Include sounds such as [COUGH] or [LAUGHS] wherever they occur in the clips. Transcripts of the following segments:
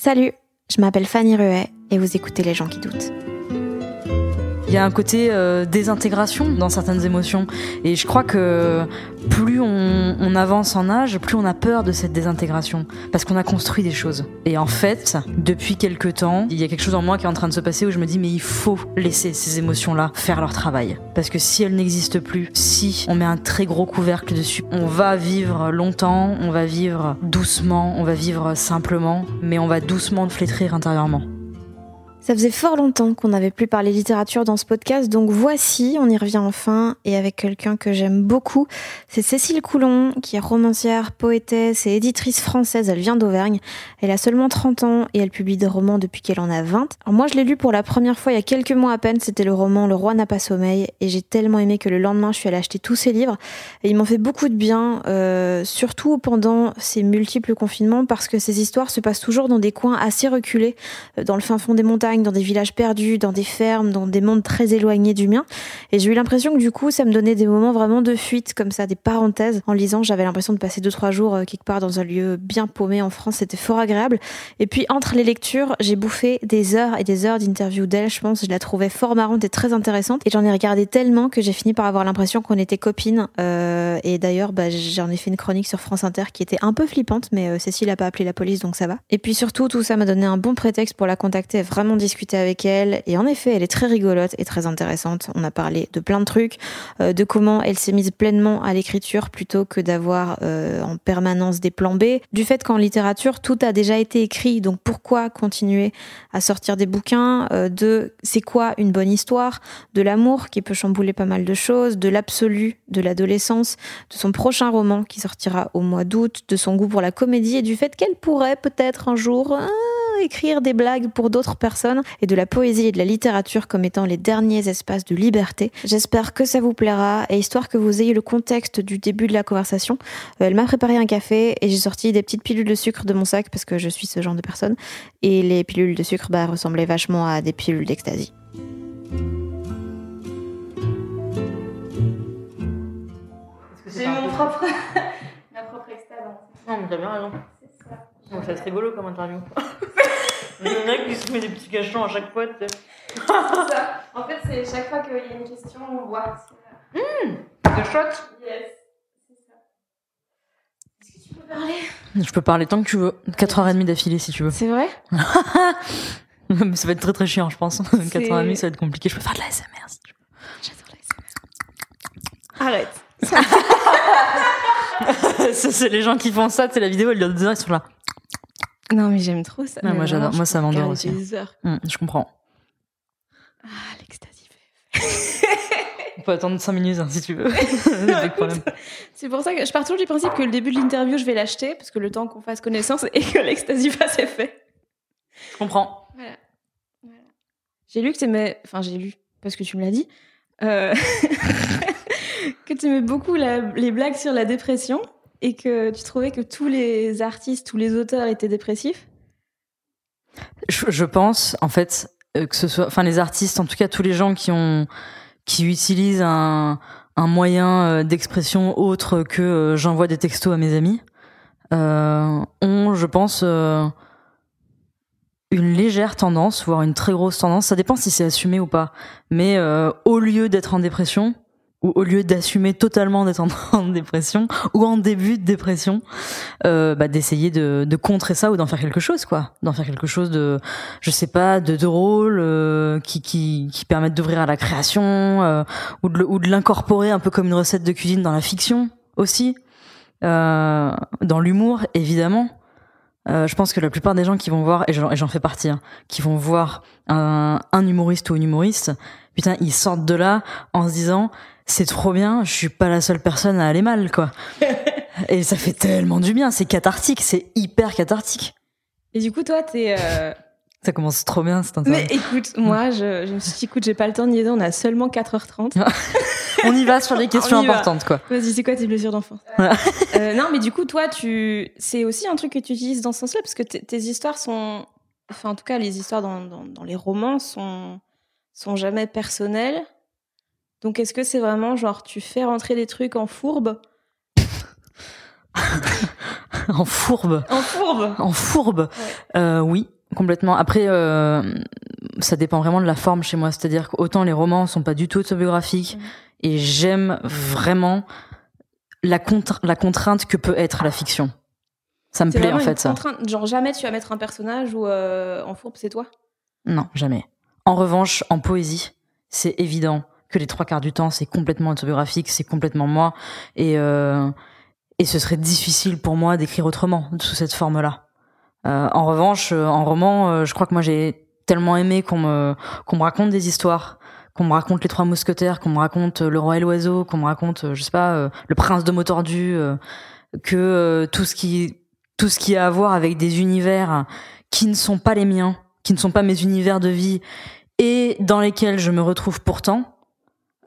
Salut, je m'appelle Fanny Ruet et vous écoutez Les gens qui doutent. Il y a un côté euh, désintégration dans certaines émotions. Et je crois que plus on, avance en âge, plus on a peur de cette désintégration. Parce qu'on a construit des choses. Et en fait, depuis quelques temps, il y a quelque chose en moi qui est en train de se passer où je me dis, mais il faut laisser ces émotions-là faire leur travail. Parce que si elles n'existent plus, si on met un très gros couvercle dessus, on va vivre longtemps, on va vivre doucement, on va vivre simplement, mais on va doucement flétrir intérieurement. Ça faisait fort longtemps qu'on n'avait plus parlé littérature dans ce podcast, donc voici, on y revient enfin, et avec quelqu'un que j'aime beaucoup. C'est Cécile Coulon, qui est romancière, poétesse et éditrice française, elle vient d'Auvergne. Elle a seulement 30 ans et elle publie des romans depuis qu'elle en a 20. Alors moi je l'ai lu pour la première fois il y a quelques mois à peine, c'était le roman Le roi n'a pas sommeil, et j'ai tellement aimé que le lendemain je suis allée acheter tous ses livres, et ils m'ont fait beaucoup de bien, euh, surtout pendant ces multiples confinements, parce que ces histoires se passent toujours dans des coins assez reculés, euh, dans le fin fond des montagnes, dans des villages perdus, dans des fermes, dans des mondes très éloignés du mien. Et j'ai eu l'impression que du coup, ça me donnait des moments vraiment de fuite, comme ça, des parenthèses. En lisant, j'avais l'impression de passer deux, trois jours euh, quelque part dans un lieu bien paumé en France. C'était fort agréable. Et puis, entre les lectures, j'ai bouffé des heures et des heures d'interviews d'elle. Je pense, je la trouvais fort marrante et très intéressante. Et j'en ai regardé tellement que j'ai fini par avoir l'impression qu'on était copines. Euh, et d'ailleurs, bah, j'en ai fait une chronique sur France Inter qui était un peu flippante, mais euh, Cécile a pas appelé la police, donc ça va. Et puis surtout, tout ça m'a donné un bon prétexte pour la contacter, vraiment discuter avec elle. Et en effet, elle est très rigolote et très intéressante. On a parlé de plein de trucs, euh, de comment elle s'est mise pleinement à l'écriture plutôt que d'avoir euh, en permanence des plans B. Du fait qu'en littérature, tout a déjà été écrit. Donc pourquoi continuer à sortir des bouquins euh, de c'est quoi une bonne histoire, de l'amour qui peut chambouler pas mal de choses, de l'absolu, de l'adolescence, de son prochain roman qui sortira au mois d'août, de son goût pour la comédie et du fait qu'elle pourrait peut-être un jour écrire des blagues pour d'autres personnes et de la poésie et de la littérature comme étant les derniers espaces de liberté. J'espère que ça vous plaira et histoire que vous ayez le contexte du début de la conversation, euh, elle m'a préparé un café et j'ai sorti des petites pilules de sucre de mon sac parce que je suis ce genre de personne et les pilules de sucre bah, ressemblaient vachement à des pilules d'ecstasy. C'est mon propre... [LAUGHS] ma propre extase. Non, mais t'as bien raison. C'est ça. Donc ça être rigolo comme interview. [LAUGHS] Le mec qui se met des petits cachons à chaque fois. C'est ça. En fait, c'est chaque fois qu'il y a une question, on voit. Mmh, de shot Yes. C'est ça. Est-ce que tu peux parler? Je peux parler tant que tu veux. 4h30 d'affilée si tu veux. C'est vrai? Mais [LAUGHS] ça va être très très chiant, je pense. 4h30, ça va être compliqué. Je peux faire de la SMR si tu veux. J'adore la Arrête. [LAUGHS] ça, c'est les gens qui font ça, c'est la vidéo, elle dure deux heures, ils sont là. Non, mais j'aime trop ça. Moi, j'adore. Moi, ça m'endort aussi. Hum, je comprends. Ah, l'extasie. [LAUGHS] On peut attendre 5 minutes hein, si tu veux. [LAUGHS] [LAUGHS] C'est pour ça que je pars toujours du principe que le début de l'interview, je vais l'acheter, parce que le temps qu'on fasse connaissance et que l'extasie fasse effet. Je comprends. Voilà. Voilà. J'ai lu que t'aimais... Enfin, j'ai lu, parce que tu me l'as dit, euh, que t'aimais beaucoup la- les blagues sur la dépression et que tu trouvais que tous les artistes, tous les auteurs étaient dépressifs? Je, je pense, en fait, euh, que ce soit, enfin, les artistes, en tout cas, tous les gens qui ont, qui utilisent un, un moyen euh, d'expression autre que euh, j'envoie des textos à mes amis, euh, ont, je pense, une légère tendance, voire une très grosse tendance. Ça dépend si c'est assumé ou pas. Mais au lieu d'être en dépression, Ou au lieu d'assumer totalement d'être en, dépression ou en début de dépression, euh, bah, d'essayer de, de contrer ça ou d'en faire quelque chose, quoi. D'en faire quelque chose de, je sais pas, de drôle, euh, qui, qui, qui permette d'ouvrir à la création, euh, ou de, ou de l'incorporer un peu comme une recette de cuisine dans la fiction aussi, euh, dans l'humour évidemment. Euh, je pense que la plupart des gens qui vont voir, et j'en fais partie, hein, qui vont voir un, un humoriste ou une humoriste, putain, ils sortent de là en se disant c'est trop bien, je suis pas la seule personne à aller mal, quoi. [LAUGHS] et ça fait tellement du bien, c'est cathartique, c'est hyper cathartique. Et du coup, toi, t'es. euh, [LAUGHS] Ça commence trop bien, cette interview. Mais écoute, moi, je, je me suis dit, écoute, j'ai pas le temps de niaiser, on a seulement 4h30. [LAUGHS] On y va sur les questions va. importantes, quoi. Vas-y, c'est quoi tes blessures d'enfance Voilà. Euh, Non, mais du coup, toi, tu, c'est aussi un truc que tu utilises dans ce sens-là, parce que tes tes histoires sont, enfin, en tout cas, les histoires dans, dans, dans les romans sont, sont jamais personnelles. Donc, est-ce que c'est vraiment genre, tu fais rentrer des trucs en fourbe? [LAUGHS] En fourbe. En fourbe? En fourbe Euh, Oui, complètement. Après, euh, ça dépend vraiment de la forme chez moi. C'est-à-dire qu'autant les romans sont pas du tout autobiographiques Mhm. et j'aime vraiment la, la contrainte que peut être la fiction. Ça me plaît en fait ça. Genre, jamais tu vas mettre un personnage ou euh, en fourbe, c'est toi? Non, jamais. En revanche, en poésie, c'est évident que les trois quarts du temps, c'est complètement autobiographique, c'est complètement moi. Et, euh, et ce serait difficile pour moi d'écrire autrement, sous cette forme-là. Euh, en revanche, euh, en roman, je crois que moi j'ai tellement aimé qu'on me, qu'on me raconte des histoires, qu'on me raconte les trois mousquetaires, qu'on me raconte le roi et l'oiseau, qu'on me raconte, je sais pas, le prince de mots tordus, que tout ce qui, tout ce qui a à voir avec des univers qui ne sont pas les miens, qui ne sont pas mes univers de vie et dans lesquels je me retrouve pourtant,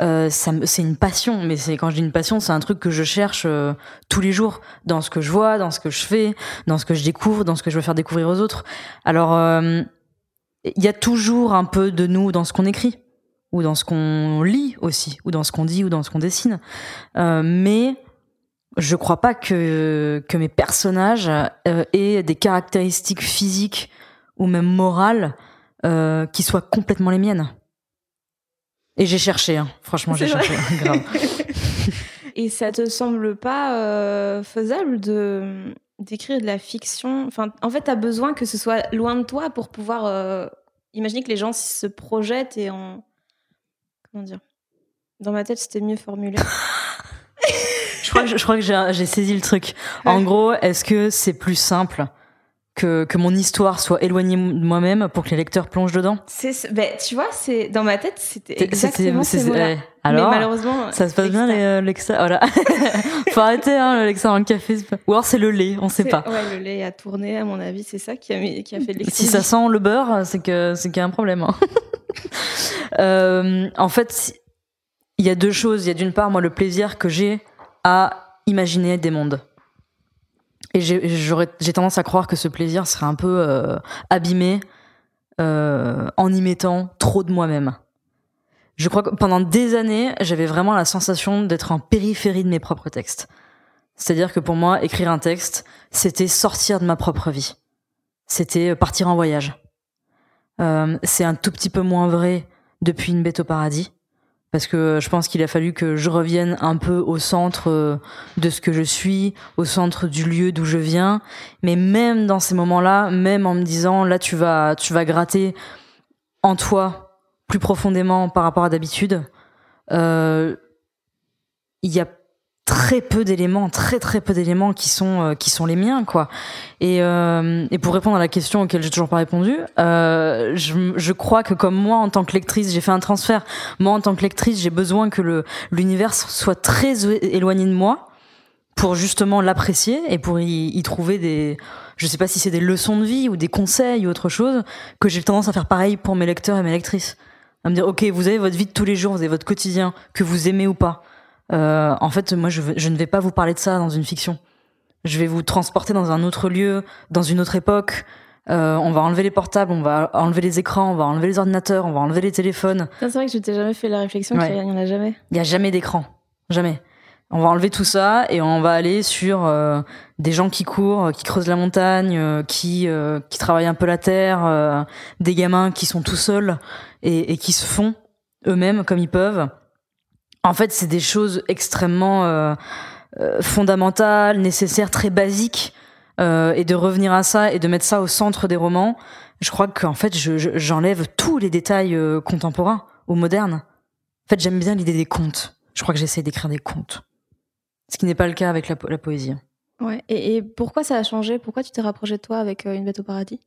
euh, c'est une passion. Mais c'est quand je dis une passion, c'est un truc que je cherche euh, tous les jours dans ce que je vois, dans ce que je fais, dans ce que je découvre, dans ce que je veux faire découvrir aux autres. Alors, euh, il y a toujours un peu de nous dans ce qu'on écrit ou dans ce qu'on lit aussi, ou dans ce qu'on dit, ou dans ce qu'on dessine. Mais je crois pas que, mes personnages aient des caractéristiques physiques ou même morales qui soient complètement les miennes. Et j'ai cherché, hein. franchement, j'ai cherché, grave. [LAUGHS] Et ça te semble pas euh, faisable de d'écrire de la fiction? Enfin, en fait, t'as besoin que ce soit loin de toi pour pouvoir euh, imaginer que les gens se projettent et en comment dire? Dans ma tête, c'était mieux formulé. [LAUGHS] [LAUGHS] Je crois que, je, je crois que j'ai j'ai saisi le truc. En gros, est-ce que c'est plus simple que, que mon histoire soit éloignée de moi-même pour que les lecteurs plongent dedans C'est, ben, tu vois, c'est dans ma tête, c'était exactement ces mots-là. Alors, Mais malheureusement, ça se passe bien les, euh, Lexa Voilà. [LAUGHS] Faut arrêter hein, le Lexa dans le café. pas- Ou alors c'est le lait, on sait c'est- pas. Ouais, le lait a tourné, à mon avis, c'est ça qui a, mis- qui a fait de Si l'explosion. ça sent le beurre, c'est que c'est qu'il y a un problème. hein. [LAUGHS] Euh, en fait, il y a deux choses. Il y a d'une part moi le plaisir que j'ai à imaginer des mondes. Et j'ai tendance à croire que ce plaisir serait un peu euh, abîmé euh, en y mettant trop de moi-même. Je crois que pendant des années, j'avais vraiment la sensation d'être en périphérie de mes propres textes. C'est-à-dire que pour moi, écrire un texte, c'était sortir de ma propre vie. C'était partir en voyage. Euh, c'est un tout petit peu moins vrai depuis Une bête au paradis. Parce que je pense qu'il a fallu que je revienne un peu au centre euh, de ce que je suis, au centre du lieu d'où je viens. Mais même dans ces moments-là, même en me disant, là, tu vas, tu vas gratter en toi plus profondément par rapport à d'habitude, euh, il y a très peu d'éléments, très très peu d'éléments qui sont euh, qui sont les miens quoi. Et, euh, et pour répondre à la question auquel j'ai toujours pas répondu, euh, je, je crois que comme moi en tant que lectrice, j'ai fait un transfert. Moi en tant que lectrice, j'ai besoin que le l'univers soit très éloigné de moi pour justement l'apprécier et pour y, y trouver des je sais pas si c'est des leçons de vie ou des conseils ou autre chose que j'ai tendance à faire pareil pour mes lecteurs et mes lectrices à me dire ok vous avez votre vie de tous les jours vous avez votre quotidien que vous aimez ou pas euh, en fait moi je, je ne vais pas vous parler de ça dans une fiction je vais vous transporter dans un autre lieu dans une autre époque Euh, on va enlever les portables on va enlever les écrans on va enlever les ordinateurs on va enlever les téléphones C'est vrai que je t'ai jamais fait la réflexion Ouais. qu'il n'y en a jamais. il y a jamais d'écran, jamais. On va enlever tout ça et on va aller sur euh, des gens qui courent, qui creusent la montagne, euh, qui euh, qui travaillent un peu la terre, euh, des gamins qui sont tout seuls et, et qui se font eux-mêmes comme ils peuvent. En fait, c'est des choses extrêmement euh, euh, fondamentales, nécessaires, très basiques. Euh, et de revenir à ça et de mettre ça au centre des romans, je crois qu'en fait, je- je- j'enlève tous les détails euh, contemporains ou modernes. En fait, j'aime bien l'idée des contes. Je crois que j'essaie d'écrire des contes. Ce qui n'est pas le cas avec la, po- la poésie. Ouais. Et, et pourquoi ça a changé? Pourquoi tu t'es rapproché de toi avec euh, Une bête au paradis?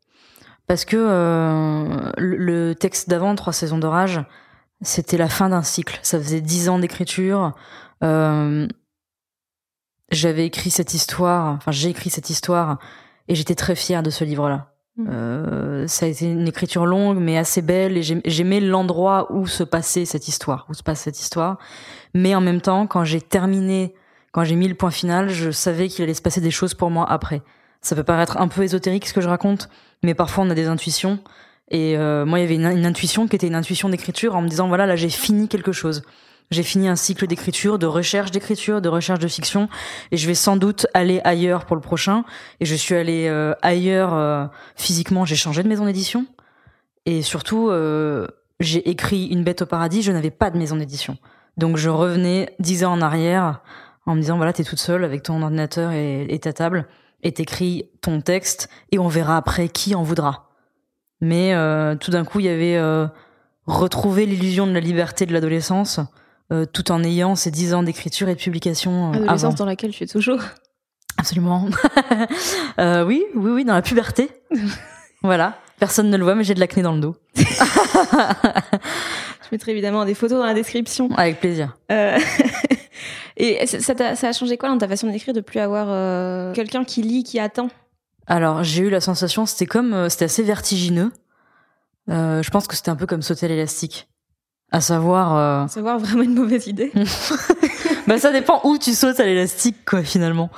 Parce que euh, le, le texte d'avant, Trois saisons d'orage, c'était la fin d'un cycle. Ça faisait dix ans d'écriture. Euh, J'avais écrit cette histoire, enfin j'ai écrit cette histoire, et j'étais très fière de ce livre-là. Mhm. Euh, ça a été une écriture longue, mais assez belle, et j'aim- j'aimais l'endroit où se passait cette histoire, où se passe cette histoire. Mais en même temps, quand j'ai terminé, quand j'ai mis le point final, je savais qu'il allait se passer des choses pour moi après. Ça peut paraître un peu ésotérique ce que je raconte, mais parfois on a des intuitions. Et euh, moi, il y avait une, intuition qui était une intuition d'écriture en me disant voilà, là j'ai fini quelque chose. J'ai fini un cycle d'écriture, de recherche d'écriture, de recherche de fiction, et je vais sans doute aller ailleurs pour le prochain. Et je suis allée euh, ailleurs euh, physiquement. J'ai changé de maison d'édition, et surtout euh, j'ai écrit Une bête au paradis. Je n'avais pas de maison d'édition, donc je revenais dix ans en arrière en me disant voilà, t'es toute seule avec ton ordinateur et, et ta table, et t'écris ton texte, et on verra après qui en voudra. Mais euh, tout d'un coup, il y avait euh, retrouvé l'illusion de la liberté de l'adolescence, euh, tout en ayant ces dix ans d'écriture et de publication euh, avant. Adolescence dans laquelle tu es toujours. Absolument. [LAUGHS] Oui, oui, oui, dans la puberté. [LAUGHS] voilà. Personne ne le voit, mais j'ai de l'acné dans le dos. [LAUGHS] Je mettrai évidemment des photos dans la description. Avec plaisir. Et ça, ça t'a- ça a changé quoi dans ta façon d'écrire de plus avoir quelqu'un qui lit, qui attend? Alors, j'ai eu la sensation, c'était comme, euh, c'était assez vertigineux. Euh, je pense que c'était un peu comme sauter à l'élastique. À savoir, euh, C'est avoir vraiment une mauvaise idée. [LAUGHS] bah ça dépend où tu sautes à l'élastique quoi finalement.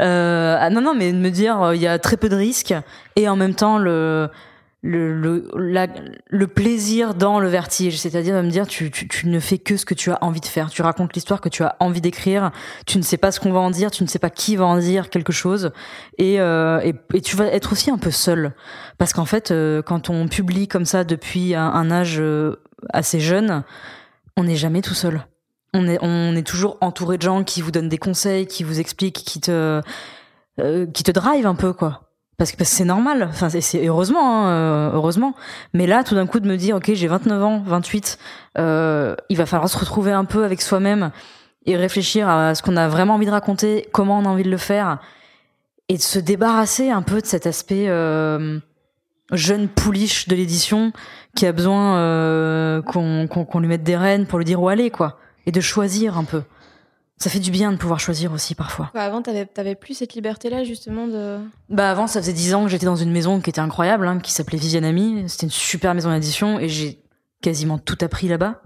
Euh, ah, non non mais de me dire euh, il y a très peu de risques et en même temps le le le, la- le plaisir dans le vertige, c'est-à-dire de me dire tu, tu tu ne fais que ce que tu as envie de faire, tu racontes l'histoire que tu as envie d'écrire, tu ne sais pas ce qu'on va en dire, tu ne sais pas qui va en dire quelque chose. Et euh, et, tu vas être aussi un peu seul. Parce qu'en fait euh, quand on publie comme ça depuis un, un âge euh, assez jeune, on n'est jamais tout seul. On est, on est toujours entouré de gens qui vous donnent des conseils, qui vous expliquent, qui te, euh, qui te drive un peu, quoi. Parce que c'est normal. Enfin, c'est- heureusement, hein, euh, heureusement. Mais là, tout d'un coup, de me dire, ok, j'ai 29 ans, 28, euh, il va falloir se retrouver un peu avec soi-même et réfléchir à ce qu'on a vraiment envie de raconter, comment on a envie de le faire, et de se débarrasser un peu de cet aspect euh, jeune pouliche de l'édition qui a besoin qu'on lui mette des rênes pour lui dire où aller, quoi et de choisir un peu. Ça fait du bien de pouvoir choisir aussi parfois. Quoi, avant, t'avais avais plus cette liberté-là, justement, de. Bah avant, ça faisait dix ans que j'étais dans une maison qui était incroyable, hein, qui s'appelait Visionami. C'était une super maison d'édition et j'ai quasiment tout appris là-bas,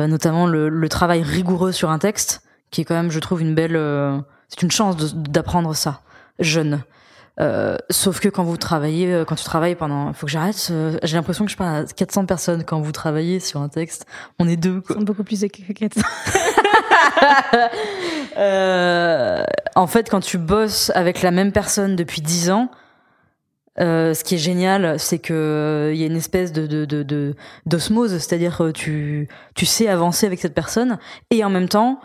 Euh, notamment le, le travail rigoureux sur un texte, qui est quand même, je trouve, une belle. euh, c'est une chance de- d'apprendre ça jeune. Euh, sauf que quand vous travaillez, quand tu travailles pendant, faut que j'arrête. euh, J'ai l'impression que je parle à 400 personnes quand vous travaillez sur un texte. On est deux. Quoi. sont beaucoup plus équettes. [LAUGHS] [LAUGHS] Euh, en fait, quand tu bosses avec la même personne depuis 10 ans, euh, ce qui est génial, c'est que euh, il y a une espèce de d'osmose, c'est-à-dire tu tu sais avancer avec cette personne et en même temps,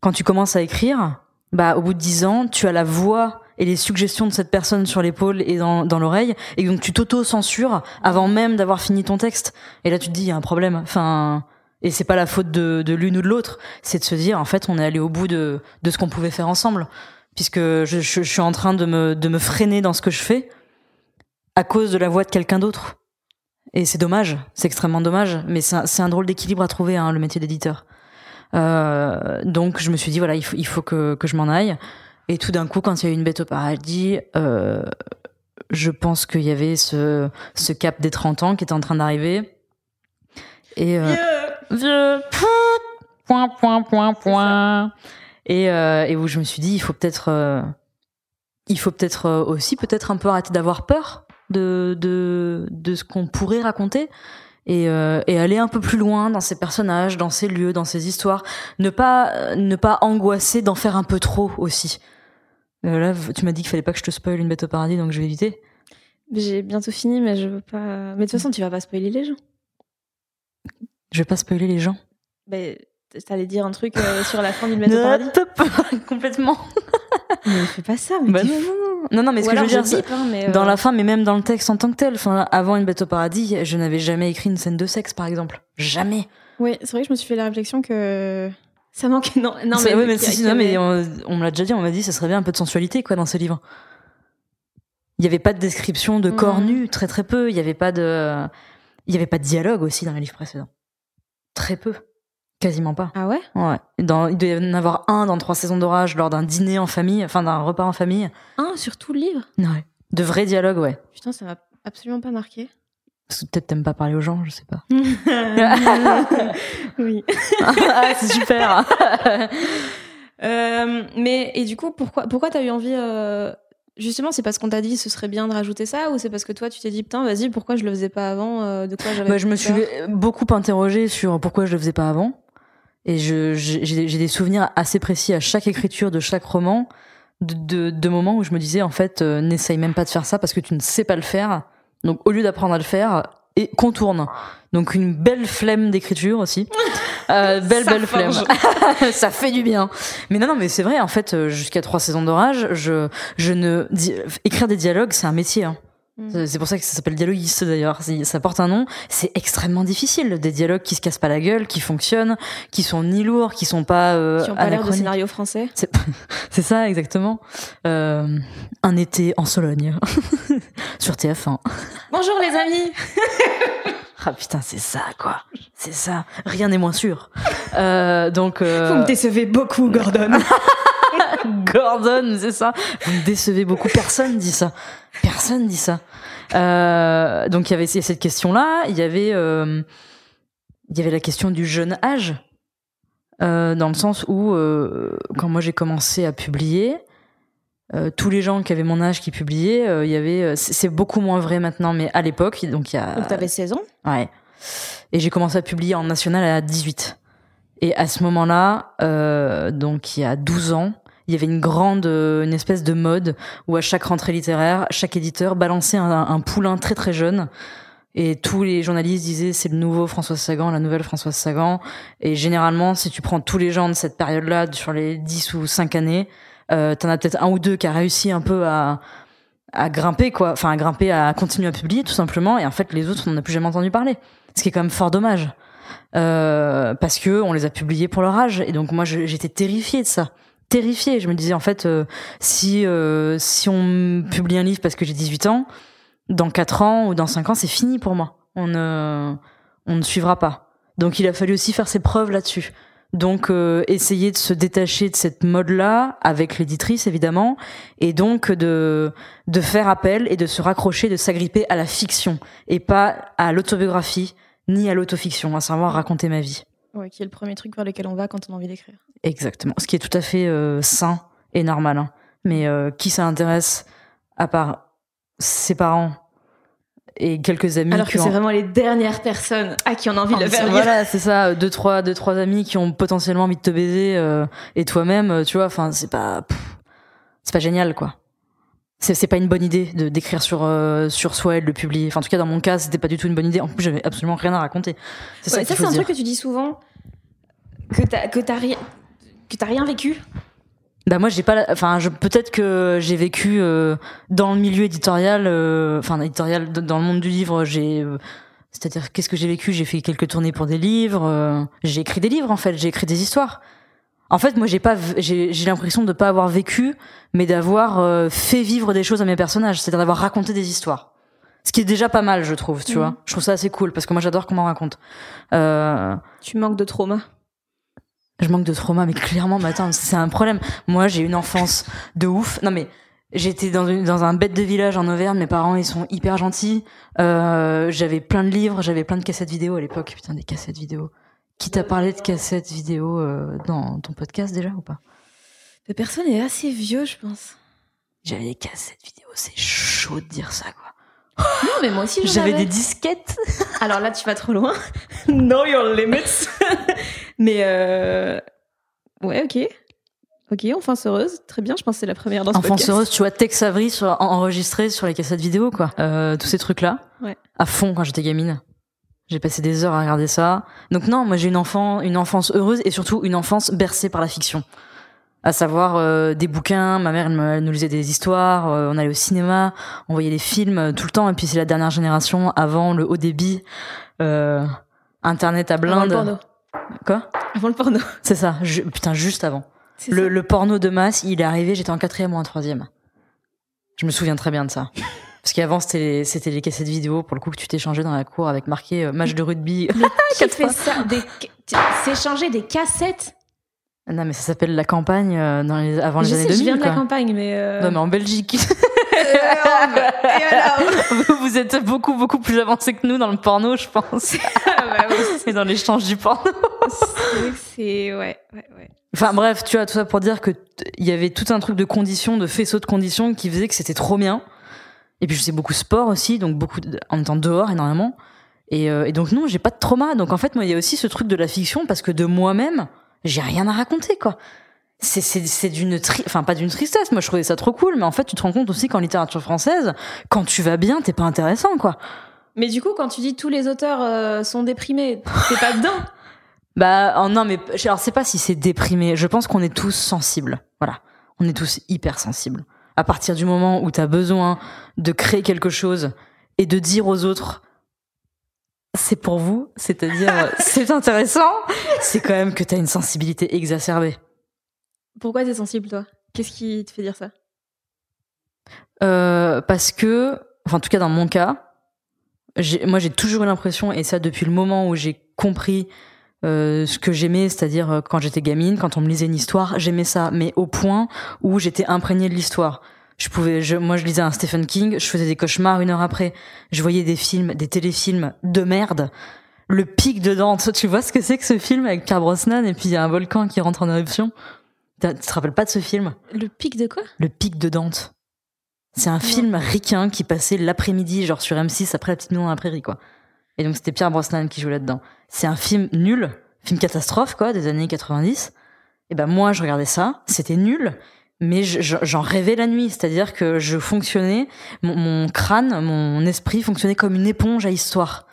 quand tu commences à écrire, bah au bout de 10 ans, tu as la voix et les suggestions de cette personne sur l'épaule et dans, dans l'oreille et donc tu t'auto-censures avant même d'avoir fini ton texte. Et là tu te dis il y a un problème. Enfin et c'est pas la faute de, l'une ou de l'autre. C'est de se dire en fait on est allé au bout de, ce qu'on pouvait faire ensemble. Puisque je, suis en train de me, freiner dans ce que je fais à cause de la voix de quelqu'un d'autre. Et c'est dommage. C'est extrêmement dommage. Mais c'est un, drôle d'équilibre à trouver hein, le métier d'éditeur. Euh, donc je me suis dit voilà il faut, que, je m'en aille. Et tout d'un coup quand il y a eu une bête au paradis euh, je pense qu'il y avait ce, ce cap des 30 ans qui était en train d'arriver. Et euh, vieux point point point point et, euh, et où je me suis dit il faut peut-être euh, il faut peut-être euh, aussi peut-être un peu arrêter d'avoir peur de de de ce qu'on pourrait raconter et, euh, et aller un peu plus loin dans ces personnages, dans ces lieux, dans ces histoires, ne pas ne pas angoisser d'en faire un peu trop aussi. Là, tu m'as dit qu'il fallait pas que je te spoil une bête au paradis, donc je vais éviter. J'ai bientôt fini, mais je veux pas. Mais de toute façon, tu vas pas spoiler les gens. Je vais pas spoiler les gens. Ben, t'allais dire un truc euh, sur la fin d'une Bête au [LAUGHS] paradis. [LAUGHS] Complètement. Mais fais pas ça. Mais Bah non, non, non. Non, mais ce Ou que je veux dire, c'est- hein, mais, euh, dans la fin, mais même dans le texte en tant que tel, enfin, avant une bête au paradis, je n'avais jamais écrit une scène de sexe, par exemple. Jamais. Oui, c'est vrai que je me suis fait la réflexion que ça manquait. Non, non mais, ouais, mais si, si, non, mais on, on me l'a déjà dit, on m'a dit, ça serait bien un peu de sensualité, quoi, dans ce livre. Il n'y avait pas de description de corps Mhm. nus, très très peu. Il n'y avait pas de, il y avait pas de dialogue aussi dans les livres précédents. Très peu. Quasiment pas. Ah ouais? Ouais. Dans, il doit y en avoir un dans trois saisons d'orage lors d'un dîner en famille, enfin d'un repas en famille. Un sur tout le livre? Ouais. De vrais dialogues, ouais. Putain, ça m'a absolument pas marqué. Parce que Peut-être t'aimes pas parler aux gens, je sais pas. [LAUGHS] [LAUGHS] oui. ah, c'est super. [LAUGHS] Euh, mais et du coup, pourquoi pourquoi t'as eu envie euh, Justement, c'est parce qu'on t'a dit ce serait bien de rajouter ça, ou c'est parce que toi tu t'es dit putain, vas-y, pourquoi je le faisais pas avant euh, De quoi j'avais Bah, je me suis peur beaucoup interrogée sur pourquoi je le faisais pas avant. Et j'ai, j'ai des souvenirs assez précis à chaque écriture de chaque roman, de, de, de moments où je me disais, en fait, euh, n'essaye même pas de faire ça parce que tu ne sais pas le faire. Donc, au lieu d'apprendre à le faire, et contourne. Donc, une belle flemme d'écriture aussi. Euh, [LAUGHS] belle, belle flemme. [LAUGHS] ça fait du bien. Mais non, non, mais c'est vrai, en fait, euh, jusqu'à trois saisons d'orage, je, je ne, écrire des dialogues, c'est un métier, hein. Mm. C'est- pour ça que ça s'appelle dialoguiste d'ailleurs. Ça porte un nom. C'est extrêmement difficile. Des dialogues qui se cassent pas la gueule, qui fonctionnent, qui sont ni lourds, qui sont pas euh, Qui ont pas l'air de scénario français. C'est [LAUGHS] c'est ça exactement. Euh, un été en Sologne sur TF1. Bonjour les amis. Ah putain, c'est ça quoi. C'est ça. Rien n'est moins sûr. Euh, donc euh, Vous me décevez beaucoup, Gordon. [LAUGHS] Gordon, c'est ça. Vous me décevez beaucoup. Personne dit ça. Personne dit ça. Euh, donc il y avait cette question-là. Il y avait euh, il y avait la question du jeune âge, euh, dans le sens où euh, quand moi j'ai commencé à publier, euh, tous les gens qui avaient mon âge qui publiaient, euh, il y avait euh, c'est beaucoup moins vrai maintenant, mais à l'époque, donc il y a Donc t'avais 16 ans? Ouais. Et j'ai commencé à publier en national à 18. Et à ce moment-là, euh, donc il y a 12 ans, il y avait une grande, euh, une espèce de mode où à chaque rentrée littéraire, chaque éditeur balançait un, un poulain très très jeune. Et tous les journalistes disaient c'est le nouveau François Sagan, la nouvelle Françoise Sagan. Et généralement, si tu prends tous les gens de cette période-là, sur les 10 ou 5 années, euh, t'en as peut-être un ou deux qui a réussi un peu à, à grimper, quoi. Enfin, à grimper, à continuer à publier, tout simplement. Et en fait, les autres, on n'en a plus jamais entendu parler. Ce qui est quand même fort dommage. Euh, parce que on les a publiés pour leur âge. Et donc, moi, j'étais terrifiée de ça. Terrifiée. Je me disais, en fait, euh, si, si on publie un livre parce que j'ai 18 ans, dans 4 ans ou dans 5 ans, c'est fini pour moi. On ne, on ne suivra pas. Donc, il a fallu aussi faire ses preuves là-dessus. Donc, euh, essayer de se détacher de cette mode-là, avec l'éditrice, évidemment, et donc de, de faire appel et de se raccrocher, de s'agripper à la fiction, et pas à l'autobiographie, ni à l'autofiction, à savoir raconter ma vie. Ouais, qui est le premier truc vers lequel on va quand on a envie d'écrire. Exactement. Ce qui est tout à fait euh, sain et normal. hein. Mais euh, qui ça intéresse, à part ses parents et quelques amis Alors que c'est ont- vraiment les dernières personnes à qui on a envie de le faire. Voilà, c'est ça. Deux trois, deux trois amis qui ont potentiellement envie de te baiser euh, et toi-même, euh, tu vois. Enfin, c'est pas, c'est pas génial, quoi. C'est pas une bonne idée de d'écrire sur euh, sur soi et de le publier. Enfin, en tout cas, dans mon cas, c'était pas du tout une bonne idée. En plus, j'avais absolument rien à raconter. C'est ça Ouais, ça, faut c'est un truc que tu dis souvent. Que t'as que t'as rien que t'as rien vécu. Bah moi, j'ai pas. la- Enfin, je peut-être que j'ai vécu euh, dans le milieu éditorial, euh, enfin éditorial dans le monde du livre. J'ai euh, c'est-à-dire, qu'est-ce que j'ai vécu? J'ai fait quelques tournées pour des livres. euh, j'ai écrit des livres, en fait. J'ai écrit des histoires. En fait, moi, j'ai pas, j'ai j'ai l'impression de pas avoir vécu, mais d'avoir euh, fait vivre des choses à mes personnages, c'est-à-dire d'avoir raconté des histoires. Ce qui est déjà pas mal, je trouve. Tu Mhm. vois, je trouve ça assez cool parce que moi, j'adore qu'on m'en raconte. Euh, Tu manques de trauma. Je manque de trauma, mais clairement, mais attends, c'est un problème. Moi, j'ai une enfance de ouf. Non, mais j'étais dans, une- dans un bête de village en Auvergne. Mes parents, ils sont hyper gentils. Euh, j'avais plein de livres, j'avais plein de cassettes vidéo à l'époque. Putain, des cassettes vidéo. Qui t'a parlé de cassettes vidéo euh, dans ton podcast déjà ou pas? La personne est assez vieux, je pense. J'avais des cassettes vidéo. C'est chaud de dire ça, quoi. Non, mais moi aussi J'avais avais. des disquettes. Alors là, tu vas trop loin. [LAUGHS] know your limits. [LAUGHS] mais euh... ouais, ok. Ok, enfance heureuse, très bien. Je pense que c'est la première dans ce Enfance podcast. heureuse, tu vois, Tex Avery sur, en- enregistré sur les cassettes vidéo, quoi. Euh, tous ces trucs-là. Ouais. À fond quand j'étais gamine. J'ai passé des heures à regarder ça. Donc non, moi j'ai une enfant, une enfance heureuse et surtout une enfance bercée par la fiction. À savoir euh, des bouquins, ma mère elle, nous lisait des histoires, euh, on allait au cinéma, on voyait des films euh, tout le temps. Et puis c'est la dernière génération avant le haut débit, euh, internet à blinde. Quoi Avant le porno. C'est ça. ju- putain, juste avant. Le, porno de masse, il est arrivé, j'étais en quatrième ou en troisième. Je me souviens très bien de ça. Parce qu'avant, c'était les, cassettes vidéo, pour le coup, que tu t'échangeais dans la cour avec marqué euh, match de rugby. [LAUGHS] Qui fait ça des... S'échanger des cassettes? Non, mais ça s'appelle la campagne euh, dans les, avant les Je années sais, 2000. je viens de la campagne, mais... euh, Non, mais en Belgique. [LAUGHS] Et alors vous, vous êtes beaucoup, beaucoup plus avancé que nous dans le porno, je pense. [LAUGHS] Ah bah oui, Et dans l'échange du porno. c'est. Ouais, ouais, ouais. Enfin bref, tu vois, tout ça pour dire que il y avait tout un truc de conditions, de faisceau de conditions qui faisait que c'était trop bien. Et puis je faisais beaucoup de sport aussi, donc beaucoup de- en étant dehors énormément. Et, euh, et donc non, j'ai pas de trauma. Donc en fait, moi, il y a aussi ce truc de la fiction parce que de moi-même, j'ai rien à raconter, quoi. C'est c'est c'est d'une tri... enfin pas d'une tristesse. Moi, je trouvais ça trop cool, mais en fait, tu te rends compte aussi qu'en littérature française, quand tu vas bien, t'es pas intéressant, quoi. Mais du coup, quand tu dis tous les auteurs euh, sont déprimés, t'es pas dedans? [LAUGHS] Bah oh non mais alors c'est pas si c'est déprimé. Je pense qu'on est tous sensibles. Voilà, on est tous hyper sensibles. À partir du moment où t'as besoin de créer quelque chose et de dire aux autres c'est pour vous, c'est-à-dire [LAUGHS] c'est intéressant, c'est quand même que t'as une sensibilité exacerbée. Pourquoi t'es sensible, toi? Qu'est-ce qui te fait dire ça? Euh, parce que, enfin en tout cas dans mon cas, moi j'ai toujours eu l'impression, et ça depuis le moment où j'ai compris euh, ce que j'aimais, c'est-à-dire euh, quand j'étais gamine, quand on me lisait une histoire, j'aimais ça, mais au point où j'étais imprégnée de l'histoire. Je pouvais, moi je lisais un Stephen King, je faisais des cauchemars une heure après, je voyais des films, des téléfilms de merde. Le pic de Dante, [LAUGHS] tu vois ce que c'est que ce film avec Pierre Brosnan et puis il y a un volcan qui rentre en éruption? Tu te rappelles pas de ce film? Le pic de quoi? Le pic de Dante. C'est un film ricain qui passait l'après-midi, genre sur M6 après la petite maison dans la prairie, quoi. Et donc c'était Pierre Brosnan qui jouait là-dedans. C'est un film nul, film catastrophe, quoi, des années 90. Et ben moi, je regardais ça, c'était nul, mais je- je- j'en rêvais la nuit. C'est-à-dire que je fonctionnais, mon, mon crâne, mon esprit fonctionnait comme une éponge à histoire.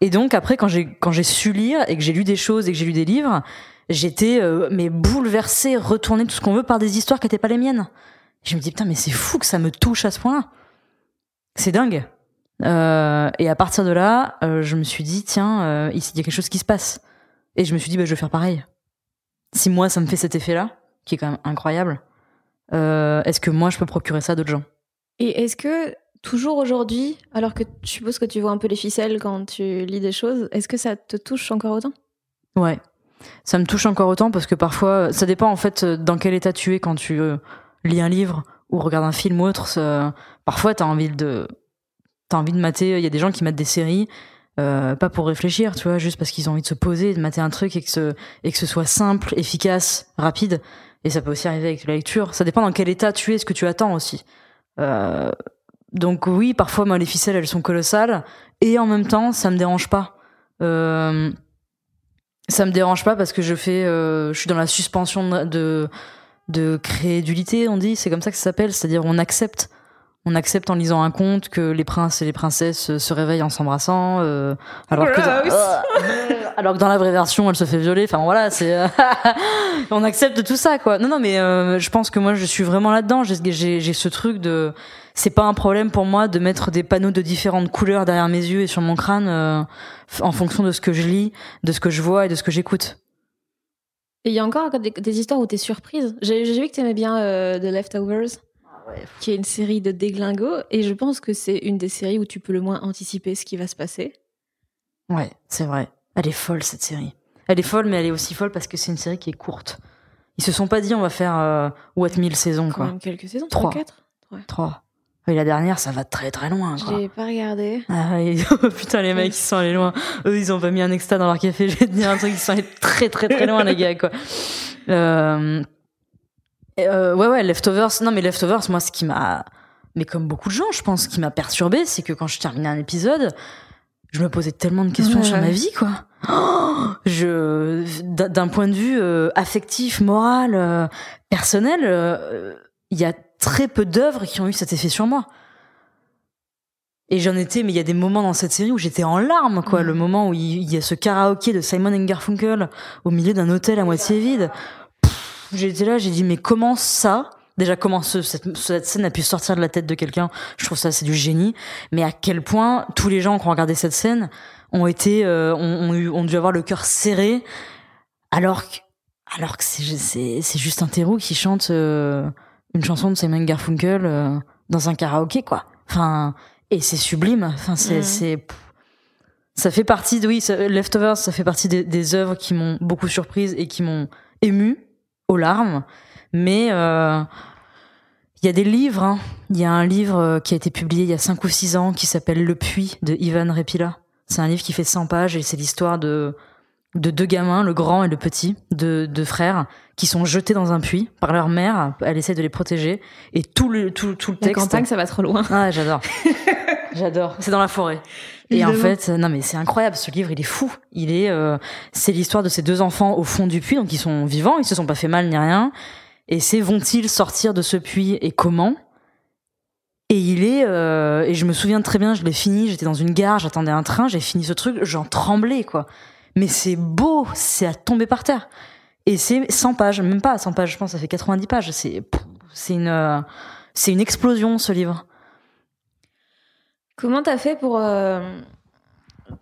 Et donc après, quand j'ai su lire et que j'ai lu des choses et que j'ai lu des livres, j'étais euh, mais bouleversée, retournée tout ce qu'on veut par des histoires qui n'étaient pas les miennes. Je me dis putain mais c'est fou que ça me touche à ce point-là. C'est dingue. Euh, et à partir de là, euh, je me suis dit tiens euh, ici il y a quelque chose qui se passe. Et je me suis dit bah je vais faire pareil. Si moi ça me fait cet effet-là, qui est quand même incroyable, est-ce que moi je peux procurer ça à d'autres gens? Et est-ce que, toujours aujourd'hui, alors que je suppose que tu vois un peu les ficelles quand tu lis des choses, est-ce que ça te touche encore autant? Ouais. Ça me touche encore autant parce que parfois, ça dépend en fait dans quel état tu es quand tu euh, lis un livre ou regardes un film ou autre. parfois, t'as envie de, t'as envie de mater. Il y a des gens qui matent des séries, euh, pas pour réfléchir, tu vois, juste parce qu'ils ont envie de se poser, de mater un truc et que ce, et que ce soit simple, efficace, rapide. Et ça peut aussi arriver avec la lecture. Ça dépend dans quel état tu es, ce que tu attends aussi. Euh, donc oui, parfois, moi, les ficelles, elles sont colossales. Et en même temps, ça me dérange pas. Ça me dérange pas parce que je fais, euh, je suis dans la suspension de, de, crédulité, on dit, c'est comme ça que ça s'appelle, c'est-à-dire on accepte, on accepte en lisant un conte que les princes et les princesses se réveillent en s'embrassant, euh, alors que dans, Gross. [LAUGHS] alors que dans la vraie version, elle se fait violer. Enfin voilà, c'est, [LAUGHS] on accepte tout ça quoi. Non non, mais euh, je pense que moi je suis vraiment là-dedans. J'ai, j'ai, j'ai ce truc de, c'est pas un problème pour moi de mettre des panneaux de différentes couleurs derrière mes yeux et sur mon crâne euh, en fonction de ce que je lis, de ce que je vois et de ce que j'écoute. Et il y a encore des, des histoires où t'es surprise. J'ai vu que t'aimais bien euh, The Leftovers, qui est une série de déglingos, et je pense que c'est une des séries où tu peux le moins anticiper ce qui va se passer. Ouais, c'est vrai. Elle est folle cette série. Elle est folle, mais elle est aussi folle parce que c'est une série qui est courte. Ils se sont pas dit on va faire euh, what mille saisons Quand quoi. même quelques saisons, Trois. trois, quatre. Trois. Et la dernière, ça va très très loin. J'ai pas regardé. Ah ouais, [LAUGHS] putain les mecs ils sont allés loin. Eux ils ont pas mis un extra dans leur café. Je vais te dire un truc, ils sont allés très très très loin les gars quoi. [LAUGHS] Euh, euh, ouais ouais leftovers. Non mais leftovers moi ce qui m'a, mais comme beaucoup de gens je pense, ce qui m'a perturbé c'est que quand je terminais un épisode, je me posais tellement de questions Ouais, sur ma vie quoi. Oh, [GASPS] je d'un point de vue euh, affectif, moral, euh, personnel, il y a très peu d'œuvres qui ont eu cet effet sur moi. Et j'en étais, mais il y a des moments dans cette série où j'étais en larmes, quoi. Le moment où il y a ce karaoké de Simon Garfunkel au milieu d'un hôtel à moitié vide. J'étais là, j'ai dit, mais comment ça? Déjà, comment ce- cette, cette scène a pu sortir de la tête de quelqu'un? Je trouve ça, c'est du génie. Mais à quel point tous les gens qui ont regardé cette scène ont été, euh, ont, ont eu, ont dû avoir le cœur serré, alors que, alors que c'est, c'est, c'est juste un terreau qui chante euh, une chanson de Simon Garfunkel euh, dans un karaoké, quoi. Enfin, et c'est sublime. Enfin, c'est, c'est, ça fait partie de, oui, ça- Leftovers, ça fait partie des, des œuvres qui m'ont beaucoup surprise et qui m'ont ému aux larmes. Mais euh, il y a des livres. hein. Il y a un livre euh, qui a été publié il y a 5 ou 6 ans qui s'appelle Le Puits de Ivan Repila. C'est un livre qui fait 100 pages et c'est l'histoire de, de deux gamins, le grand et le petit, de, de frères, qui sont jetés dans un puits par leur mère. Elle essaie de les protéger. Et tout le, tout, tout le La texte. campagne, ça va trop loin. Ah, j'adore. [LAUGHS] j'adore. C'est dans la forêt. Et en fait, non mais c'est incroyable, ce livre, il est fou. Il est, euh, c'est l'histoire de ces deux enfants au fond du puits, donc ils sont vivants, ils se sont pas fait mal ni rien. Et c'est vont-ils sortir de ce puits et comment? Et il est, euh, et je me souviens très bien, je l'ai fini, j'étais dans une gare, j'attendais un train, j'ai fini ce truc, j'en tremblais quoi. Mais c'est beau, c'est à tomber par terre. Et c'est 100 pages, même pas 100 pages, je pense, ça fait 90 pages. C'est, une, euh, c'est une explosion ce livre. Comment t'as fait pour euh,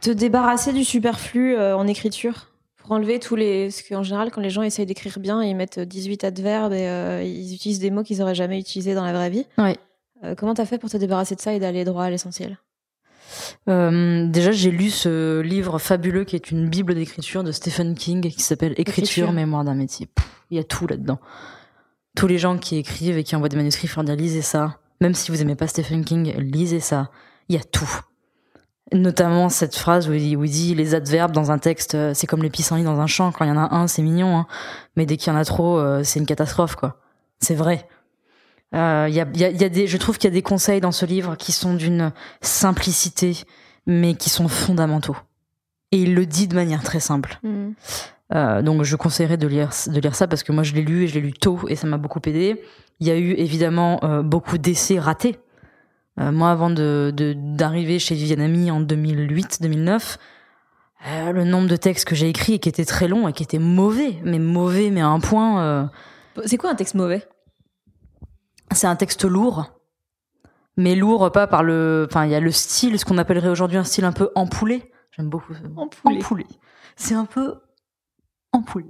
te débarrasser du superflu euh, en écriture? Pour enlever tous les. Parce qu'en général, quand les gens essayent d'écrire bien, ils mettent 18 adverbes et euh, ils utilisent des mots qu'ils auraient jamais utilisés dans la vraie vie. Euh, comment t'as fait pour te débarrasser de ça et d'aller droit à l'essentiel? Euh, déjà, j'ai lu ce livre fabuleux qui est une bible d'écriture de Stephen King qui s'appelle Écriture, Écriture. mémoire d'un métier. Il y a tout là-dedans. Tous les gens qui écrivent et qui envoient des manuscrits, faut dire lisez ça. Même si vous aimez pas Stephen King, lisez ça. Il y a tout. Notamment cette phrase où il, dit, où il dit les adverbes dans un texte, euh, c'est comme les pissenlits dans un champ. Quand il y en a un, c'est mignon, hein. mais dès qu'il y en a trop, euh, c'est une catastrophe, quoi. C'est vrai. Euh, il y a, il y a- il y a des, je trouve qu'il y a des conseils dans ce livre qui sont d'une simplicité, mais qui sont fondamentaux. Et il le dit de manière très simple. Euh, donc je conseillerais de lire, de lire ça parce que moi je l'ai lu et je l'ai lu tôt et ça m'a beaucoup aidé. Il y a eu évidemment euh, beaucoup d'essais ratés. Euh, moi avant de de- d'arriver chez Viviane Ami en 2008-2009, euh, le nombre de textes que j'ai écrits et qui étaient très longs et qui étaient mauvais, mais mauvais mais à un point... euh, C'est quoi un texte mauvais? C'est un texte lourd, mais lourd pas par le. Enfin, il y a le style, ce qu'on appellerait aujourd'hui un style un peu empoulé. J'aime beaucoup. ce mot. Empoulé. C'est un peu empoulé.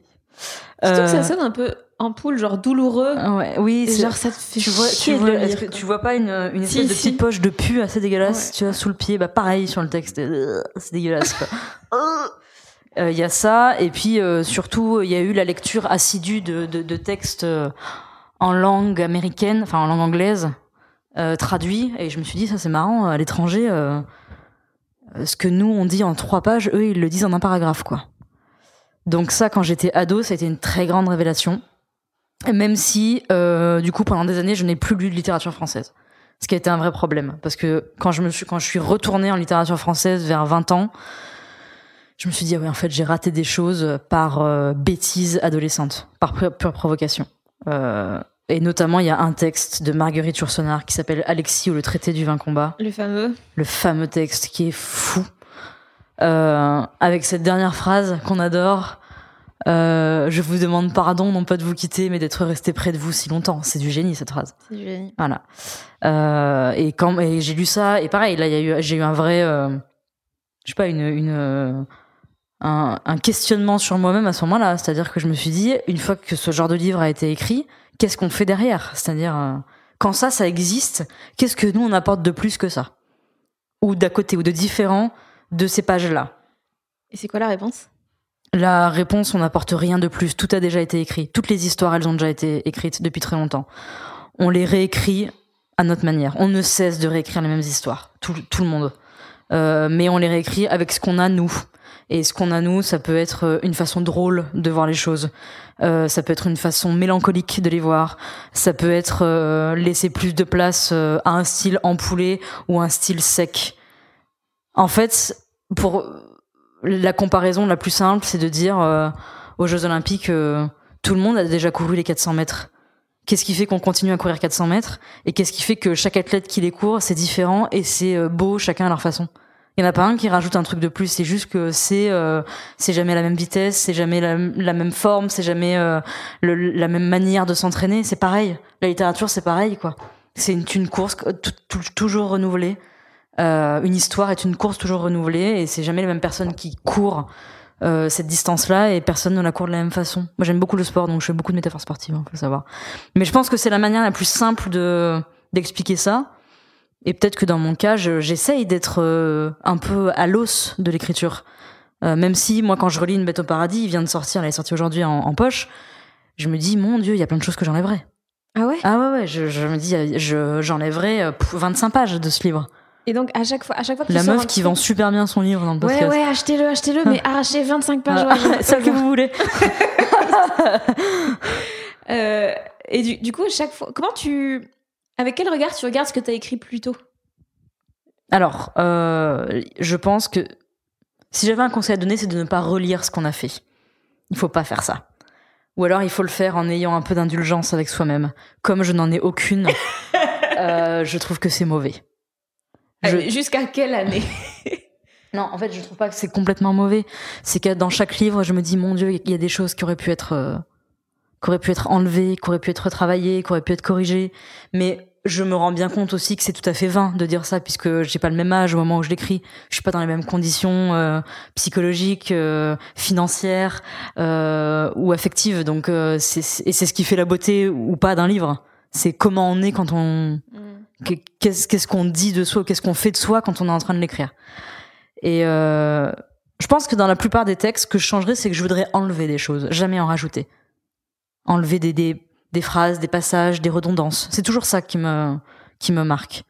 Surtout que ça Euh, sonne un peu ampoule, genre douloureux. Ouais, oui, c'est- genre, ça te fait tu vois, chier lire, tu pas une, une Si, espèce de si. petite poche de pu assez dégueulasse, Ouais. tu vois, sous le pied, bah pareil sur le texte, euh, c'est dégueulasse. quoi. [LAUGHS] Euh, Il y a ça, et puis euh, surtout, il y a eu la lecture assidue de, de, de textes euh, en langue américaine, enfin en langue anglaise, euh, traduits, et je me suis dit, ça c'est marrant, à l'étranger, euh, ce que nous on dit en trois pages, eux ils le disent en un paragraphe, quoi. Donc ça, quand j'étais ado, ça a été une très grande révélation. Même si, euh, du coup, pendant des années, je n'ai plus lu de littérature française. Ce qui a été un vrai problème. Parce que quand je me suis, quand je suis retournée en littérature française vers 20 ans, je me suis dit, ah ouais, en fait, j'ai raté des choses par euh, bêtise adolescente, par pure, provocation. Et notamment, il y a un texte de Marguerite Yourcenar qui s'appelle Alexis ou le traité du vin combat Le fameux. le fameux texte qui est fou, Euh, avec cette dernière phrase qu'on adore. euh, je vous demande pardon, non pas de vous quitter, mais d'être resté près de vous si longtemps. C'est du génie cette phrase. C'est du génie. Voilà. Euh, et quand et j'ai lu ça, et pareil, là, eu, j'ai eu un vrai, euh, je sais pas, une, une, un, un questionnement sur moi-même à ce moment-là. C'est-à-dire que je me suis dit, une fois que ce genre de livre a été écrit, qu'est-ce qu'on fait derrière? C'est-à-dire, euh, quand ça, ça existe, qu'est-ce que nous on apporte de plus que ça? Ou d'à côté, ou de différent de ces pages-là Et c'est quoi la réponse? La réponse, on n'apporte rien de plus. Tout a déjà été écrit. Toutes les histoires, elles ont déjà été écrites depuis très longtemps. On les réécrit à notre manière. On ne cesse de réécrire les mêmes histoires. Tout, tout le monde. Euh, mais on les réécrit avec ce qu'on a nous. Et ce qu'on a nous, ça peut être une façon drôle de voir les choses. Euh, ça peut être une façon mélancolique de les voir. Ça peut être euh, laisser plus de place euh, à un style empoulé ou un style sec. En fait, pour la comparaison la plus simple, c'est de dire euh, aux Jeux Olympiques, euh, tout le monde a déjà couru les 400 mètres. Qu'est-ce qui fait qu'on continue à courir 400 mètres? Et qu'est-ce qui fait que chaque athlète qui les court, c'est différent et c'est beau chacun à leur façon? Il y en a pas un qui rajoute un truc de plus. C'est juste que c'est euh, c'est jamais la même vitesse, c'est jamais la, même forme, c'est jamais euh, la même manière de s'entraîner. C'est pareil. La littérature, c'est pareil, quoi. C'est une, course euh, tou- tou- toujours renouvelée. Euh, une histoire est une course toujours renouvelée et c'est jamais les mêmes personnes qui courent euh, cette distance-là et personne ne la court de la même façon. Moi, j'aime beaucoup le sport, donc je fais beaucoup de métaphores sportives, hein, faut savoir. Mais je pense que c'est la manière la plus simple de d'expliquer ça. Et peut-être que dans mon cas, je- j'essaye d'être euh, un peu à l'os de l'écriture. Euh, même si moi, quand je relis Une bête au paradis, il vient de sortir, elle est sortie aujourd'hui en, en poche. Je me dis, mon Dieu, il y a plein de choses que j'enlèverais. Ah ouais? Ah ouais, ouais, je, je me dis, euh, je- j'enlèverais pff, 25 pages de ce livre. Et donc, à chaque fois, à chaque fois que La meuf qui truc- vend super bien son livre dans le podcast. Ouais, ouais, achetez-le, achetez-le, mais [LAUGHS] arrachez 25 pages. Ah, ouais, je- celle que vous voulez. [LAUGHS] Euh, et du, du coup, chaque fois, comment tu, avec quel regard tu regardes ce que tu as écrit plus tôt? Alors, euh, je pense que si j'avais un conseil à donner, c'est de ne pas relire ce qu'on a fait. Il faut pas faire ça. Ou alors, il faut le faire en ayant un peu d'indulgence avec soi-même. Comme je n'en ai aucune, [LAUGHS] euh, je trouve que c'est mauvais. Je- Jusqu'à quelle année? [LAUGHS] Non, en fait, je trouve pas que c'est complètement mauvais. C'est que dans chaque livre, je me dis, mon Dieu, il y a des choses qui auraient pu être, euh, qui auraient pu être enlevées, qui auraient pu être retravaillées, qui auraient pu être corrigées. Mais je me rends bien compte aussi que c'est tout à fait vain de dire ça, puisque j'ai pas le même âge au moment où je l'écris. Je suis pas dans les mêmes conditions euh, psychologiques, euh, financières euh, ou affectives. Donc, euh, c'est, c'est- et c'est ce qui fait la beauté ou pas d'un livre. C'est comment on est quand on, que- qu'est-ce qu'est-ce qu'on dit de soi, qu'est-ce qu'on fait de soi quand on est en train de l'écrire. Et euh, je pense que dans la plupart des textes, ce que je changerais, c'est que je voudrais enlever des choses, jamais en rajouter. Enlever des, des, des phrases, des passages, des redondances. C'est toujours ça qui me, qui me marque.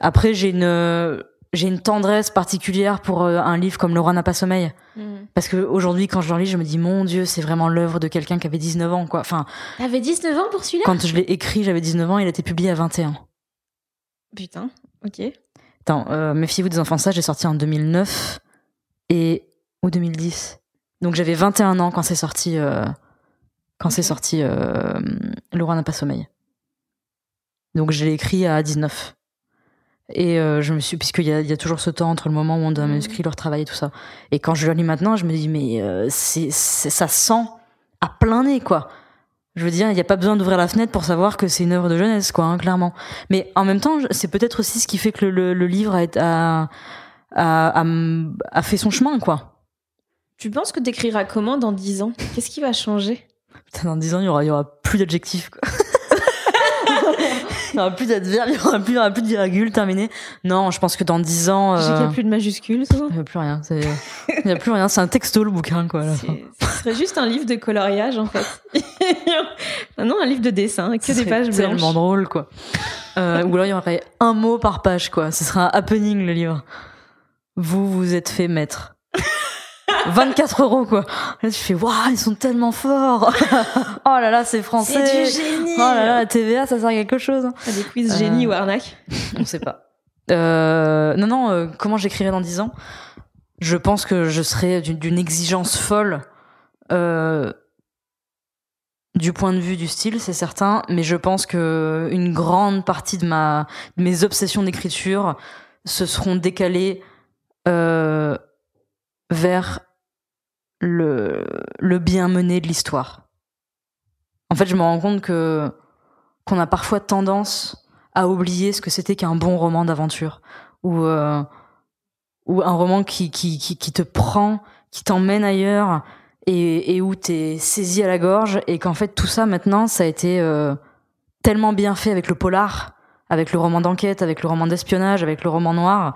Après, j'ai une, j'ai une tendresse particulière pour euh, un livre comme Le roi n'a pas sommeil. Parce que aujourd'hui, quand je le lis, je me dis, mon Dieu, c'est vraiment l'œuvre de quelqu'un qui avait 19 ans, quoi. Enfin, T'avais 19 ans pour celui-là? quand je l'ai écrit, j'avais 19 ans, il a été publié à 21. Putain, ok. Attends, euh, méfiez-vous des enfants sages, j'ai sorti en 2009 et ou 2010. Donc j'avais 21 ans quand c'est sorti euh, quand c'est sorti euh, Le roi n'a pas sommeil. Donc je l'ai écrit à 19. Et euh, je me suis puisqu'il y a, il y a toujours ce temps entre le moment où on donne un manuscrit, leur travail et tout ça. Et quand je le lis maintenant, je me dis mais euh, c'est c'est- ça sent à plein nez quoi. Je veux dire, il n'y a pas besoin d'ouvrir la fenêtre pour savoir que c'est une œuvre de jeunesse, quoi, hein, clairement. Mais en même temps, c'est peut-être aussi ce qui fait que le, le- le livre a, été- a, a, a, a fait son chemin, quoi. Tu penses que t'écriras comment dans 10 ans? Qu'est-ce qui va changer? Putain, dans 10 ans, il y aura, il y aura plus d'adjectifs, quoi. [LAUGHS] il y aura plus d'adverbes, il y aura plus, il y aura plus de virgules, terminé. Non, je pense que dans 10 ans, J'ai qu'il n'y euh, a plus de majuscules, souvent. il n'y a plus rien. c'est- Il n'y a plus rien. C'est un texto, le bouquin, quoi. à la fin. C'est- Ce serait juste un livre de coloriage, en fait. [LAUGHS] Non, un livre de dessin, que Ce des serait pages blanches. tellement drôle, quoi. Euh, ou alors il y aurait un mot par page, quoi. Ce serait un happening, le livre. Vous vous êtes fait maître. 24 euros, quoi. Là, tu fais, waouh, ils sont tellement forts. [LAUGHS] oh là là, c'est français. C'est du génie Oh là là, la TVA, ça sert à quelque chose. Ah, Des quiz génie Euh, ou arnaque [LAUGHS] On sait pas. Euh, non, non, euh, comment j'écrirai dans 10 ans? Je pense que je serai d'une d'une exigence folle euh, du point de vue du style, c'est certain, mais je pense que une grande partie de, ma, de mes obsessions d'écriture se seront décalées euh, vers le, le bien mené de l'histoire. En fait, je me rends compte que qu'on a parfois tendance à oublier ce que c'était qu'un bon roman d'aventure ou euh, ou un roman qui, qui, qui, te prend, qui t'emmène ailleurs et, et où t'es saisi à la gorge et qu'en fait tout ça maintenant ça a été euh, tellement bien fait avec le polar, avec le roman d'enquête, avec le roman d'espionnage, avec le roman noir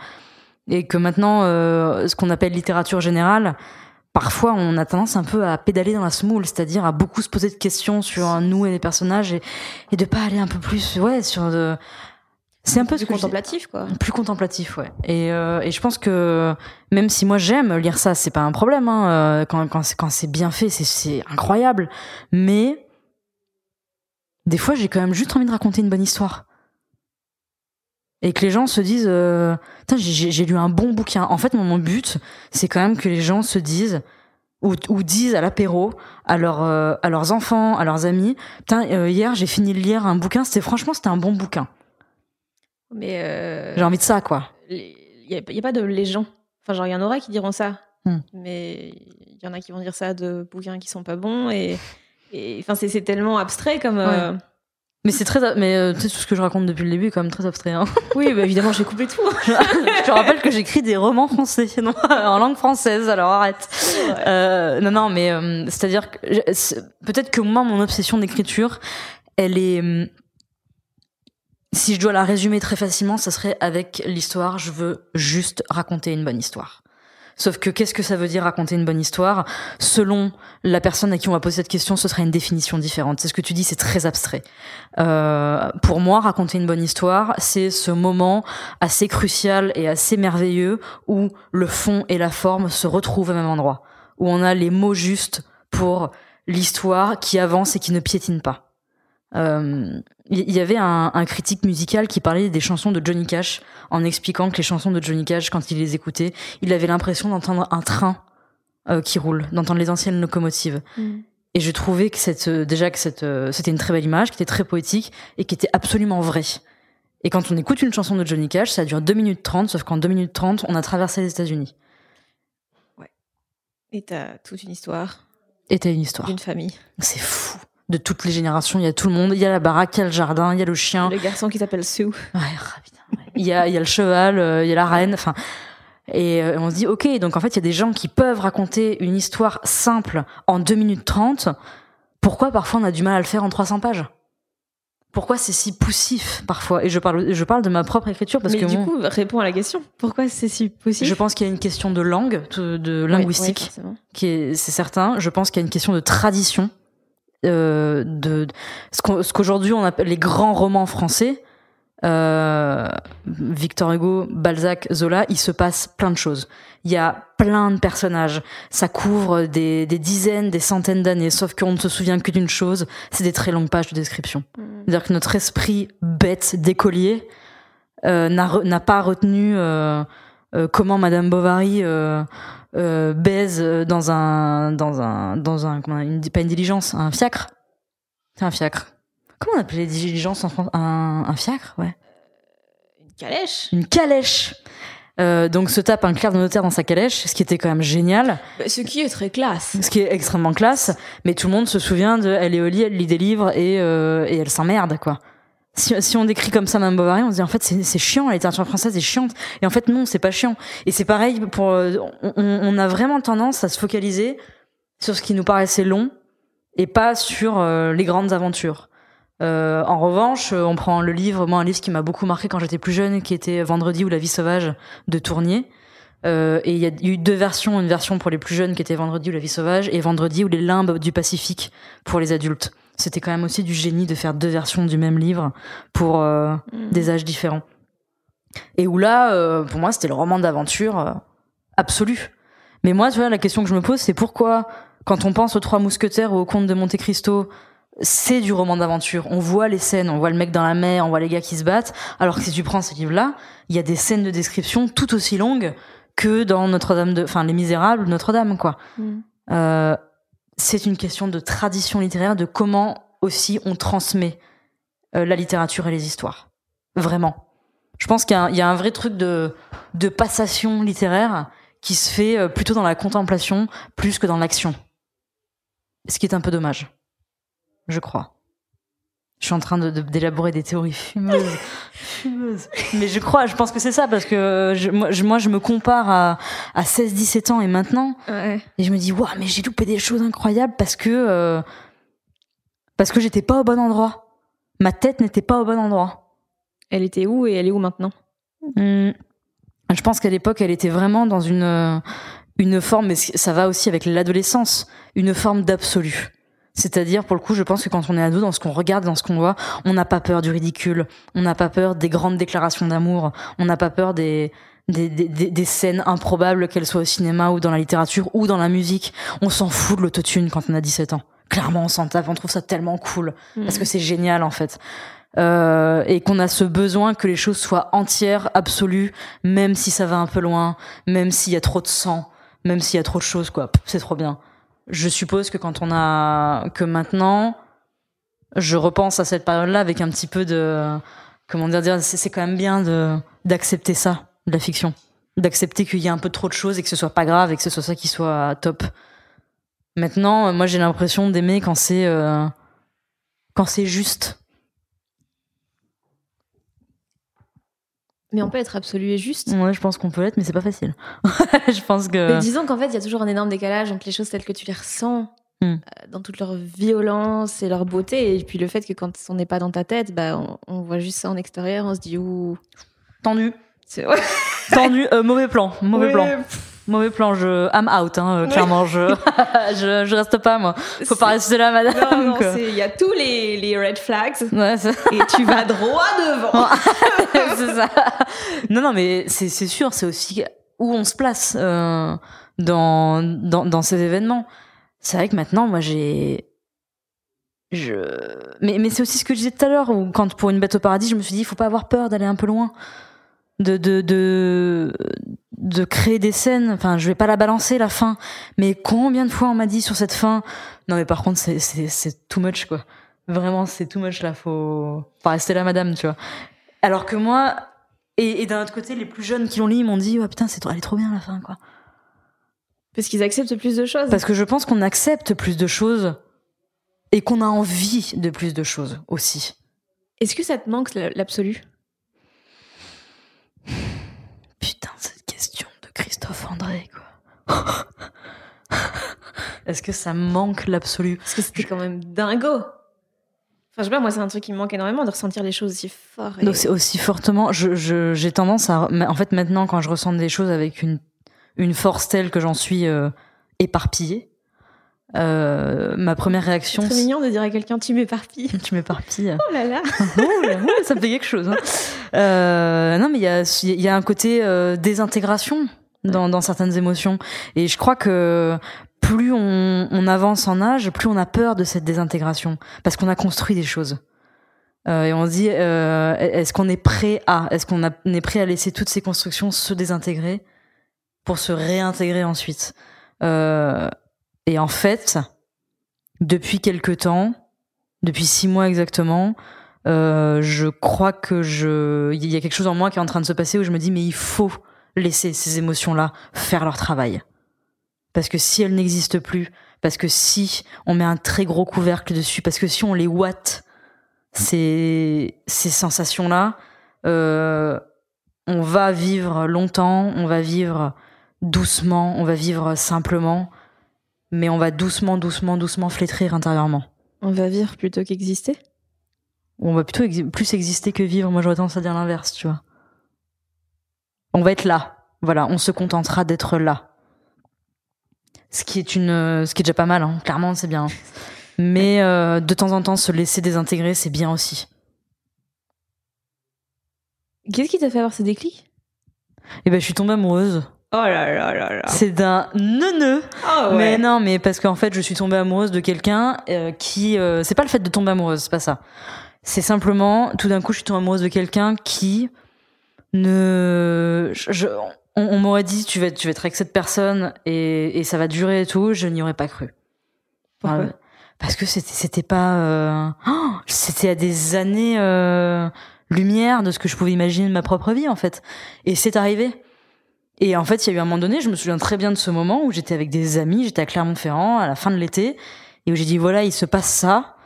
et que maintenant euh, ce qu'on appelle littérature générale Parfois, on a tendance un peu à pédaler dans la semoule, c'est-à-dire à beaucoup se poser de questions sur nous et les personnages et, et de pas aller un peu plus, ouais, sur de. C'est un peu ce dis. contemplatif, quoi. Plus contemplatif, ouais. Et, euh, et je pense que même si moi j'aime lire ça, c'est pas un problème. Hein, euh, quand quand c'est quand c'est bien fait, c'est c'est incroyable. Mais des fois, j'ai quand même juste envie de raconter une bonne histoire. Et que les gens se disent, euh, j'ai lu un bon bouquin. En fait, mon, mon but, c'est quand même que les gens se disent, ou, ou disent à l'apéro à, leur, euh, à leurs enfants, à leurs amis, putain, euh, hier j'ai fini de lire un bouquin, c'était franchement c'était un bon bouquin. Mais euh, J'ai envie de ça, quoi. il n'y a, y a pas de légende. Enfin, genre, il y en aura qui diront ça. Hmm. Mais il y en a qui vont dire ça de bouquins qui sont pas bons. Et enfin, c'est c'est tellement abstrait comme. euh, Mais c'est très, mais euh, tu sais, tout ce que je raconte depuis le début est quand même très abstrait. Hein. [LAUGHS] Oui, bah, évidemment, j'ai coupé tout. je te rappelle que j'écris des romans français, [LAUGHS] non, en langue française, alors arrête. Euh, non, non, mais euh, c'est-à-dire que peut-être que moi, mon obsession d'écriture, elle est. hum, Si je dois la résumer très facilement, ça serait avec l'histoire. Je veux juste raconter une bonne histoire. Sauf que qu'est-ce que ça veut dire raconter une bonne histoire? Selon la personne à qui on va poser cette question, ce sera une définition différente. C'est ce que tu dis, c'est très abstrait. Euh, pour moi, raconter une bonne histoire, c'est ce moment assez crucial et assez merveilleux où le fond et la forme se retrouvent au même endroit, où on a les mots justes pour l'histoire qui avance et qui ne piétine pas. Euh, Il y avait un, un critique musical qui parlait des chansons de Johnny Cash en expliquant que les chansons de Johnny Cash, quand il les écoutait, il avait l'impression d'entendre un train euh, qui roule, d'entendre les anciennes locomotives. Et je trouvais que cette, euh, déjà que cette, euh, c'était une très belle image, qui était très poétique et qui était absolument vraie. Et quand on écoute une chanson de Johnny Cash, ça dure 2 minutes 30, sauf qu'en 2 minutes 30, on a traversé les États-Unis. Et t'as toute une histoire Et t'as une histoire. d'une famille. C'est fou. De toutes les générations, il y a tout le monde. Il y a la baraque, il y a le jardin, il y a le chien. Le garçon qui s'appelle Sue. Ouais, ah, putain, ouais. Il y a, il y a le cheval, euh, il y a la reine. Enfin, et euh, on se dit, ok, donc en fait, il y a des gens qui peuvent raconter une histoire simple en 2 minutes 30. Pourquoi parfois on a du mal à le faire en 300 pages? Pourquoi c'est si poussif parfois? Et je parle, je parle de ma propre écriture parce Mais que du mon- coup, réponds à la question. Pourquoi c'est si possible je pense qu'il y a une question de langue, de, linguistique. qui est c'est certain. Je pense qu'il y a une question de tradition, euh, de ce qu'aujourd'hui on appelle les grands romans français. Euh, Victor Hugo, Balzac, Zola, il se passe plein de choses. Il y a plein de personnages. Ça couvre des, des dizaines, des centaines d'années, sauf qu'on ne se souvient que d'une chose, c'est des très longues pages de description. C'est-à-dire que notre esprit bête d'écolier euh, n'a pas retenu euh, comment Madame Bovary euh, euh, baise dans un dans un dans un comment une, pas une diligence, un fiacre. C'est un fiacre. Comment on appelle les diligences en France un, un fiacre, ouais. Une calèche. Une calèche. Euh, donc se tape un clerc de notaire dans sa calèche, ce qui était quand même génial, Bah, ce qui est très classe. ce qui est extrêmement classe. Mais tout le monde se souvient de, elle est au lit, elle lit des livres et euh, et elle s'emmerde quoi. Si, si on décrit comme ça Madame Bovary, on se dit en fait c'est chiant, la littérature française est chiante. Et en fait non, c'est pas chiant. Et c'est pareil pour, euh, on, on a vraiment tendance à se focaliser sur ce qui nous paraissait long et pas sur euh, les grandes aventures. Euh, en revanche, on prend le livre, moi un livre qui m'a beaucoup marqué quand j'étais plus jeune, qui était Vendredi ou la vie sauvage de Tournier. Euh, et il y a eu deux versions, une version pour les plus jeunes qui était Vendredi ou la vie sauvage et Vendredi ou les limbes du Pacifique pour les adultes. C'était quand même aussi du génie de faire deux versions du même livre pour euh, Mm. des âges différents. Et où là, euh, pour moi, c'était le roman d'aventure euh, absolu. Mais moi, tu vois, la question que je me pose, c'est pourquoi, quand on pense aux Trois Mousquetaires ou au Comte de Monte Cristo, c'est du roman d'aventure. On voit les scènes, on voit le mec dans la mer, on voit les gars qui se battent. Alors que si tu prends ces livres-là, il y a des scènes de description tout aussi longues que dans Notre-Dame de, enfin, Les Misérables Notre-Dame, quoi. Mm. C'est une question de tradition littéraire, de comment aussi on transmet euh, la littérature et les histoires. Vraiment. Je pense qu'il y a un, il y a un vrai truc de, de passation littéraire qui se fait euh, plutôt dans la contemplation plus que dans l'action. Ce qui est un peu dommage. Je crois. Je suis en train de- de- d'élaborer des théories fumeuses. fumeuses. Mais je crois, je pense que c'est ça, parce que je- moi, je, moi, je me compare à, à 16-17 ans et maintenant, Ouais. et je me dis, waouh, mais j'ai loupé des choses incroyables parce que, euh, parce que j'étais pas au bon endroit. Ma tête n'était pas au bon endroit. Elle était où et elle est où maintenant? Hmm. Je pense qu'à l'époque, elle était vraiment dans une, euh, une forme, mais ça va aussi avec l'adolescence, une forme d'absolu. C'est-à-dire, pour le coup, je pense que quand on est ado, dans ce qu'on regarde, dans ce qu'on voit, on n'a pas peur du ridicule, on n'a pas peur des grandes déclarations d'amour, on n'a pas peur des, des, des, des- scènes improbables, qu'elles soient au cinéma ou dans la littérature ou dans la musique. On s'en fout de l'autotune quand on a 17 ans. Clairement, on s'en tape, on trouve ça tellement cool parce que c'est génial en fait. Euh, et qu'on a ce besoin que les choses soient entières, absolues, même si ça va un peu loin, même s'il y a trop de sang, même s'il y a trop de choses, quoi. C'est trop bien. Je suppose que quand on a que maintenant je repense à cette période-là avec un petit peu de comment dire dire c'est quand même bien de d'accepter ça de la fiction. D'accepter qu'il y a un peu trop de choses et que ce soit pas grave et que ce soit ça qui soit top. Maintenant moi j'ai l'impression d'aimer quand c'est euh, quand c'est juste Mais on peut être absolu et juste. Ouais, je pense qu'on peut l'être, mais c'est pas facile. [LAUGHS] je pense que. Mais disons qu'en fait, il y a toujours un énorme décalage entre les choses telles que tu les ressens Hmm. euh, dans toute leur violence et leur beauté, et puis le fait que quand on n'est pas dans ta tête, bah, on, on voit juste ça en extérieur, on se dit ouh. Tendu. C'est [LAUGHS] ouais. Tendu. euh, mauvais plan. Mauvais plan. Mauvais plan. Je. I'm out, hein, euh, clairement. Je... [LAUGHS] je. Je reste pas, moi. Faut pas rester là, madame. Il y a tous les, les red flags Ouais, et tu vas droit devant. [LAUGHS] c'est ça. Non, non, mais c'est c'est sûr, c'est aussi où on se place euh, dans, dans, dans ces événements. C'est vrai que maintenant, moi, j'ai. Je... Mais, mais c'est aussi ce que je disais tout à l'heure, où quand pour une bête au paradis, je me suis dit, il faut pas avoir peur d'aller un peu loin. De, de, de, de créer des scènes. Enfin, je vais pas la balancer, la fin. Mais combien de fois on m'a dit sur cette fin Non, mais par contre, c'est- c'est c'est too much, quoi. Vraiment, c'est too much, là. Faut pas rester là, madame, tu vois. Alors que moi, et, et d'un autre côté, les plus jeunes qui l'ont lu, ils m'ont dit, ouais, putain, c'est trop- elle est trop bien la fin, quoi. Parce qu'ils acceptent plus de choses. Parce que je pense qu'on accepte plus de choses et qu'on a envie de plus de choses aussi. Est-ce que ça te manque l'absolu? Putain, de Christophe André, quoi. [LAUGHS] Est-ce que ça manque l'absolu? Parce que c'était quand même dingo. Enfin, je sais pas, moi, c'est un truc qui me manque énormément de ressentir les choses aussi fort. et- Donc c'est aussi fortement, je, je- j'ai tendance à, en fait maintenant quand je ressens des choses avec une, une force telle que j'en suis euh, éparpillée, euh, ma première réaction, C'est mignon de dire à quelqu'un tu m'éparpilles. [LAUGHS] tu m'éparpilles. Oh là là. [LAUGHS] Oh là, oh, ça me fait quelque chose. hein. Euh, non, mais il y a, y a un côté euh, désintégration dans, dans certaines émotions. Et je crois que plus on, on avance en âge, plus on a peur de cette désintégration. Parce qu'on a construit des choses. Euh, et on se dit, euh, est-ce qu'on est prêt à Est-ce qu'on est prêt à laisser toutes ces constructions se désintégrer pour se réintégrer ensuite? Euh, Et en fait, depuis quelque temps, depuis six mois exactement, euh, je crois que je, il y a quelque chose en moi qui est en train de se passer où je me dis mais il faut laisser ces émotions-là faire leur travail. Parce que si elles n'existent plus, parce que si on met un très gros couvercle dessus, parce que si on les ouate, ces, ces sensations-là, euh, on va vivre longtemps, on va vivre doucement, on va vivre simplement, mais on va doucement, doucement, doucement flétrir intérieurement. On va vivre plutôt qu'exister? On va plutôt plus exister que vivre. Moi, j'aurais tendance à dire l'inverse, tu vois. On va être là. Voilà, on se contentera d'être là. Ce qui est une, euh, ce qui est déjà pas mal, hein. clairement, c'est bien. Mais euh, de temps en temps, se laisser désintégrer, c'est bien aussi. Qu'est-ce qui t'a fait avoir ce déclic? Et ben, je suis tombée amoureuse. Oh là là là là. C'est d'un neuneu. Oh Mais non, mais parce qu'en fait, je suis tombée amoureuse de quelqu'un euh, qui. euh, c'est pas le fait de tomber amoureuse, c'est pas ça. C'est simplement, tout d'un coup, je suis tombée amoureuse de quelqu'un qui ne. je- je- on on m'aurait dit, tu vas, être- tu vas être avec cette personne et, et ça va durer et tout. Je n'y aurais pas cru. Pourquoi Parce que c'était, c'était pas. euh, oh, c'était à des années euh, lumière de ce que je pouvais imaginer de ma propre vie, en fait. Et c'est arrivé. Et en fait, il y a eu un moment donné, je me souviens très bien de ce moment où j'étais avec des amis, j'étais à Clermont-Ferrand à la fin de l'été, et où j'ai dit voilà, il se passe ça.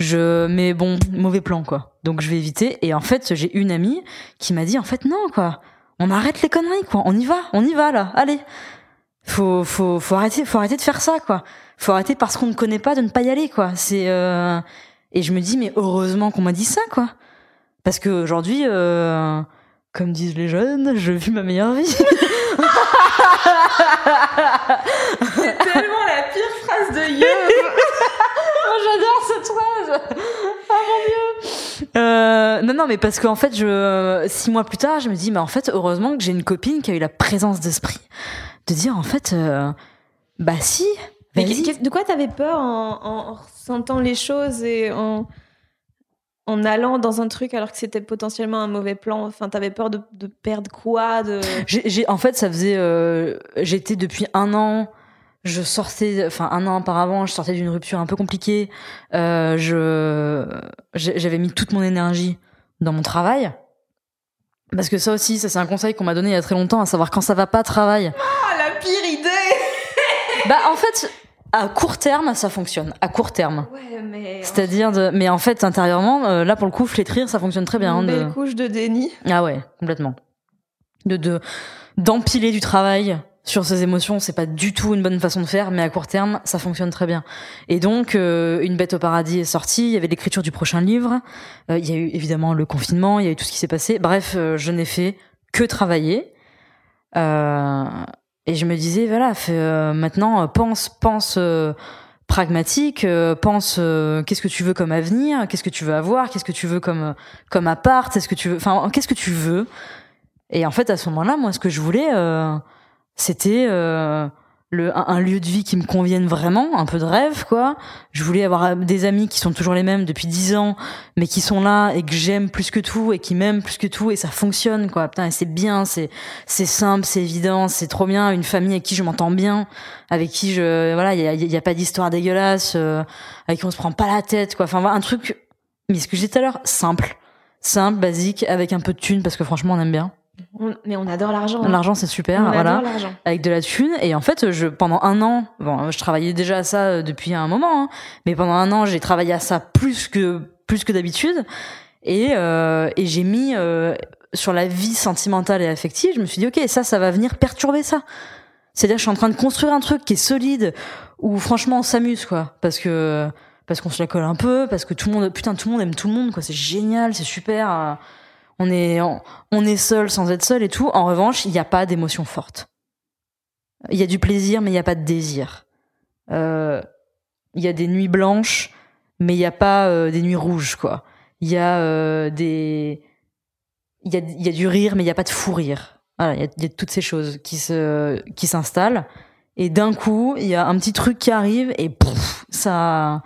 Je, mais bon, mauvais plan quoi. Donc je vais éviter. Et en fait, j'ai une amie qui m'a dit en fait non quoi, on arrête les conneries quoi, on y va, on y va là, allez. Faut, faut, faut arrêter, faut arrêter de faire ça quoi. Faut arrêter parce qu'on ne connaît pas de ne pas y aller quoi. C'est euh... et je me dis mais heureusement qu'on m'a dit ça quoi, parce que aujourd'hui. Euh... Comme disent les jeunes, je vis ma meilleure vie. [LAUGHS] C'est tellement la pire phrase de You. Oh, j'adore cette phrase. Ah mon dieu. Euh, non, non, mais parce qu'en fait, je, six mois plus tard, je me dis, mais en fait, heureusement que j'ai une copine qui a eu la présence d'esprit. De dire, en fait, euh, bah si, Mais de quoi t'avais peur en, en ressentant les choses et en, en allant dans un truc alors que c'était potentiellement un mauvais plan? Enfin, t'avais peur de, de perdre quoi de... En fait, ça faisait, euh, j'étais depuis un an je sortais, enfin un an auparavant, je sortais d'une rupture un peu compliquée. Euh, je j'avais mis toute mon énergie dans mon travail. Parce que ça aussi, ça c'est un conseil qu'on m'a donné il y a très longtemps, à savoir quand ça va pas, travail. Ah, la pire idée [LAUGHS] Bah en fait, à court terme, ça fonctionne. À court terme. Ouais, mais. C'est-à-dire de, mais en fait intérieurement, euh, là pour le coup, flétrir, ça fonctionne très bien. Une hein, belle de- couche de déni. Ah ouais, complètement. De de d'empiler du travail sur ses émotions, c'est pas du tout une bonne façon de faire, mais à court terme, ça fonctionne très bien. Et donc, euh, Une bête au paradis est sortie, il y avait l'écriture du prochain livre, euh, il y a eu évidemment le confinement, il y a eu tout ce qui s'est passé. Bref, euh, je n'ai fait que travailler. Euh, et je me disais, voilà, fais, euh, maintenant, euh, pense, pense pragmatique, pense qu'est-ce que tu veux comme avenir, qu'est-ce que tu veux avoir, qu'est-ce que tu veux comme, comme appart, est-ce que tu veux, enfin, qu'est-ce que tu veux? Et en fait, à ce moment-là, moi, ce que je voulais, c'était euh, le, un, lieu de vie qui me convienne vraiment, un peu de rêve, quoi. Je voulais avoir euh, des amis qui sont toujours les mêmes depuis dix ans, mais qui sont là et que j'aime plus que tout et qui m'aiment plus que tout et ça fonctionne, quoi. Putain, et c'est bien, c'est c'est simple, c'est évident, c'est trop bien. Une famille avec qui je m'entends bien, avec qui je voilà, il y a, y a pas d'histoire dégueulasse, euh, avec qui on se prend pas la tête, quoi. Enfin, un truc. Mais ce que je disais tout à l'heure, simple, simple, basique, avec un peu de thunes parce que franchement, on aime bien. On- Mais on adore l'argent. hein. L'argent, c'est super, on voilà. adore avec de la thune. Et en fait je pendant un an bon je travaillais déjà à ça euh, depuis un moment hein, mais pendant un an j'ai travaillé à ça plus que plus que d'habitude. Et euh, et j'ai mis euh, sur la vie sentimentale et affective je me suis dit ok ça ça va venir perturber ça. C'est-à-dire je suis en train de construire un truc qui est solide où franchement on s'amuse quoi. Parce que parce qu'on se la colle un peu parce que tout le monde putain tout le monde aime tout le monde quoi. C'est génial c'est super on est est seul sans être seul et tout en revanche il n'y a pas d'émotion forte il y a du plaisir, mais il n'y a pas de désir. Euh, Il y a des nuits blanches, mais il n'y a pas euh, des nuits rouges, quoi. Il y a euh, des, il y a, y a du rire, mais il n'y a pas de fou rire. Voilà, il y a, toutes ces choses qui se, qui s'installent. Et d'un coup, il y a un petit truc qui arrive et ça.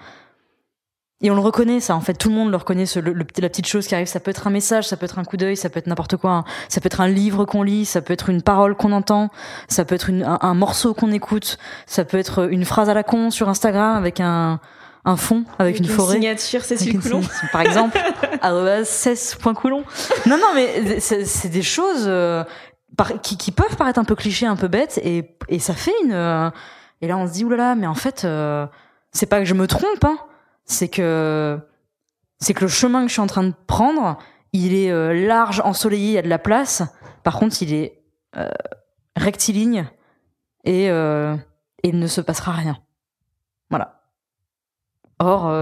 Et on le reconnaît, ça. En fait, tout le monde le reconnaît, ce, le, le- la petite chose qui arrive. Ça peut être un message, ça peut être un coup d'œil, ça peut être n'importe quoi. hein. Ça peut être un livre qu'on lit, ça peut être une parole qu'on entend, ça peut être une- un, un morceau qu'on écoute, ça peut être une phrase à la con sur Instagram avec un, un fond, avec, une, forêt. signature Cécile Avec une Coulon. Par exemple, [LAUGHS] 16.coulon. Non, non, mais c'est c'est des choses euh, par- qui, qui peuvent paraître un peu clichés, un peu bêtes, et, et ça fait une. euh, et là, on se dit, oulala, mais en fait, euh, c'est pas que je me trompe, hein, c'est que le chemin que je suis en train de prendre, il est euh, large, ensoleillé, il y a de la place. Par contre, il est euh, rectiligne et, euh, et il ne se passera rien. Voilà. Or,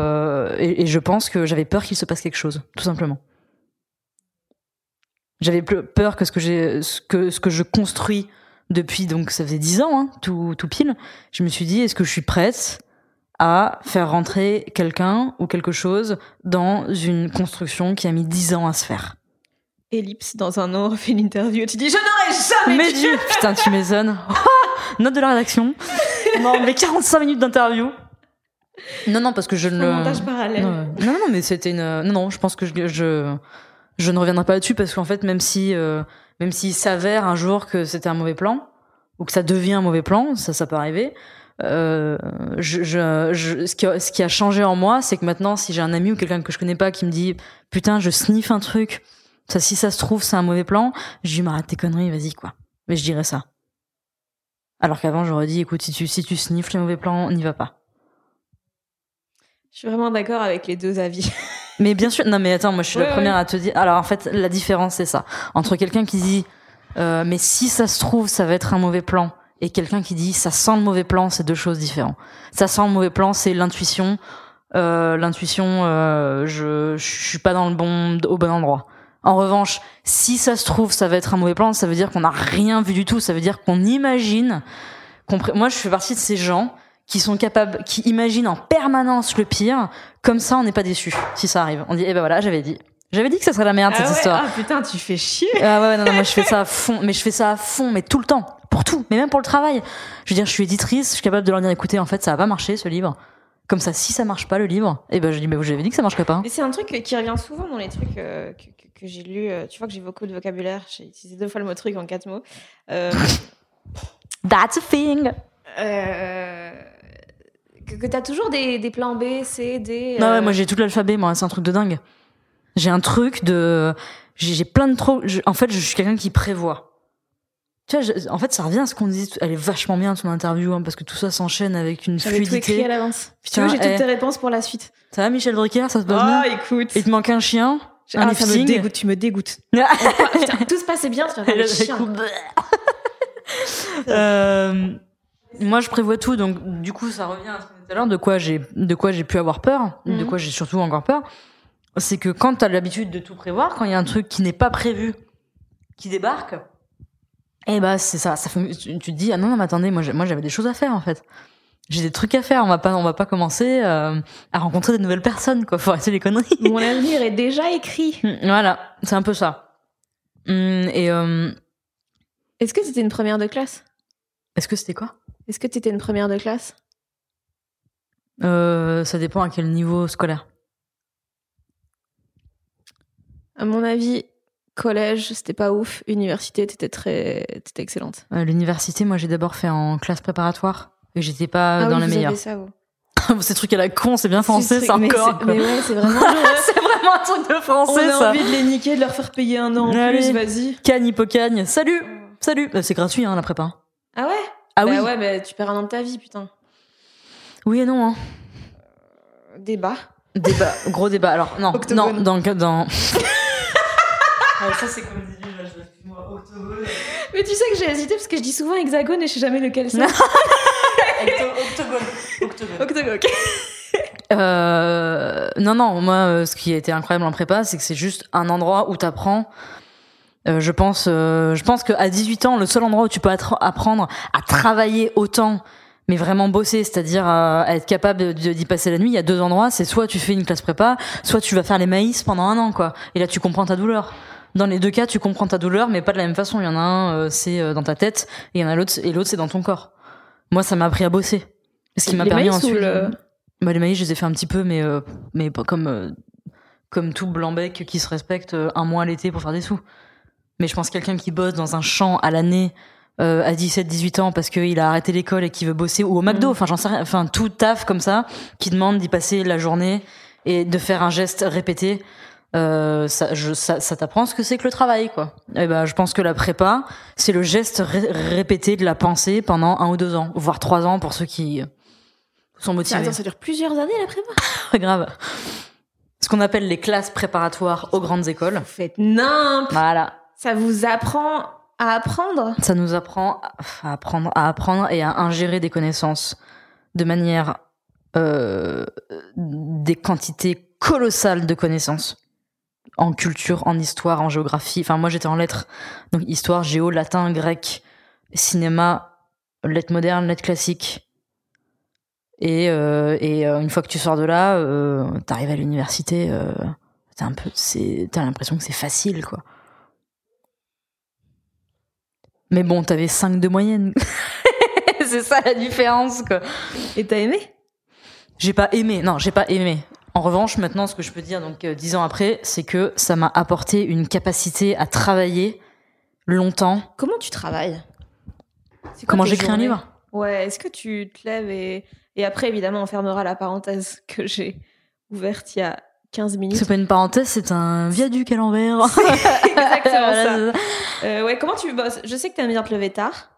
et, je pense que j'avais peur qu'il se passe quelque chose, tout simplement. J'avais peur que ce que j'ai, je construis depuis donc ça faisait dix ans, hein, tout tout pile. Je me suis dit, est-ce que je suis prête? À faire rentrer quelqu'un ou quelque chose dans une construction qui a mis dix ans à se faire Ellipse, dans un an, on refait une interview. Tu dis, je n'aurais jamais Mais dû. Dieu, putain, tu m'étonnes. [LAUGHS] Note de la rédaction. Non, mais 45 minutes d'interview. Non, non, parce que je ne. Montage parallèle. Non, non, non, mais c'était une. Non, non, je pense que je, je, je ne reviendrai pas là-dessus parce qu'en fait, même si, euh, même s'il s'avère un jour que c'était un mauvais plan ou que ça devient un mauvais plan, ça, ça peut arriver. Euh, je, je, je- ce, qui a, ce qui a changé en moi, c'est que maintenant, si j'ai un ami ou quelqu'un que je connais pas qui me dit putain, je sniffe un truc, ça, si ça se trouve, c'est un mauvais plan, je dis, mais arrête tes conneries, vas-y, quoi. Mais je dirais ça. Alors qu'avant, j'aurais dit, écoute, si tu, si tu sniffes les mauvais plans, n'y va pas. Je suis vraiment d'accord avec les deux avis. [LAUGHS] Mais bien sûr, non mais attends, moi je suis Ouais, la première ouais. à te dire. Alors en fait, la différence c'est ça entre quelqu'un qui dit, euh, mais si ça se trouve, ça va être un mauvais plan, et quelqu'un qui dit, ça sent le mauvais plan, c'est deux choses différentes. Ça sent le mauvais plan, c'est l'intuition. Euh, l'intuition, euh, je, je suis pas dans le bon, au bon endroit. En revanche, si ça se trouve, ça va être un mauvais plan, ça veut dire qu'on n'a rien vu du tout. Ça veut dire qu'on imagine. Moi, je fais partie de ces gens qui sont capables, qui imaginent en permanence le pire. Comme ça, on n'est pas déçu si ça arrive. On dit, eh ben voilà, j'avais dit. J'avais dit que ça serait la merde, ah cette ouais, histoire. ah putain, tu fais chier. Ah ouais, ouais, non, non, moi je fais ça à fond, mais je fais ça à fond, mais tout le temps, pour tout, mais même pour le travail. Je veux dire, je suis éditrice, je suis capable de leur dire, écoutez, en fait, ça va pas marcher ce livre. Comme ça, si ça marche pas le livre, eh ben je dis, mais vous j'avais dit que ça marcherait pas. Mais c'est un truc qui revient souvent dans les trucs euh, que, que- que j'ai lus. euh, Tu vois que j'ai beaucoup de vocabulaire. J'ai utilisé deux fois le mot truc en quatre mots. Euh, [LAUGHS] That's a thing. Euh, que, que t'as toujours des, des plans B, C, D. Non, ouais, moi j'ai tout l'alphabet, moi, c'est un truc de dingue. J'ai un truc de. J'ai plein de trop. En fait, je suis quelqu'un qui prévoit. Tu vois, je- en fait, ça revient à ce qu'on disait. Elle est vachement bien ton interview, hein, parce que tout ça s'enchaîne avec une J'avais tout écrit à fluidité. l'avance. Tu j'ai toutes eh. tes réponses pour la suite. Ça va, Michel Drucker Ça se passe Ah, bien écoute. Il te manque un chien Un Ah, ça me lifting dégoûte, tu me dégoûtes. [LAUGHS] Oh, putain, tout se passait bien, tu le chien. [LAUGHS] Euh, moi, je prévois tout, donc du coup, ça revient à ce qu'on disait tout à l'heure, de quoi j'ai, de quoi j'ai pu avoir peur, de Mhm. quoi j'ai surtout encore peur. C'est que quand t'as l'habitude de tout prévoir, quand il y a un truc qui n'est pas prévu, qui débarque, eh bah c'est ça. ça fait- tu, tu te dis ah non non mais attendez, moi j'avais des choses à faire en fait. J'ai des trucs à faire. On va pas on va pas commencer euh, à rencontrer de nouvelles personnes quoi. Faut arrêter les conneries. Mon avenir est déjà écrit. [LAUGHS] Mm, voilà, c'est un peu ça. Hum, et euh, Est-ce que c'était une première de classe? Est-ce que c'était quoi? Est-ce que t'étais une première de classe? Euh, Ça dépend à quel niveau scolaire. À mon avis, collège, c'était pas ouf. Université, t'étais très, t'étais excellente. L'université, moi, j'ai d'abord fait en classe préparatoire et j'étais pas Ah dans oui, les vous meilleurs. [LAUGHS] avez ça, vous. Ces trucs à la con, c'est bien français, mais encore. c'est- quoi. Mais ouais, c'est vraiment. [LAUGHS] c'est vraiment un truc de On français, a ça. envie de les niquer, de leur faire payer un an en plus, vas-y. Cagne, hippocagne. Salut, salut. Euh, C'est gratuit, hein, la prépa. Ah ouais? Ah Bah oui. ouais, mais tu perds un an de ta vie, putain. Oui et non. Hein. Débat. Débat, gros débat. Alors non, [LAUGHS] Octogone. non, dans dans. Ah, ça c'est comme des nuages, excuse-moi, octogone. Mais tu sais que j'ai hésité parce que je dis souvent hexagone et je sais jamais lequel c'est. [LAUGHS] Octogone, octogone. Octogone, ok. Euh, non, non, moi, euh, ce qui a été incroyable en prépa, c'est que c'est juste un endroit où t'apprends. Euh, je pense, euh, je pense qu'à 18 ans, le seul endroit où tu peux apprendre à travailler autant, mais vraiment bosser, c'est-à-dire euh, à être capable d'y passer la nuit, il y a deux endroits. C'est soit tu fais une classe prépa, soit tu vas faire les maïs pendant un an, quoi. Et là, tu comprends ta douleur. Dans les deux cas, tu comprends ta douleur, mais pas de la même façon. Il y en a un, euh, c'est euh, dans ta tête, et il y en a l'autre, et l'autre, c'est dans ton corps. Moi, ça m'a appris à bosser. Ce qui m'a permis ensuite. le- Bah, les maïs, je les ai fait un petit peu, mais, euh, mais pas comme, euh, comme tout blanc-bec qui se respecte euh, un mois l'été pour faire des sous. Mais je pense que quelqu'un qui bosse dans un champ à l'année euh, à 17-18 ans parce qu'il a arrêté l'école et qui veut bosser, ou au McDo, Mm. enfin j'en sais rien, enfin tout taf comme ça, qui demande d'y passer la journée et de faire un geste répété, euh, ça, je, ça, ça t'apprend ce que c'est que le travail, quoi. Et ben, je pense que la prépa, c'est le geste ré- répété de la pensée pendant un ou deux ans, voire trois ans pour ceux qui sont motivés. Attends, ça dure plusieurs années la prépa? [LAUGHS] Grave. Ce qu'on appelle les classes préparatoires aux grandes écoles. Vous faites nimp. Voilà. Ça vous apprend à apprendre? Ça nous apprend à apprendre, à apprendre et à ingérer des connaissances de manière euh, des quantités colossales de connaissances en culture, en histoire, en géographie. Enfin, moi, j'étais en lettres, donc histoire, géo, latin, grec, cinéma, lettres modernes, lettres classiques. Et, euh, et euh, une fois que tu sors de là, euh, t'arrives à l'université, euh, t'as un peu, c'est, t'as l'impression que c'est facile, quoi. Mais bon, t'avais 5 de moyenne. [LAUGHS] c'est ça la différence, quoi. Et t'as aimé? J'ai pas aimé, non, j'ai pas aimé. En revanche, maintenant, ce que je peux dire, donc euh, dix ans après, c'est que ça m'a apporté une capacité à travailler longtemps. Comment tu travailles? Quoi Comment j'écris un livre? Ouais, est-ce que tu te lèves et... Et après, évidemment, on fermera la parenthèse que j'ai ouverte il y a 15 minutes. C'est pas une parenthèse, c'est un viaduc à l'envers. [LAUGHS] exactement [LAUGHS] ça. Euh, ouais, comment tu bosses? Je sais que t'aimes bien te lever tard.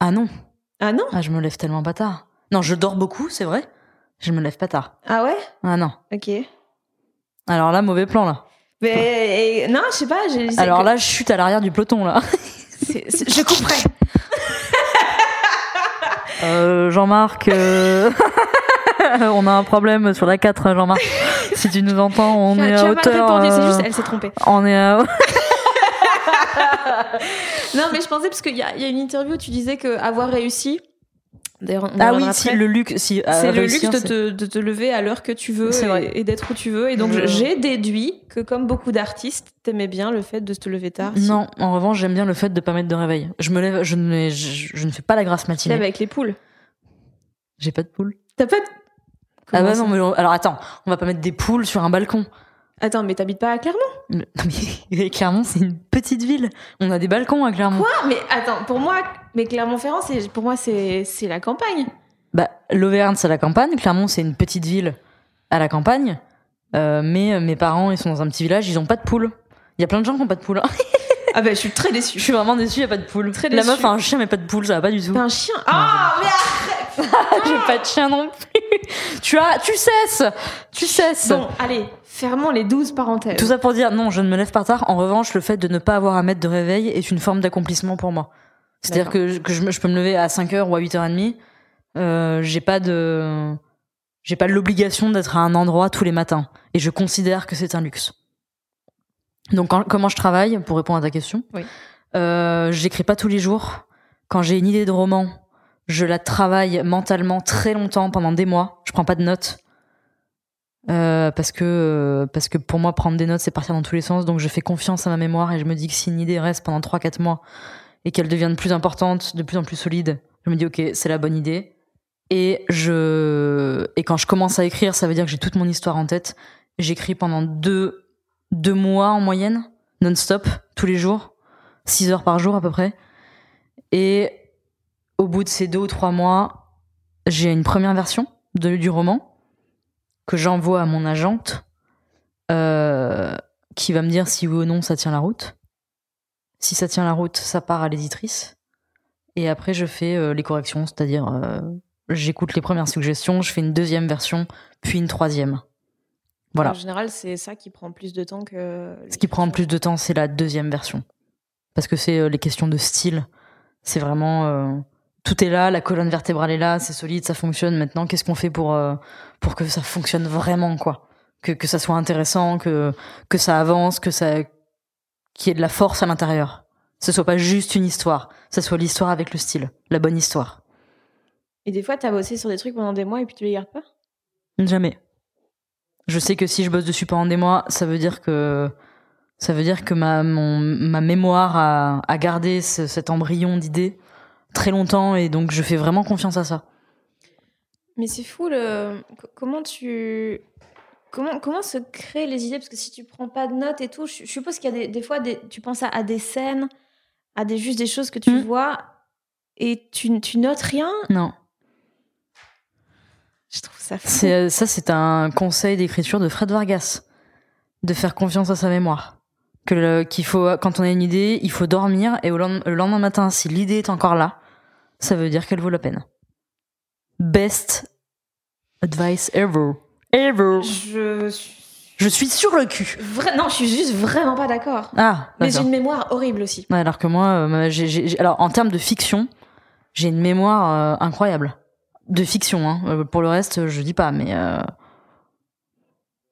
Ah non, Ah non? Ah, je me lève tellement pas tard. Non, je dors beaucoup, c'est vrai. Je me lève pas tard. Ah ouais? Ah non. Ok. Alors là, mauvais plan là. Mais et- non, je sais pas. c'est Alors que- là, je chute à l'arrière du peloton là. [LAUGHS] je couperai. [LAUGHS] Euh, Jean-Marc, euh, [LAUGHS] on a un problème sur la 4, Jean-Marc. Si tu nous entends, on tu est à hauteur. c'est euh, juste, elle s'est trompée. On est à... Non, mais je pensais parce qu'il y y a une interview où tu disais que avoir réussi. D'ailleurs, on Ah oui, si le luxe, si euh, C'est le luxe de te, de te lever à l'heure que tu veux et, d'être où tu veux. Et donc, Je- j'ai déduit que, comme beaucoup d'artistes, t'aimais bien le fait de te lever tard. si- Non, en revanche, j'aime bien le fait de pas mettre de réveil. Je me lève, je ne, je, je ne fais pas la grasse Tu matinée. lèves avec les poules. J'ai pas de poule. T'as pas de... Ah bah non, mais alors attends, on va pas mettre des poules sur un balcon. Attends, mais t'habites pas à Clermont? Non, [LAUGHS] mais Clermont, c'est une petite ville. On a des balcons à Clermont. Quoi? Mais attends, pour moi, mais Clermont-Ferrand, c'est pour moi c'est c'est la campagne. Bah, l'Auvergne, c'est la campagne. Clermont, c'est une petite ville à la campagne. Euh, mais euh, mes parents, ils sont dans un petit village, ils ont pas de poules. Il y a plein de gens qui ont pas de poules. [LAUGHS] Ah bah je suis très Je déçue. suis vraiment déçue, il y a pas de poules. Très La déçue. meuf a un chien, mais pas de poule, ça va pas du tout. T'as un chien? Ah mais [LAUGHS] J'ai pas de chien non plus. tu as, tu cesses, tu cesses. Bon, allez, fermons les 12 parenthèses. Tout ça pour dire, non, je ne me lève pas tard. En revanche, le fait de ne pas avoir à mettre de réveil est une forme d'accomplissement pour moi. C'est-à-dire que, je- que je, me- je peux me lever à 5h ou à 8h30. Euh, j'ai pas de, j'ai pas l'obligation d'être à un endroit tous les matins. Et je considère que c'est un luxe. Donc, quand- comment je travaille, pour répondre à ta question, Oui. euh, j'écris pas tous les jours. Quand j'ai une idée de roman, je la travaille mentalement très longtemps, pendant des mois. Je prends pas de notes. Euh, parce que euh, parce que pour moi prendre des notes c'est partir dans tous les sens donc je fais confiance à ma mémoire et je me dis que si une idée reste pendant 3 4 mois et qu'elle devient de plus importante, de plus en plus solide, je me dis OK, c'est la bonne idée et je et quand je commence à écrire, ça veut dire que j'ai toute mon histoire en tête. J'écris pendant deux deux mois en moyenne, non-stop, tous les jours, 6 heures par jour à peu près. Et au bout de ces deux ou trois mois, j'ai une première version de, du roman que j'envoie à mon agente, euh, qui va me dire si oui ou non ça tient la route. Si ça tient la route, ça part à l'éditrice. Et après, je fais euh, les corrections, c'est-à-dire euh, j'écoute les premières suggestions, je fais une deuxième version, puis une troisième. Voilà. En général, c'est ça qui prend plus de temps que. Ce qui prend plus de temps, c'est la deuxième version. Parce que c'est euh, les questions de style. C'est vraiment. euh, tout est là, la colonne vertébrale est là, c'est solide, ça fonctionne. Maintenant, qu'est-ce qu'on fait pour, euh, pour que ça fonctionne vraiment, quoi? Que, que ça soit intéressant, que, que ça avance, que ça. Qu'il y ait de la force à l'intérieur. Ce soit pas juste une histoire, ça soit l'histoire avec le style, la bonne histoire. Et des fois, t'as bossé sur des trucs pendant des mois et puis tu les gardes pas? Jamais. Je sais que si je bosse dessus pendant des mois, ça veut dire que ça veut dire que ma mon, ma mémoire a, a gardé ce- cet embryon d'idée très longtemps et donc je fais vraiment confiance à ça. Mais c'est fou le co- comment tu comment comment se créent les idées? Parce que si tu prends pas de notes et tout, je, je suppose qu'il y a des, des fois des, tu penses à, à des scènes, à des juste des choses que tu Mm. vois et tu, tu notes rien? Non, Je trouve ça fou. ça c'est un conseil d'écriture de Fred Vargas de faire confiance à sa mémoire. Que qu'il faut quand on a une idée, il faut dormir et au le lendemain matin si l'idée est encore là, ça veut dire qu'elle vaut la peine. Best advice ever. Je suis Je suis sur le cul. vra- non, je suis juste vraiment pas d'accord. Ah, Mais j'ai une mémoire horrible aussi. Ouais, alors que moi, euh, alors en termes de fiction, j'ai une mémoire euh, incroyable. De fiction, hein. Euh, Pour le reste, je dis pas, mais euh,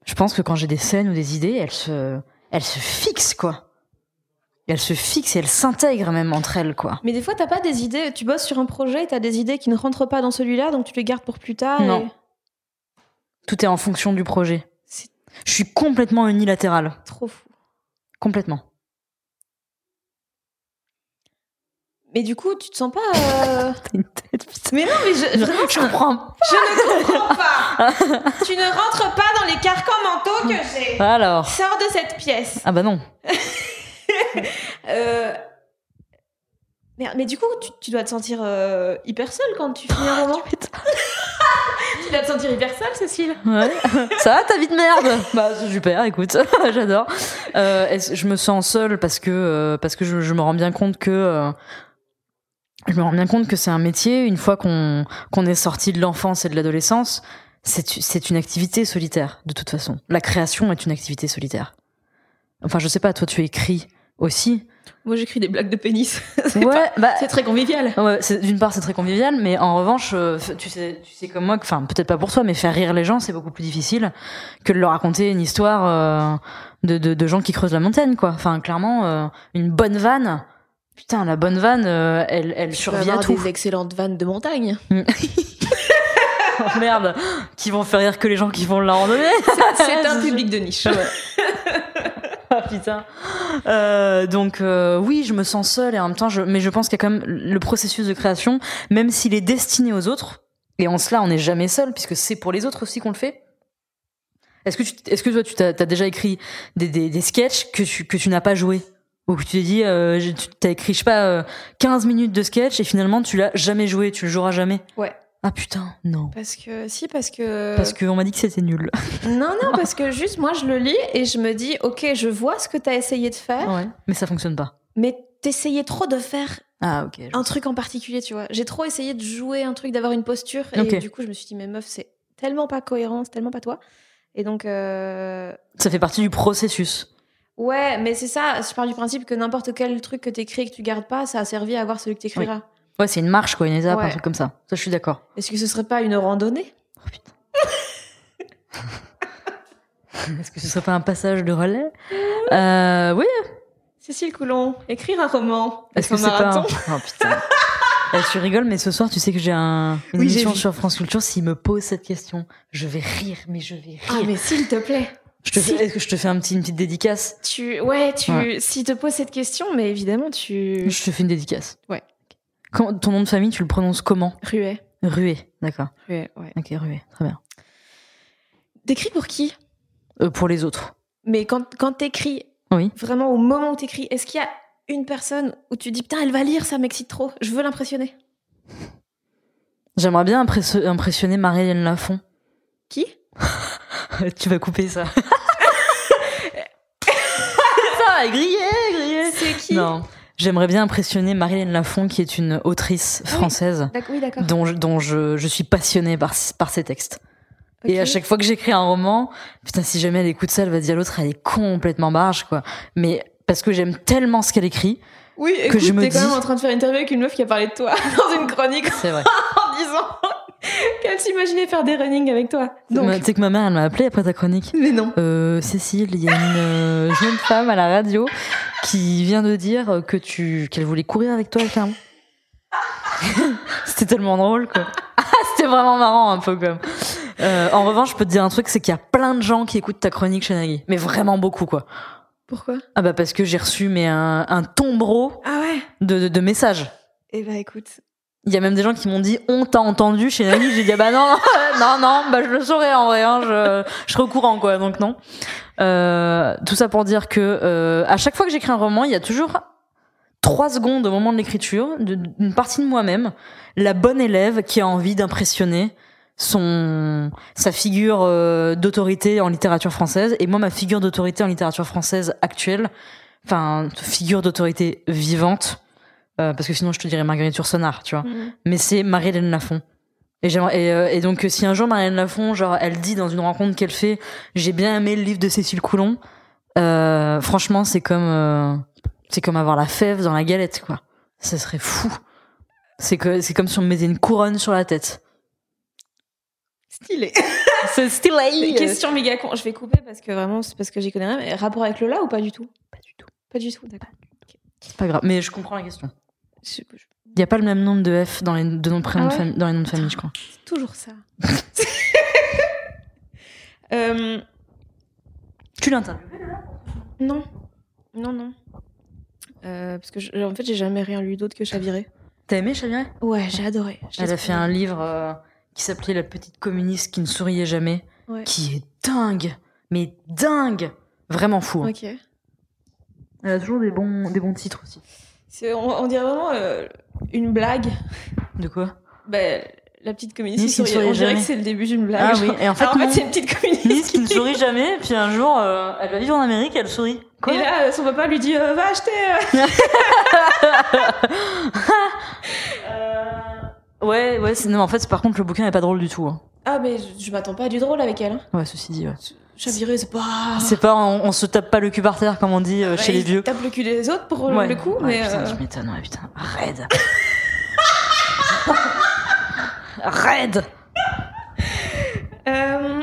je pense que quand j'ai des scènes ou des idées, elles se, elles se fixent quoi. Elles se fixent et elles s'intègrent même entre elles quoi. Mais des fois, t'as pas des idées. Tu bosses sur un projet, et t'as des idées qui ne rentrent pas dans celui-là, donc tu les gardes pour plus tard. Non. et- Tout est en fonction du projet. Je suis complètement unilatérale, trop fou. complètement. Mais du coup, tu te sens pas. euh, [LAUGHS] T'as une tête, putain. Mais non, mais je, vraiment, Je comprends. je ne comprends pas. [LAUGHS] tu ne rentres pas dans les carcans mentaux que j'ai. Alors. Sors de cette pièce. Ah bah non. [LAUGHS] Euh, Merde, mais du coup, tu, tu dois te sentir euh, hyper seule quand tu finis un roman. [LAUGHS] tu dois te sentir hyper Cécile. Ouais. [LAUGHS] Ça va ta vie de merde? Bah c'est super, écoute, [LAUGHS] j'adore. Euh, je me sens seule parce que euh, parce que je, je me rends bien compte que euh, je me rends bien compte que c'est un métier. Une fois qu'on qu'on est sorti de l'enfance et de l'adolescence, c'est c'est une activité solitaire de toute façon. La création est une activité solitaire. Enfin, je sais pas, toi tu écris aussi. Moi, j'écris des blagues de pénis. [LAUGHS] c'est Ouais, bah c'est très convivial. Ouais, c'est- d'une part c'est très convivial, mais en revanche, euh, tu sais, tu sais comme moi, que- enfin peut-être pas pour toi, mais faire rire les gens c'est beaucoup plus difficile que de leur raconter une histoire euh, de, de, de gens qui creusent la montagne, quoi. Enfin clairement, euh, une bonne vanne, putain la bonne vanne, euh, elle, elle Tu peux survit à avoir tout. des excellentes vannes de montagne. [LAUGHS] Oh, merde, qui vont faire rire que les gens qui font de la randonnée. C'est un [LAUGHS] public de niche. Ah putain. Euh, donc euh, oui, je me sens seule et en même temps, mais je pense qu'il y a quand même le processus de création, même s'il est destiné aux autres. Et en cela, on n'est jamais seul puisque c'est pour les autres aussi qu'on le fait. Est-ce que, tu, est-ce que toi, tu t'as, déjà écrit des, des, sketchs que tu, que tu n'as pas joué Ou que tu t'es dit, euh, tu t'as écrit, je sais pas, euh, 15 minutes de sketch et finalement tu l'as jamais joué, tu le joueras jamais? Ouais. Ah putain, non. Parce que, si, parce que. Parce qu'on m'a dit que c'était nul. [LAUGHS] Non, non, parce que juste, moi, je le lis et je me dis, ok, je vois ce que t'as essayé de faire, Ouais. Mais ça fonctionne pas. mais t'essayais trop de faire Ah ok. je- un truc en particulier, tu vois. J'ai trop essayé de jouer un truc, d'avoir une posture, et du coup, je me suis dit, mais meuf, c'est tellement pas cohérent, c'est tellement pas toi. Et donc, euh, Ça fait partie du processus. ouais, mais c'est ça, je pars du principe que n'importe quel truc que t'écris et que tu gardes pas, ça a servi à voir celui que t'écriras. Ouais, c'est une marche, quoi, une étape, un truc comme ça. Ça, je suis d'accord. Est-ce que ce serait pas une randonnée? Oh putain. [LAUGHS] Est-ce que ce serait pas un passage de relais? Euh, Oui. Cécile Coulon, écrire un roman. Est-ce que c'est pas un... Oh putain. Eh, tu rigoles, mais ce soir, tu sais que j'ai un... une Oui, émission sur France Culture. S'il me pose cette question, je vais rire, mais je vais Ah, rire. mais s'il te plaît. Je te si. fais... Est-ce que je te fais un petit, une petite dédicace? Tu, ouais, tu, Ouais. s'il te pose cette question, mais évidemment, tu. Je te fais une dédicace. Ouais. Quand- ton nom de famille, tu le prononces comment Ruet. Rué, d'accord. Ruet, ouais. Ok, Rué, très bien. T'écris pour qui? Euh, pour les autres. Mais quand, quand t'écris, Oui. vraiment au moment où t'écris, est-ce qu'il y a une personne où tu dis putain, elle va lire, ça m'excite trop, je veux l'impressionner? [LAUGHS] J'aimerais bien impressionner Marie-Hélène Lafont. Qui? [LAUGHS] Tu vas couper ça. [LAUGHS] ça, grillé, grillé. C'est qui? Non. J'aimerais bien impressionner Marie-Hélène Lafont, qui est une autrice oui. française Oui, d'accord. dont, je, dont je, je suis passionnée par, par ses textes. Et à chaque fois que j'écris un roman, putain, si jamais elle écoute ça, elle va dire l'autre, elle est complètement barge, quoi. Mais parce que j'aime tellement ce qu'elle écrit, Oui, que écoute, je me t'es quand dis- même en train de faire une interview avec une meuf qui a parlé de toi [LAUGHS] dans une chronique c'est vrai. [LAUGHS] en disant [LAUGHS] qu'elle s'imaginait faire des running avec toi. Donc, Tu sais que ma mère, elle m'a appelé après ta chronique. mais non. Euh, Cécile, il y a une euh, jeune femme à la radio qui vient de dire que tu qu'elle voulait courir avec toi à Clermont. [LAUGHS] C'était tellement drôle quoi. Ah, C'était vraiment marrant un peu comme. Euh, en revanche, je peux te dire un truc, c'est qu'il y a plein de gens qui écoutent ta chronique chez Nagui, mais vraiment beaucoup quoi. Pourquoi? Ah bah parce que j'ai reçu mais un, un tombereau Ah ouais? de, de, de messages. Eh bah écoute. Il y a même des gens qui m'ont dit on t'a entendu chez Nagui. J'ai dit ah bah non [LAUGHS] non non bah je le saurais en vrai hein, je, je serais au courant quoi donc non. Euh, tout ça pour dire que euh, à chaque fois que j'écris un roman, il y a toujours trois secondes au moment de l'écriture d'une partie de moi-même, la bonne élève qui a envie d'impressionner son sa figure euh, d'autorité en littérature française et moi ma figure d'autorité en littérature française actuelle, enfin figure d'autorité vivante. Euh, parce que sinon je te dirais Marguerite Yourcenar, tu vois Mhm. mais c'est Marie-Hélène Lafont. Et, j'aimerais- et, euh, et donc, euh, si un jour Marie-Hélène Lafont, genre, elle dit dans une rencontre qu'elle fait, j'ai bien aimé le livre de Cécile Coulon, euh, franchement, c'est comme, euh, c'est comme avoir la fève dans la galette, quoi. Ça serait fou. C'est que, c'est comme si on me mettait une couronne sur la tête. Stylé. [LAUGHS] C'est stylé. Question méga con. Je vais couper parce que vraiment, c'est parce que j'y connais rien. Mais rapport avec Lola ou pas du tout? Pas du tout. Pas du tout, d'accord. C'est pas grave. Mais je comprends la question. Il y a pas le même nombre de F dans les, de noms de prénoms Ah de ouais famille, dans les noms de famille, je crois. C'est toujours ça. [LAUGHS] Euh, Tu l'interviews non. Non, non. Euh, parce que je- en fait, j'ai jamais rien lu d'autre que Chaviré. T'as aimé Chaviré? Ouais, j'ai adoré. Elle a fait un livre euh, qui s'appelait La petite communiste qui ne souriait jamais. Ouais. qui est dingue, mais dingue, vraiment fou. hein. Ok. Elle a toujours des bons, des bons titres aussi. C'est- On, on dirait vraiment euh, une blague. De quoi? Bah, la petite communiste qui souriait. On sourit dirait jamais. que c'est le début d'une blague. Ah genre. oui, et en fait, Alors, en fait, non. c'est une petite communiste. Nice qui ne sourit jamais, et puis un jour, euh, elle va vivre en Amérique, elle sourit. Quoi? Et là, euh, son papa lui dit euh, Va acheter. [LAUGHS] Ouais, ouais, c'est- non, en fait, par contre, le bouquin est pas drôle du tout. hein. Ah, mais je, je m'attends pas à du drôle avec elle. hein. Ouais, ceci dit, ouais. Chaviré, c'est pas. C'est pas, on, on se tape pas le cul par terre, comme on dit euh, Ouais, chez les vieux. tape le cul des autres pour Ouais. le coup, Ouais, mais. putain, euh, tu m'étonnes, ouais, putain. Raide. [LAUGHS] Raide. euh,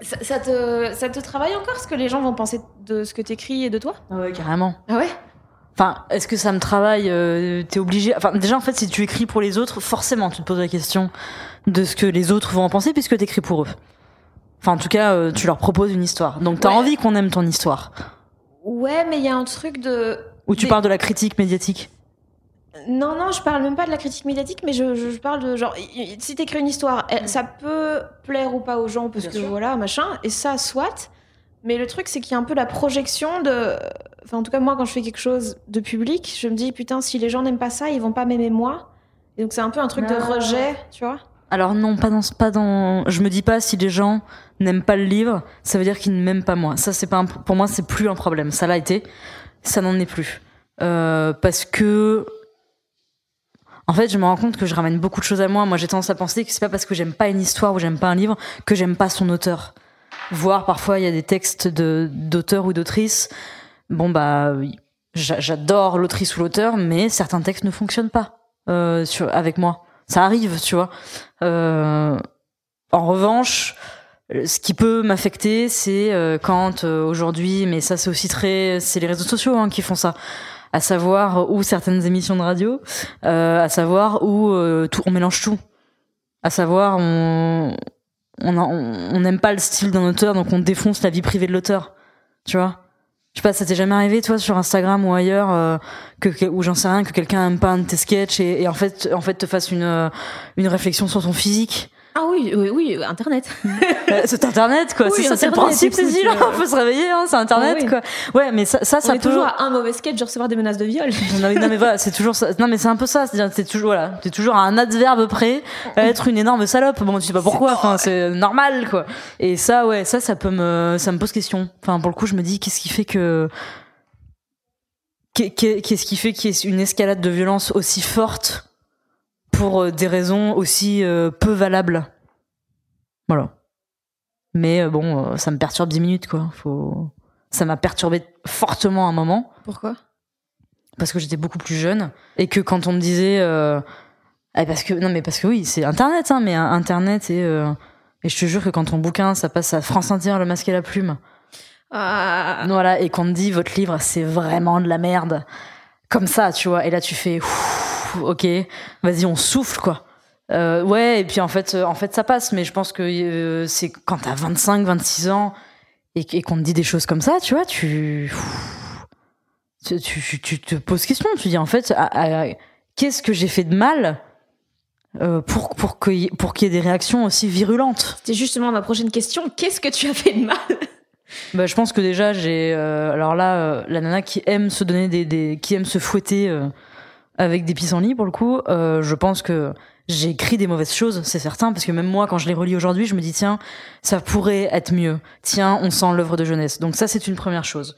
ça, ça te, ça te travaille encore ce que les gens vont penser de ce que t'écris et de toi? Ah ouais, carrément. Ah ouais? Enfin, est-ce que ça me travaille euh, T'es obligé. Enfin, déjà, en fait, si tu écris pour les autres, forcément, tu te poses la question de ce que les autres vont en penser puisque t'écris pour eux. Enfin, en tout cas, euh, tu leur proposes une histoire. Donc, t'as Ouais. envie qu'on aime ton histoire. Ouais, mais il y a un truc de. Ou tu Mais- parles de la critique médiatique. Non, non, je parle même pas de la critique médiatique, mais je, je- je parle de genre, si t'écris une histoire, elle- ça peut plaire ou pas aux gens parce Bien que sûr. voilà, machin, et ça, soit. Mais le truc, c'est qu'il y a un peu la projection de. Enfin, en tout cas, moi, quand je fais quelque chose de public, je me dis, putain, si les gens n'aiment pas ça, ils vont pas m'aimer moi. Et donc, c'est un peu un truc de Ah. rejet, tu vois. Alors non, pas dans, pas dans. Je me dis pas si les gens n'aiment pas le livre, ça veut dire qu'ils ne m'aiment pas moi. Ça, c'est pas un- pour moi, c'est plus un problème. Ça l'a été, ça n'en est plus. Euh, parce que, en fait, je me rends compte que je ramène beaucoup de choses à moi. Moi, j'ai tendance à penser que c'est pas parce que j'aime pas une histoire ou j'aime pas un livre que j'aime pas son auteur. Voire parfois, il y a des textes de d'auteurs ou d'autrices. Bon bah, j'adore l'autrice ou l'auteur, mais certains textes ne fonctionnent pas euh, avec moi. Ça arrive, tu vois. Euh, en revanche, euh, ce qui peut m'affecter, c'est euh, quand euh, aujourd'hui, mais ça c'est aussi très, c'est les réseaux sociaux hein, qui font ça, à savoir où certaines émissions de radio, euh, à savoir où euh, tout, on mélange tout, à savoir on on n'aime pas le style d'un auteur, donc on défonce la vie privée de l'auteur, tu vois. Je sais pas, ça t'est jamais arrivé, toi, sur Instagram ou ailleurs, euh, que, ou j'en sais rien, que quelqu'un aime pas tes sketchs et, et en fait, en fait, te fasse une, euh, une réflexion sur ton physique? Ah oui, oui, oui, Internet. [LAUGHS] Euh, c'est Internet, quoi. Oui, c'est ça, c'est le principe, écoute, Cécile. euh, On peut se réveiller, hein, c'est Internet, oui. quoi. Ouais, mais ça, ça, ça On est peut. toujours à un mauvais sketch de recevoir des menaces de viol. [LAUGHS] Non mais, non, mais voilà, c'est toujours ça. Non mais c'est un peu ça. C'est-à-dire, t'es toujours voilà, t'es toujours à un adverbe près à être une énorme salope. Bon, tu sais pas pourquoi. Enfin, c'est normal quoi. Et ça, ouais, ça, ça peut me, ça me pose question. Enfin, pour le coup, je me dis, qu'est-ce qui fait que, qu'est- qu'est- qu'est-ce qui fait qu'il y ait une escalade de violence aussi forte pour euh, des raisons aussi euh, peu valables. Voilà. Mais euh, bon, ça me perturbe 10 minutes quoi. Faut, ça m'a perturbé fortement à un moment Pourquoi? Parce que j'étais beaucoup plus jeune et que quand on me disait euh, eh, parce que non mais parce que oui c'est internet hein mais internet et euh, et je te jure que quand ton bouquin ça passe à France Inter le masque et la plume Ah. voilà et qu'on te dit votre livre c'est vraiment de la merde comme ça tu vois et là tu fais Ouf, ok vas-y on souffle quoi Euh, ouais et puis en fait euh, en fait ça passe mais je pense que euh, c'est quand t'as 25 26 ans et, et qu'on te dit des choses comme ça tu vois tu tu, tu, tu te poses question, tu dis en fait, ah, ah, qu'est-ce que j'ai fait de mal euh, pour, pour qu'il y, ait- pour qu'il y ait des réactions aussi virulentes? C'était justement ma prochaine question. Qu'est-ce que tu as fait de mal? [LAUGHS] Bah, Je pense que déjà, j'ai. euh, alors là, euh, la nana qui aime se donner des. des qui aime se fouetter avec des pissenlits, pour le coup, euh, je pense que j'ai écrit des mauvaises choses, c'est certain, parce que même moi, quand je les relis aujourd'hui, je me dis, tiens, ça pourrait être mieux. Tiens, on sent l'œuvre de jeunesse. Donc ça, c'est une première chose.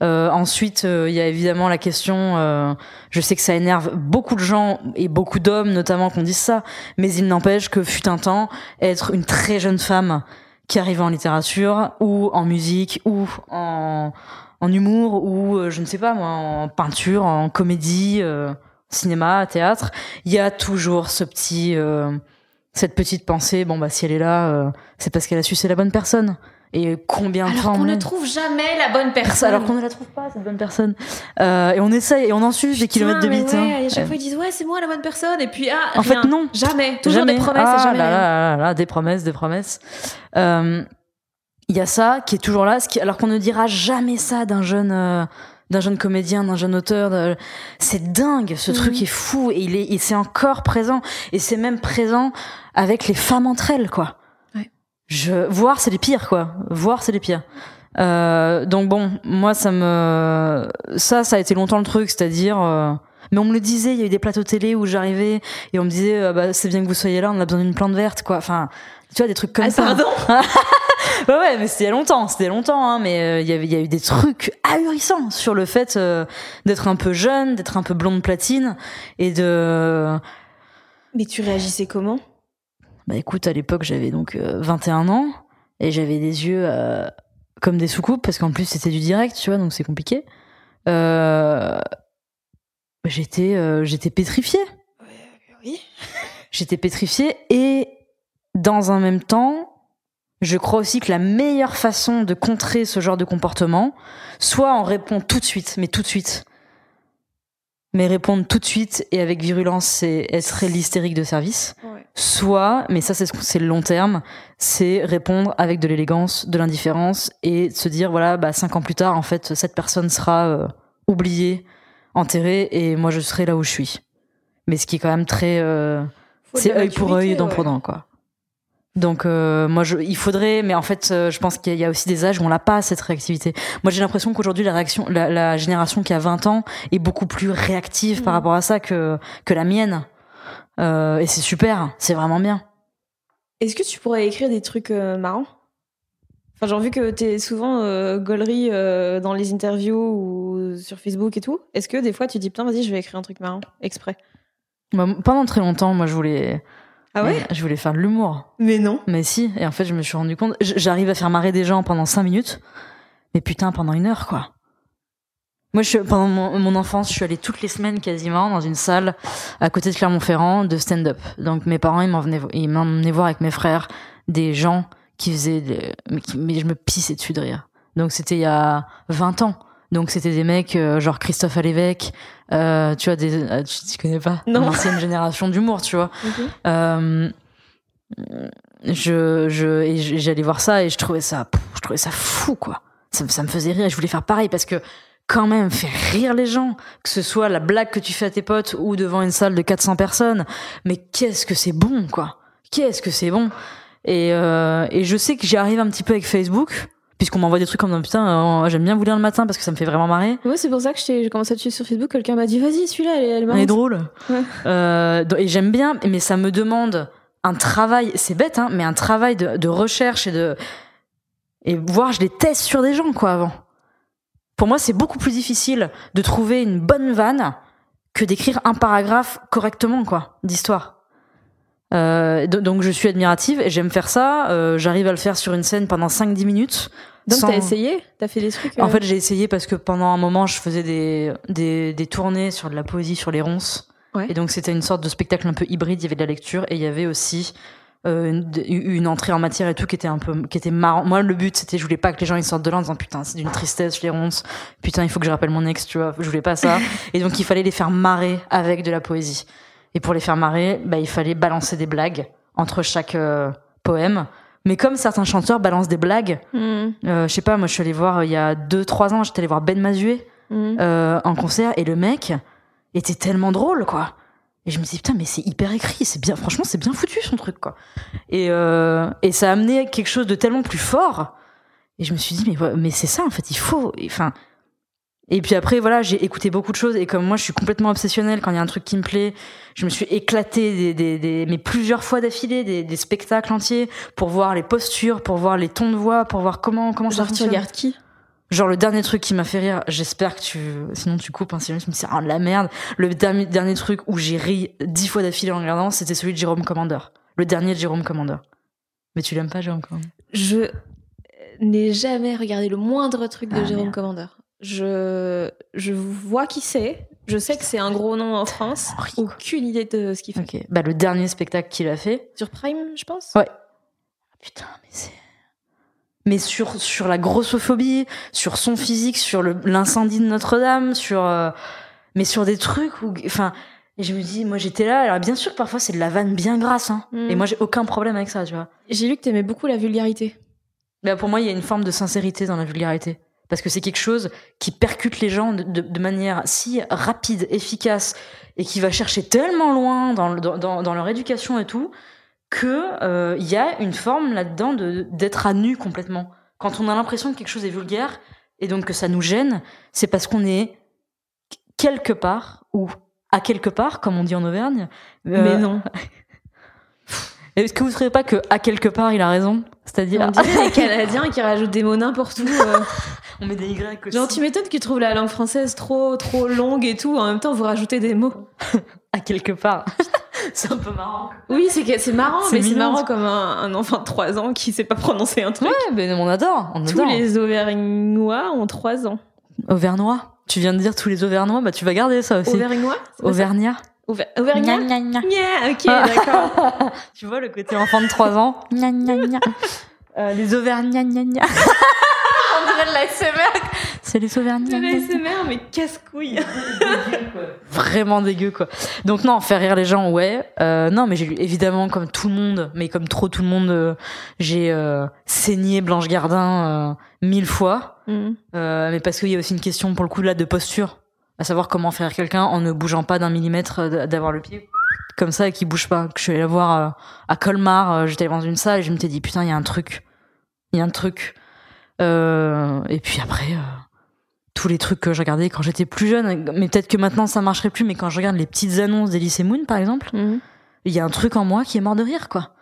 Euh, ensuite, euh, il y a évidemment la question, euh, je sais que ça énerve beaucoup de gens, et beaucoup d'hommes notamment, qu'on dise ça, mais il n'empêche que fut un temps, être une très jeune femme qui arrivait en littérature, ou en musique, ou en, en humour, ou euh, je ne sais pas moi, en peinture, en comédie... euh, cinéma, théâtre, il y a toujours ce petit, euh, cette petite pensée. Bon bah si elle est là, euh, c'est parce qu'elle a su c'est la bonne personne. Et combien de qu'on on ne trouve jamais la bonne [LAUGHS] personne. alors qu'on ne la trouve pas cette bonne personne. Euh, et on essaye et on en suce des kilomètres de bite. ouais, hein. et à chaque Euh, fois ils disent ouais c'est moi la bonne personne et puis ah En rien. fait non. jamais toujours Jamais. des promesses ah et jamais là, là, là, là, des promesses, des promesses. Euh, Il y a ça qui est toujours là, ce qui, alors qu'on ne dira jamais ça d'un jeune, euh, d'un jeune comédien, d'un jeune auteur. C'est dingue, ce Mhm. truc est fou et il est, et c'est encore présent et c'est même présent avec les femmes entre elles, quoi. Ouais. Je voir c'est les pires, quoi. Voir c'est les pires. Euh, donc bon, moi ça me, ça, ça a été longtemps le truc, c'est-à-dire. euh, mais on me le disait, il y a eu des plateaux télé où j'arrivais et on me disait, euh, bah, c'est bien que vous soyez là, on a besoin d'une plante verte, quoi. Enfin, tu vois, des trucs comme Ah, ça. pardon? [LAUGHS] Ouais, ouais, mais c'était il y a longtemps, c'était longtemps, hein, mais euh, il y y a eu des trucs ahurissants sur le fait euh, d'être un peu jeune, d'être un peu blonde platine et de. Mais tu réagissais comment? Bah écoute, à l'époque j'avais donc euh, 21 ans et j'avais des yeux euh, comme des soucoupes parce qu'en plus c'était du direct, tu vois, donc c'est compliqué. J'étais, euh, j'étais pétrifiée. Oui. J'étais pétrifiée et dans un même temps, je crois aussi que la meilleure façon de contrer ce genre de comportement, soit on répond tout de suite, mais tout de suite. Mais répondre tout de suite et avec virulence, c'est elle serait l'hystérique de service. Ouais. Soit, mais ça c'est c'est le long terme, c'est répondre avec de l'élégance, de l'indifférence et se dire voilà, bah cinq ans plus tard, en fait, cette personne sera euh, oubliée, enterrée et moi je serai là où je suis. mais ce qui est quand même très euh, c'est œil pour œil, dent ouais. pour dent, quoi. Donc euh, moi, je, il faudrait, mais en fait, euh, je pense qu'il y a aussi des âges où on n'a pas cette réactivité. Moi, j'ai l'impression qu'aujourd'hui, la réaction, la, la génération qui a 20 ans est beaucoup plus réactive par Mhm. rapport à ça que que la mienne. Euh, et c'est super, c'est vraiment bien. Est-ce que tu pourrais écrire des trucs marrants? Enfin, genre, vu que t'es souvent euh, gaulerie dans les interviews ou sur Facebook et tout, est-ce que des fois tu dis, putain, vas-y, je vais écrire un truc marrant, exprès? Moi, pendant très longtemps, moi, je voulais, Ah ouais je voulais faire de l'humour. Mais non. Mais si, et en fait, je me suis rendu compte, j'arrive à faire marrer des gens pendant 5 minutes, mais putain, pendant une heure, quoi. Moi, je, pendant mon, mon enfance, je suis allée toutes les semaines quasiment dans une salle à côté de Clermont-Ferrand de stand-up. Donc, mes parents, ils m'emmenaient ils m'emmenaient voir avec mes frères des gens qui faisaient, des- mais, qui- mais je me pissais dessus de rire. Donc, c'était il y a 20 ans. Donc, c'était des mecs euh, genre Christophe Alévèque, euh, tu vois, des, euh, tu, tu connais pas? Non. L'ancienne génération d'humour, tu vois. Euh, je, je, j'allais voir ça et je trouvais ça, pff, je trouvais ça fou, quoi. Ça, me- ça me faisait rire et je voulais faire pareil parce que, quand même, faire rire les gens, que ce soit la blague que tu fais à tes potes ou devant une salle de 400 personnes, mais qu'est-ce que c'est bon, quoi. Qu'est-ce que c'est bon. Et, euh, et je sais que j'y arrive un petit peu avec Facebook, puisqu'on m'envoie des trucs comme putain, euh, j'aime bien vous lire le matin parce que ça me fait vraiment marrer. Ouais, c'est pour ça que j'ai commencé à suivre sur Facebook. Quelqu'un m'a dit, vas-y, celui-là, elle, est- elle Elle est drôle. Ouais. Euh, et j'aime bien, mais ça me demande un travail, c'est bête, hein, mais un travail de, de recherche et de. Et voir, je les teste sur des gens, quoi, avant. Pour moi, c'est beaucoup plus difficile de trouver une bonne vanne que d'écrire un paragraphe correctement, quoi, d'histoire. Euh, do- donc je suis admirative et j'aime faire ça. Euh, J'arrive à le faire sur une scène pendant 5-10 minutes. Donc, sans- t'as essayé? T'as fait des trucs en euh, fait, j'ai essayé parce que pendant un moment, je faisais des, des, des tournées sur de la poésie sur les ronces. Ouais. Et donc, c'était une sorte de spectacle un peu hybride. Il y avait de la lecture et il y avait aussi euh, une, une entrée en matière et tout qui était un peu, qui était marrant. Moi, le but, c'était, je voulais pas que les gens ils sortent de là en disant putain, c'est d'une tristesse les ronces. Putain, il faut que je rappelle mon ex, tu vois. Je voulais pas ça. [LAUGHS] et donc, il fallait les faire marrer avec de la poésie. Et pour les faire marrer, bah, il fallait balancer des blagues entre chaque euh, poème. Mais comme certains chanteurs balancent des blagues, hmm, euh, je sais pas, moi je suis allée voir euh, il y a 2-3 ans, j'étais allée voir Ben Mazué hmm. euh, en concert et le mec était tellement drôle quoi. Et je me dis putain mais c'est hyper écrit, c'est bien, franchement c'est bien foutu son truc quoi. Et, et ça a amené quelque chose de tellement plus fort. Et je me suis dit mais mais c'est ça en fait, il faut, enfin. Et puis après voilà, j'ai écouté beaucoup de choses et comme moi je suis complètement obsessionnelle quand il y a un truc qui me plaît, je me suis éclatée des, des, des mais plusieurs fois d'affilée des, des spectacles entiers pour voir les postures, pour voir les tons de voix, pour voir comment comment ça Genre, tu fonctionne. regardes qui? Genre le dernier truc qui m'a fait rire, j'espère que tu, sinon tu coupes, hein, sinon tu me dis c'est ah, de la merde. Le dernier, dernier truc où j'ai ri dix fois d'affilée en regardant, c'était celui de Jérôme Commander. Le dernier de Jérôme Commander. Mais tu l'aimes pas Jérôme Commander? Je n'ai jamais regardé le moindre truc de Ah, Jérôme merde. Commander. Je, je vois qui c'est. Je sais que c'est un gros nom en France. Quoi. Aucune idée de ce qu'il fait. Ok. Bah le dernier spectacle qu'il a fait. Sur Prime, je pense Ouais. Putain, mais c'est. Mais sur sur la grossophobie, sur son physique, sur l'incendie de Notre-Dame, sur euh, mais sur des trucs où, enfin. Et je me dis, moi j'étais là, alors bien sûr que parfois c'est de la vanne bien grasse, hein. Mm. Et moi j'ai aucun problème avec ça, tu vois. J'ai lu que t'aimais beaucoup la vulgarité. Bah, pour moi, il y a une forme de sincérité dans la vulgarité. Parce que c'est quelque chose qui percute les gens de, de- de manière si rapide, efficace, et qui va chercher tellement loin dans, le- dans, dans- dans leur éducation et tout, que euh, il y a une forme là-dedans de- d'être à nu complètement. Quand on a l'impression que quelque chose est vulgaire, et donc que ça nous gêne, c'est parce qu'on est quelque part, ou à quelque part, comme on dit en Auvergne. euh, Mais non. [LAUGHS] Est-ce que vous ne trouvez pas que à quelque part, il a raison? C'est-à-dire... On dirait les Canadiens qui rajoutent des mots n'importe où. euh. [LAUGHS] On met des Y aussi. Genre, tu m'étonnes qu'ils trouvent la langue française trop, trop longue et tout. En même temps, vous rajoutez des mots. [LAUGHS] à quelque part. [LAUGHS] c'est un peu marrant. Oui, c'est c'est marrant, C'est mais c'est marrant comme un, un enfant de 3 ans qui sait pas prononcer un truc. Ouais, mais on adore. On Tous adore. les Auvergnois ont 3 ans. Auvergnois. Tu viens de dire tous les Auvergnois, bah tu vas garder ça aussi. Auvergnois Auvergnat. Auver- Auvergnat Gna, gna, gna. Yeah, ok, d'accord. [LAUGHS] tu vois le côté enfant de 3 ans. Gna, gna, gna. Euh, les Auvergnats, gna, gna. De la SMR. C'est les Auvergnats. De la gna, gna. SMR, mais casse-couille. Vraiment dégueu quoi. Donc non, faire rire les gens, ouais. Euh, non, mais j'ai lu évidemment comme tout le monde, mais comme trop tout le monde, euh, j'ai euh, saigné Blanche Gardin euh, mille fois. Mm. Euh, mais parce qu'il y a aussi une question pour le coup là de posture. à savoir comment faire quelqu'un en ne bougeant pas d'un millimètre d'avoir le pied comme ça et qui bouge pas. Que je suis allée la voir à Colmar, j'étais dans une salle et je me suis dit putain, il y a un truc. Il y a un truc. Euh, et puis après, euh, tous les trucs que je regardais quand j'étais plus jeune, mais peut-être que maintenant ça marcherait plus, mais quand je regarde les petites annonces d'Elysée Moon, par exemple, Mhm. il y a un truc en moi qui est mort de rire, quoi.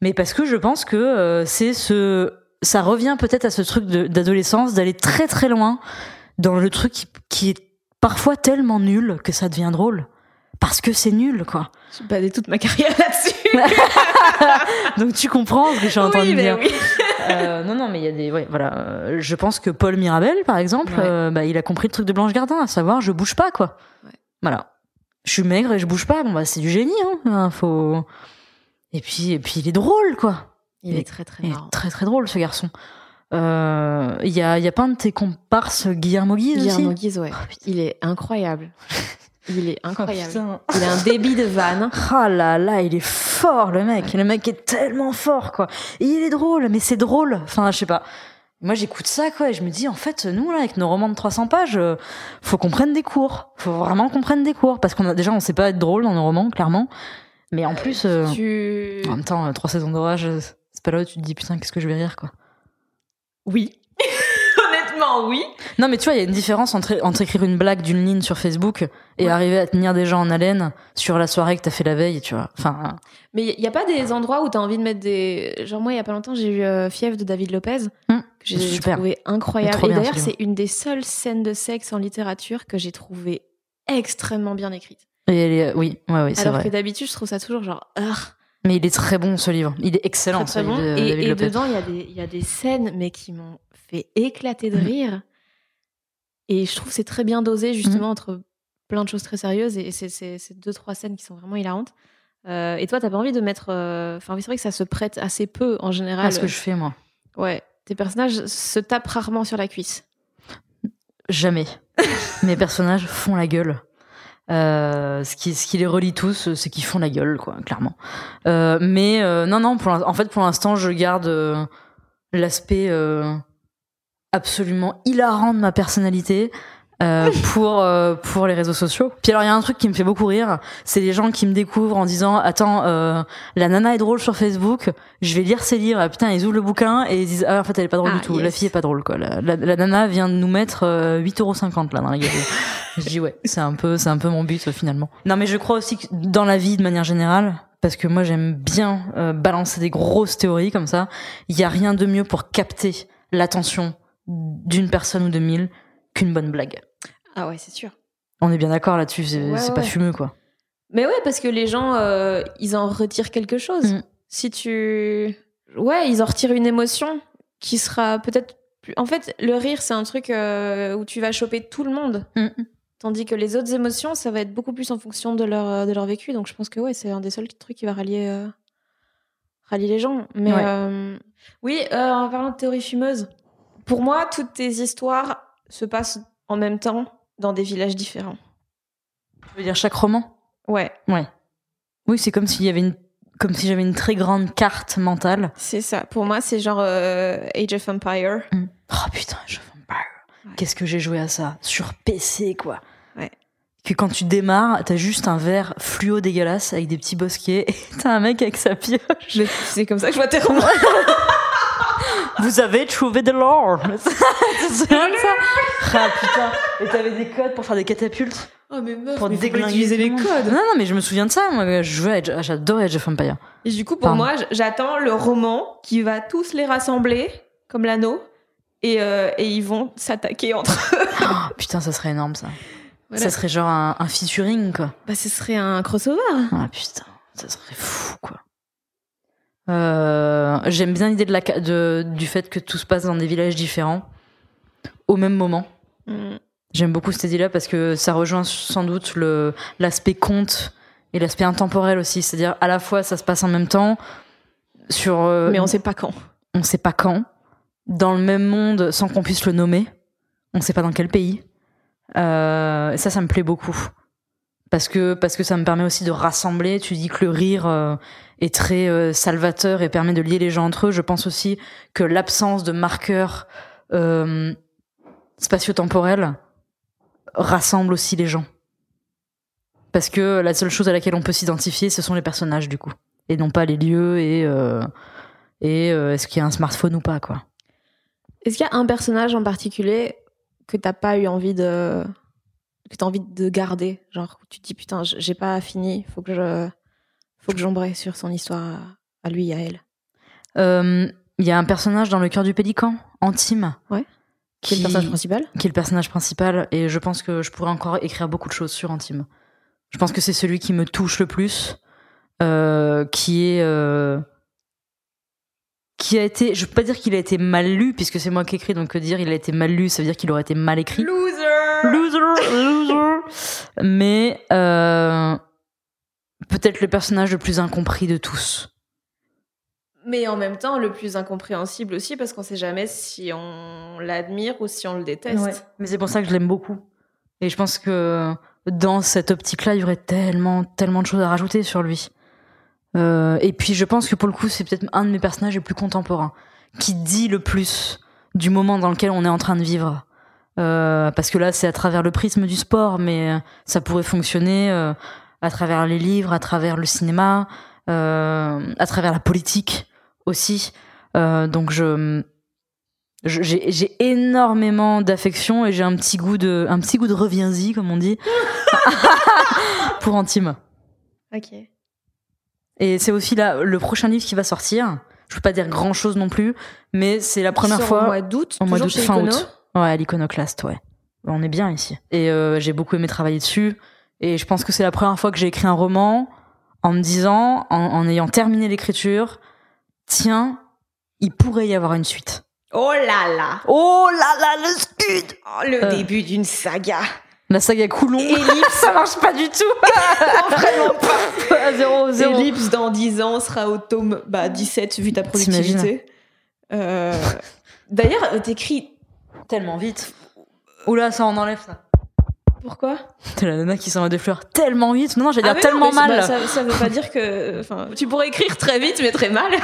Mais parce que je pense que euh, c'est ce, ça revient peut-être à ce truc d'adolescence, d'aller très très loin dans le truc qui, qui est parfois tellement nul que ça devient drôle. Parce que c'est nul, quoi. J'ai basé toute ma carrière là-dessus. [LAUGHS] Donc tu comprends ce que je suis en train oui, de dire. oui. Euh, non, non, mais il y a des, ouais, voilà. Euh, Je pense que Paul Mirabel, par exemple, Ouais. euh, bah, il a compris le truc de Blanche Gardin, à savoir, je bouge pas, quoi. Ouais. Voilà. Je suis maigre et je bouge pas. Bon, bah, c'est du génie, hein. Faut. Et puis, et puis, il est drôle, quoi. Il est très très Il marrant. est très, très drôle, ce garçon. Euh, Il y a, y a pas un de tes comparses, Guillermo Guise Guillermo Guise, ouais. Il est incroyable. [LAUGHS] Il est Oh, incroyable. Il a un débit de vanne. Ah [LAUGHS] là là, il est fort le mec. Le mec est tellement fort quoi. Et il est drôle, mais c'est drôle. Enfin, je sais pas. Moi, j'écoute ça quoi et je me dis en fait, nous là avec nos romans de 300 pages, euh, faut qu'on prenne des cours. Faut vraiment qu'on prenne des cours parce qu'on a déjà on sait pas être drôle dans nos romans clairement. Mais en plus euh, Tu. en même temps, euh, trois saisons d'orage, euh, c'est pas là où tu te dis putain, qu'est-ce que je vais rire quoi. Oui. Oui. Non, mais tu vois, il y a une différence entre, entre écrire une blague d'une ligne sur Facebook et Ouais. arriver à tenir des gens en haleine sur la soirée que t'as fait la veille, tu vois. Enfin, Mais il n'y a pas des endroits où tu as envie de mettre des. Genre, moi, il y a pas longtemps, j'ai eu euh, Fièvre de David Lopez, Hum, que j'ai trouvé incroyable. Et d'ailleurs, c'est une des seules scènes de sexe en littérature que j'ai trouvé extrêmement bien écrite. et elle est- oui, ouais, oui, c'est Alors vrai. que d'habitude, je trouve ça toujours genre. Mais il est très bon ce livre. Il est excellent. très, très ce bon. livre de Et, David et Lopez. dedans, il y, a des- il y a des scènes, mais qui m'ont fait éclater de Mhm. rire. Et je trouve que c'est très bien dosé, justement, entre plein de choses très sérieuses. Et c'est deux, trois scènes qui sont vraiment hilarantes. Euh, et toi, t'as pas envie de mettre. euh, Enfin, oui, c'est vrai que ça se prête assez peu en général. Ah, ce que je fais moi. Ouais, tes personnages se tapent rarement sur la cuisse. Jamais. [LAUGHS] Mes personnages font la gueule. Euh, ce, qui, ce qui les relie tous, c'est qu'ils font la gueule, quoi, clairement. Euh, mais euh, non, non, pour en fait, pour l'instant, je garde euh, l'aspect euh, absolument hilarant de ma personnalité euh, pour euh, pour les réseaux sociaux. Puis alors, il y a un truc qui me fait beaucoup rire, c'est les gens qui me découvrent en disant attends, euh, la nana est drôle sur Facebook, je vais lire ses livres. Ah, putain, ils ouvrent le bouquin et ils disent ah en fait elle est pas drôle Ah, du tout. La fille est pas drôle quoi. La, la, la nana vient de nous mettre euh, 8,50€ là dans la galerie. [LAUGHS] je dis ouais, c'est un peu c'est un peu mon but euh, finalement. Non mais je crois aussi que dans la vie de manière générale parce que moi j'aime bien euh, balancer des grosses théories comme ça, il y a rien de mieux pour capter l'attention d'une personne ou de mille qu'une bonne blague. Ah ouais, c'est sûr. On est bien d'accord là-dessus, c'est Ouais, pas fumeux quoi. Mais ouais, parce que les gens, euh, ils en retirent quelque chose. Mm. Si tu. Ouais, ils en retirent une émotion qui sera peut-être plus. En fait, le rire, c'est un truc euh, où tu vas choper tout le monde. Mm. Tandis que les autres émotions, ça va être beaucoup plus en fonction de leur, euh, de leur vécu. Donc je pense que ouais, c'est un des seuls trucs qui va rallier, euh, rallier les gens. Mais Ouais. oui, en parlant de théorie fumeuse, pour moi, toutes tes histoires se passent en même temps dans des villages différents. Tu veux dire chaque roman? Ouais, Oui, c'est comme s'il y avait une comme si j'avais une très grande carte mentale. c'est ça. Pour moi, c'est genre euh, Age of Empire. Oh putain, je Vampire. Ouais. Qu'est-ce que j'ai joué à ça? Sur PC quoi. Ouais. Que quand tu démarres, t'as juste un verre fluo dégueulasse avec des petits bosquets et [LAUGHS] t'as un mec avec sa pioche. C'est comme ça que je vois tes romans. [LAUGHS] Vous avez trouvé de l'or. [LAUGHS] de ça Ah putain. Et t'avais des codes pour faire des catapultes. Oh mais meuf, Pour mais faut pas utiliser les codes. Non, non, mais je me souviens de ça. Moi, je jouais j'adorais Age of Empire. Et du coup, pour Pardon. moi, j'attends le roman qui va tous les rassembler, comme l'anneau, et, euh, et ils vont s'attaquer entre [LAUGHS] eux. Oh, putain, ça serait énorme ça. Voilà. Ça serait genre un, un featuring quoi. Bah, ce serait un crossover. Ah putain, ça serait fou quoi. Euh, J'aime bien l'idée de la de, du fait que tout se passe dans des villages différents au même moment. Mm. J'aime beaucoup cette idée-là parce que ça rejoint sans doute le l'aspect conte et l'aspect intemporel aussi. C'est-à-dire à la fois ça se passe en même temps sur euh, Mais on sait pas quand. on sait pas quand dans le même monde sans qu'on puisse le nommer. On sait pas dans quel pays. Euh, ça, ça me plaît beaucoup parce que parce que ça me permet aussi de rassembler. Tu dis que le rire euh, est très euh, salvateur et permet de lier les gens entre eux. Je pense aussi que l'absence de marqueurs euh, spatio-temporels rassemble aussi les gens. Parce que la seule chose à laquelle on peut s'identifier, ce sont les personnages, du coup. Et non pas les lieux et, euh, et est-ce qu'il y a un smartphone ou pas, quoi. Est-ce qu'il y a un personnage en particulier que t'as pas eu envie de. Que t'as envie de garder Genre, tu te dis putain, j'ai pas fini, faut que je. faut que j'embraye sur son histoire à, lui et à elle. Euh, Il y a un personnage dans Le cœur du pélican, Antime. Ouais. Qui est le personnage principal? qui est le personnage principal, et je pense que je pourrais encore écrire beaucoup de choses sur Antime. Je pense que c'est celui qui me touche le plus, euh, qui est. euh, qui a été. Je peux pas dire qu'il a été mal lu, puisque c'est moi qui écris, donc que dire il a été mal lu, ça veut dire qu'il aurait été mal écrit. Loser Loser, loser. Mais euh, peut-être le personnage le plus incompris de tous. Mais en même temps, le plus incompréhensible aussi, parce qu'on sait jamais si on l'admire ou si on le déteste. Mais c'est pour ça que je l'aime beaucoup. Et je pense que dans cette optique-là, il y aurait tellement, tellement de choses à rajouter sur lui. Euh, et puis je pense que pour le coup, c'est peut-être un de mes personnages les plus contemporains, qui dit le plus du moment dans lequel on est en train de vivre. Euh, parce que là, c'est à travers le prisme du sport, mais euh, ça pourrait fonctionner euh, à travers les livres, à travers le cinéma, euh, à travers la politique aussi. Euh, donc je j'ai énormément d'affection et j'ai un petit goût de un petit goût de reviens-y comme on dit [LAUGHS] pour Antime. Ok. Et c'est aussi là le prochain livre qui va sortir. Je peux pas dire grand chose non plus, mais c'est la première fois Au mois d'août, au mois d'août, fin août. Ouais, l'iconoclaste, ouais. On est bien ici. Et euh, j'ai beaucoup aimé travailler dessus. Et je pense que c'est la première fois que j'ai écrit un roman en me disant, en, en ayant terminé l'écriture, tiens, il pourrait y avoir une suite. Oh là là Oh là là, le scud Oh, Le Euh. début d'une saga La saga Coulon. Ellipse. [LAUGHS] ça marche pas du tout. [LAUGHS] Vraiment pas [LAUGHS] zéro, zéro. Ellipse dans 10 ans sera au tome bah, 17 vu ta productivité. Euh, D'ailleurs, t'écris. Tellement vite. Oula, ça on enlève ça. Pourquoi? T'es la nana qui s'en va des fleurs tellement vite. Non, non, j'allais Ah, dire tellement mal. bah, ça, ça veut pas dire que. Enfin, tu pourrais écrire très vite, mais très mal. [LAUGHS]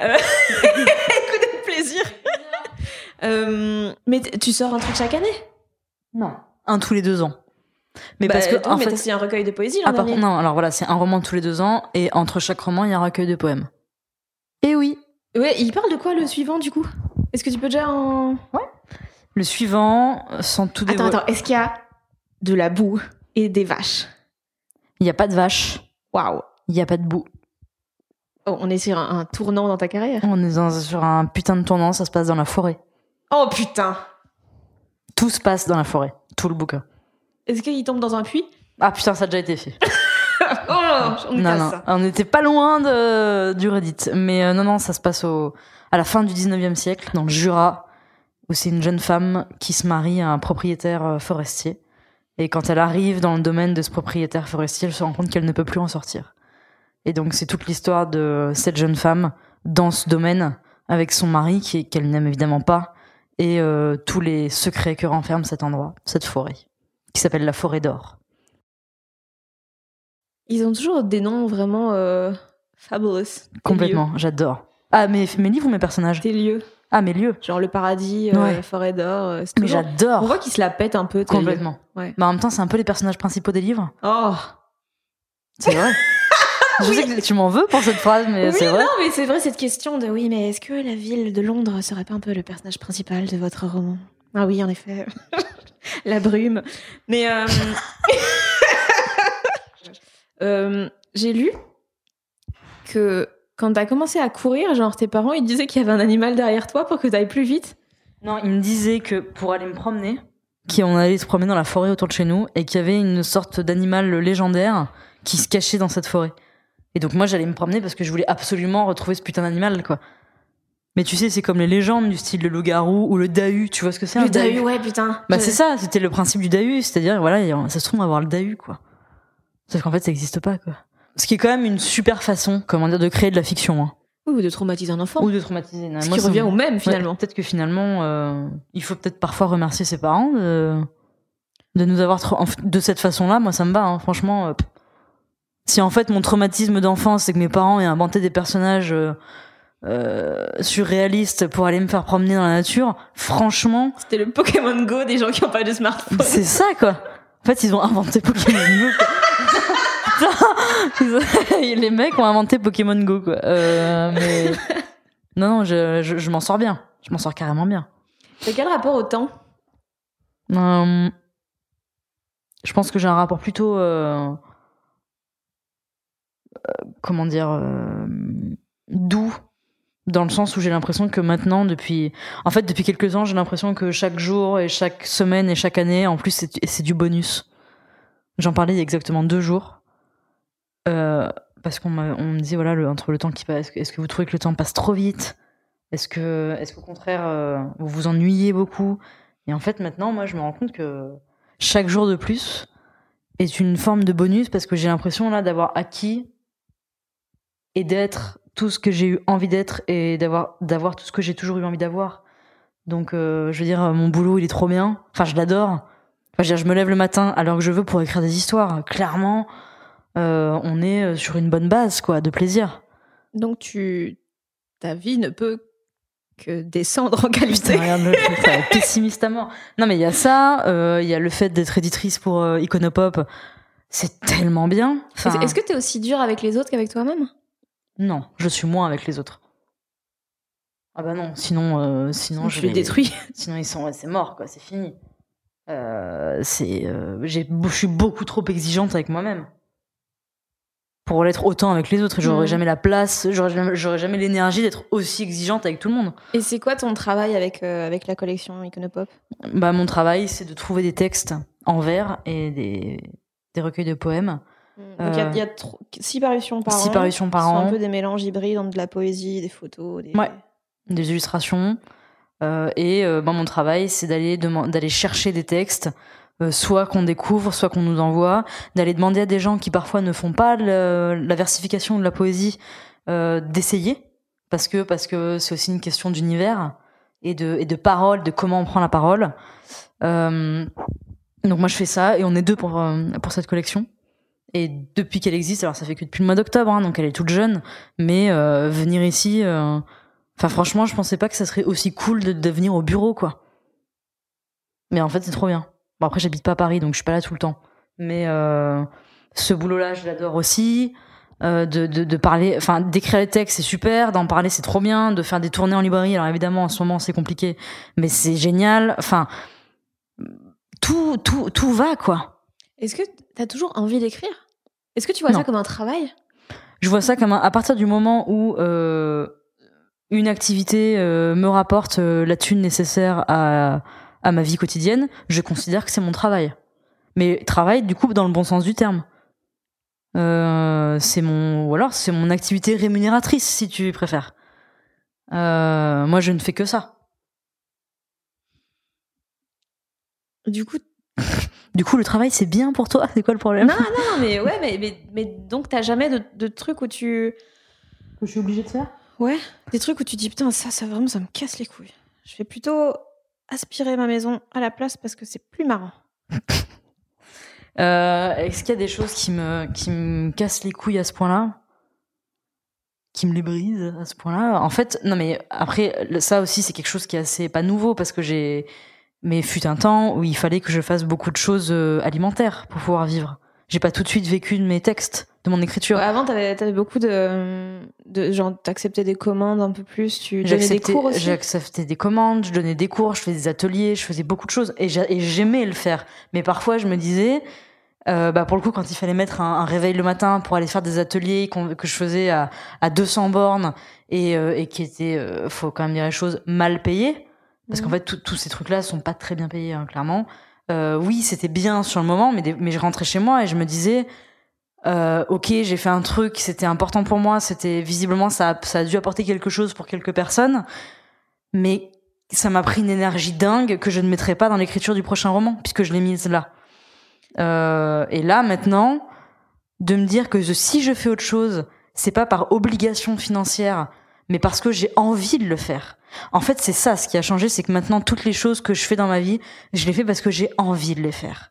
Euh, [LAUGHS] Écoute, plaisir. Euh, mais tu sors un truc chaque année? Non. Un tous les deux ans. Mais Bah, parce que, attends, en mais fait. signé un recueil de poésie Ah, par contre, non, alors voilà, c'est un roman tous les deux ans, et entre chaque roman, il y a un recueil de poèmes. Et oui. Ouais, il parle de quoi le suivant du coup? Est-ce que tu peux déjà en. Le suivant, sans tout Attends, dévoiler. attends, est-ce qu'il y a de la boue et des vaches Il n'y a pas de vache, Waouh il n'y a pas de boue. Oh, on est sur un, un tournant dans ta carrière. On est dans- sur un putain de tournant, ça se passe dans la forêt. Oh putain Tout se passe dans la forêt. Tout le bouquin. Est-ce qu'il tombe dans un puits Ah putain, ça a déjà été fait. [LAUGHS] Oh, on non, non, ça. on n'était pas loin de, du Reddit. Mais euh, non, non, ça se passe au, à la fin du 19e siècle, dans le Jura, où c'est une jeune femme qui se marie à un propriétaire euh, forestier. Et quand elle arrive dans le domaine de ce propriétaire forestier, elle se rend compte qu'elle ne peut plus en sortir. Et donc, c'est toute l'histoire de cette jeune femme dans ce domaine, avec son mari, qui- qu'elle n'aime évidemment pas, et euh, tous les secrets que renferme cet endroit, cette forêt, qui s'appelle la forêt d'or. Ils ont toujours des noms vraiment euh, fabulous. Complètement, j'adore. Ah, mais mes livres ou mes personnages? Des lieux. Ah, mes lieux. Genre le paradis, euh, Ouais. la forêt d'or. euh, Mais j'adore. On voit qu'ils se la pètent un peu. tes Complètement. Ouais. Mais en même temps, c'est un peu les personnages principaux des livres. Oh C'est vrai. Je sais que tu m'en veux pour cette phrase, mais Oui, c'est vrai. non, mais c'est vrai cette question de oui, mais est-ce que la ville de Londres serait pas un peu le personnage principal de votre roman? Ah oui, en effet. [LAUGHS] la brume. Mais euh, [LAUGHS] euh, j'ai lu que quand t'as commencé à courir, genre tes parents ils disaient qu'il y avait un animal derrière toi pour que t'ailles plus vite? Non, il me disait que pour aller me promener, qu'on allait se promener dans la forêt autour de chez nous et qu'il y avait une sorte d'animal légendaire qui se cachait dans cette forêt. Et donc moi, j'allais me promener parce que je voulais absolument retrouver ce putain d'animal, quoi. Mais tu sais, c'est comme les légendes du style le loup-garou ou le dahu, tu vois ce que c'est Le dahu, ouais, putain. Bah Je- c'est ça, c'était le principe du dahu, c'est-à-dire voilà, ça se trouve on va voir le dahu quoi. Sauf qu'en fait ça n'existe pas quoi. Ce qui est quand même une super façon, comment dire, de créer de la fiction hein. Ou de traumatiser un enfant. ou de traumatiser. Ce Moi, qui revient au même Ouais, finalement. Peut-être que finalement, euh, il faut peut-être parfois remercier ses parents de, de nous avoir tra- de cette façon-là. Moi, ça me va, hein, franchement. euh, si en fait mon traumatisme d'enfance, c'est que mes parents aient inventé des personnages euh, euh, surréaliste pour aller me faire promener dans la nature, franchement, C'était le Pokémon Go des gens qui ont pas de smartphone. c'est ça quoi. En fait, ils ont inventé Pokémon Go. [LAUGHS] [LAUGHS] Putain, [LAUGHS] les mecs ont inventé Pokémon Go quoi. Euh, mais [LAUGHS] non, non, je, je, je m'en sors bien. Je m'en sors carrément bien. C'est quel rapport au temps? Euh, je pense que j'ai un rapport plutôt, euh, comment dire, doux, dans le sens où j'ai l'impression que maintenant, depuis, en fait, depuis quelques ans, j'ai l'impression que chaque jour et chaque semaine et chaque année, en plus, c'est du bonus. J'en parlais il y a exactement deux jours. Euh, parce qu'on me disait, voilà, le, entre le temps qui passe, est-ce que vous trouvez que le temps passe trop vite? Est-ce que, est-ce qu'au contraire, euh, vous vous ennuyez beaucoup? Et en fait, maintenant, moi, je me rends compte que chaque jour de plus est une forme de bonus parce que j'ai l'impression, là, d'avoir acquis et d'être tout ce que j'ai eu envie d'être et d'avoir, tout ce que j'ai toujours eu envie d'avoir. Donc, euh, je veux dire, mon boulot, il est trop bien. Enfin, je l'adore. Enfin, je veux dire, je me lève le matin à l'heure que je veux pour écrire des histoires. Clairement, on est euh, sur une bonne base, quoi, de plaisir. Donc tu, ta vie ne peut que descendre en qualité. [LAUGHS] Pessimiste à mort. Non, mais il y a ça, euh, il y a le fait d'être éditrice pour euh, Iconopop. C'est tellement bien. Enfin, Est-ce que t'es aussi dur avec les autres qu'avec toi-même? Non, je suis moins avec les autres. Ah bah non, sinon, euh, sinon je je les détruis. [LAUGHS] Sinon ils sont, ouais, c'est mort quoi, c'est fini. Euh, c'est, euh, j'ai, je suis beaucoup trop exigeante avec moi-même pour l'être autant avec les autres. J'aurais Mhm. jamais la place, j'aurais jamais, l'énergie d'être aussi exigeante avec tout le monde. Et c'est quoi ton travail avec, euh, avec la collection Iconopop? Bah mon travail, c'est de trouver des textes en vers et des, des recueils de poèmes. Donc il y a, y six parutions par six an. parutions par an. un peu des mélanges hybrides entre de la poésie, des photos. Des... Ouais. des illustrations. Euh, et euh, ben, mon travail, c'est d'aller chercher des textes, soit qu'on découvre, soit qu'on nous envoie, d'aller demander à des gens qui parfois ne font pas la versification de la poésie, euh, d'essayer, parce que parce que c'est aussi une question d'univers et de et de parole, de comment on prend la parole. Euh, donc moi je fais ça et on est deux pour euh, pour cette collection. Et depuis qu'elle existe, alors ça fait que depuis le mois d'octobre, hein, donc elle est toute jeune, mais euh, venir ici. euh, Enfin, franchement, je pensais pas que ça serait aussi cool de, de venir au bureau, quoi. Mais en fait, c'est trop bien. Bon, après, j'habite pas à Paris, donc je suis pas là tout le temps. Mais euh, ce boulot-là, je l'adore aussi. Euh, de, de, de parler, enfin, d'écrire les textes, c'est super. D'en parler, c'est trop bien. De faire des tournées en librairie, alors évidemment, en ce moment, c'est compliqué, mais c'est génial. Enfin, tout, tout, tout va, quoi. Est-ce que t'as toujours envie d'écrire? Est-ce que tu vois Non. ça comme un travail? Je vois ça comme un, à partir du moment où euh, une activité me rapporte la thune nécessaire à, à ma vie quotidienne, je considère que c'est mon travail. Mais travail, du coup, dans le bon sens du terme. Euh, c'est mon, ou alors c'est mon activité rémunératrice, si tu préfères. Euh, moi, je ne fais que ça. Du coup, [LAUGHS] Du coup, le travail, c'est bien pour toi? C'est quoi le problème? Non, non, mais ouais, mais, mais, mais donc t'as jamais de, de trucs où tu. que je suis obligée de faire? Ouais, des trucs où tu dis putain, ça, ça vraiment, ça me casse les couilles. Je vais plutôt aspirer ma maison à la place parce que c'est plus marrant. [LAUGHS] Euh, Est-ce qu'il y a des choses qui me, qui me cassent les couilles à ce point-là? Qui me les brisent à ce point-là? En fait, non mais après, ça aussi c'est quelque chose qui est assez pas nouveau parce que j'ai... Mais fut un temps où il fallait que je fasse beaucoup de choses euh, alimentaires pour pouvoir vivre. J'ai pas tout de suite vécu de mes textes, de mon écriture. Ouais, avant, t'avais avais beaucoup de, de. Genre, t'acceptais des commandes un peu plus, tu donnais des cours aussi? J'ai accepté des commandes, je donnais des cours, je faisais des ateliers, je faisais beaucoup de choses et j'a- et j'aimais le faire. Mais parfois, je me disais, euh, bah pour le coup, quand il fallait mettre un, un réveil le matin pour aller faire des ateliers que je faisais à, à 200 bornes et, euh, et qui étaient, euh, faut quand même dire les choses, mal payés, parce qu'en Mhm. fait, tous ces trucs-là sont pas très bien payés, hein, clairement. Euh, oui, c'était bien sur le moment, mais, des- mais je rentrais chez moi et je me disais, euh, ok, j'ai fait un truc, c'était important pour moi, c'était visiblement ça, a- ça a dû apporter quelque chose pour quelques personnes, mais ça m'a pris une énergie dingue que je ne mettrai pas dans l'écriture du prochain roman puisque je l'ai mise là. Euh, et là maintenant, de me dire que si je fais autre chose, c'est pas par obligation financière, mais parce que j'ai envie de le faire. En fait, c'est ça ce qui a changé, c'est que maintenant toutes les choses que je fais dans ma vie, je les fais parce que j'ai envie de les faire.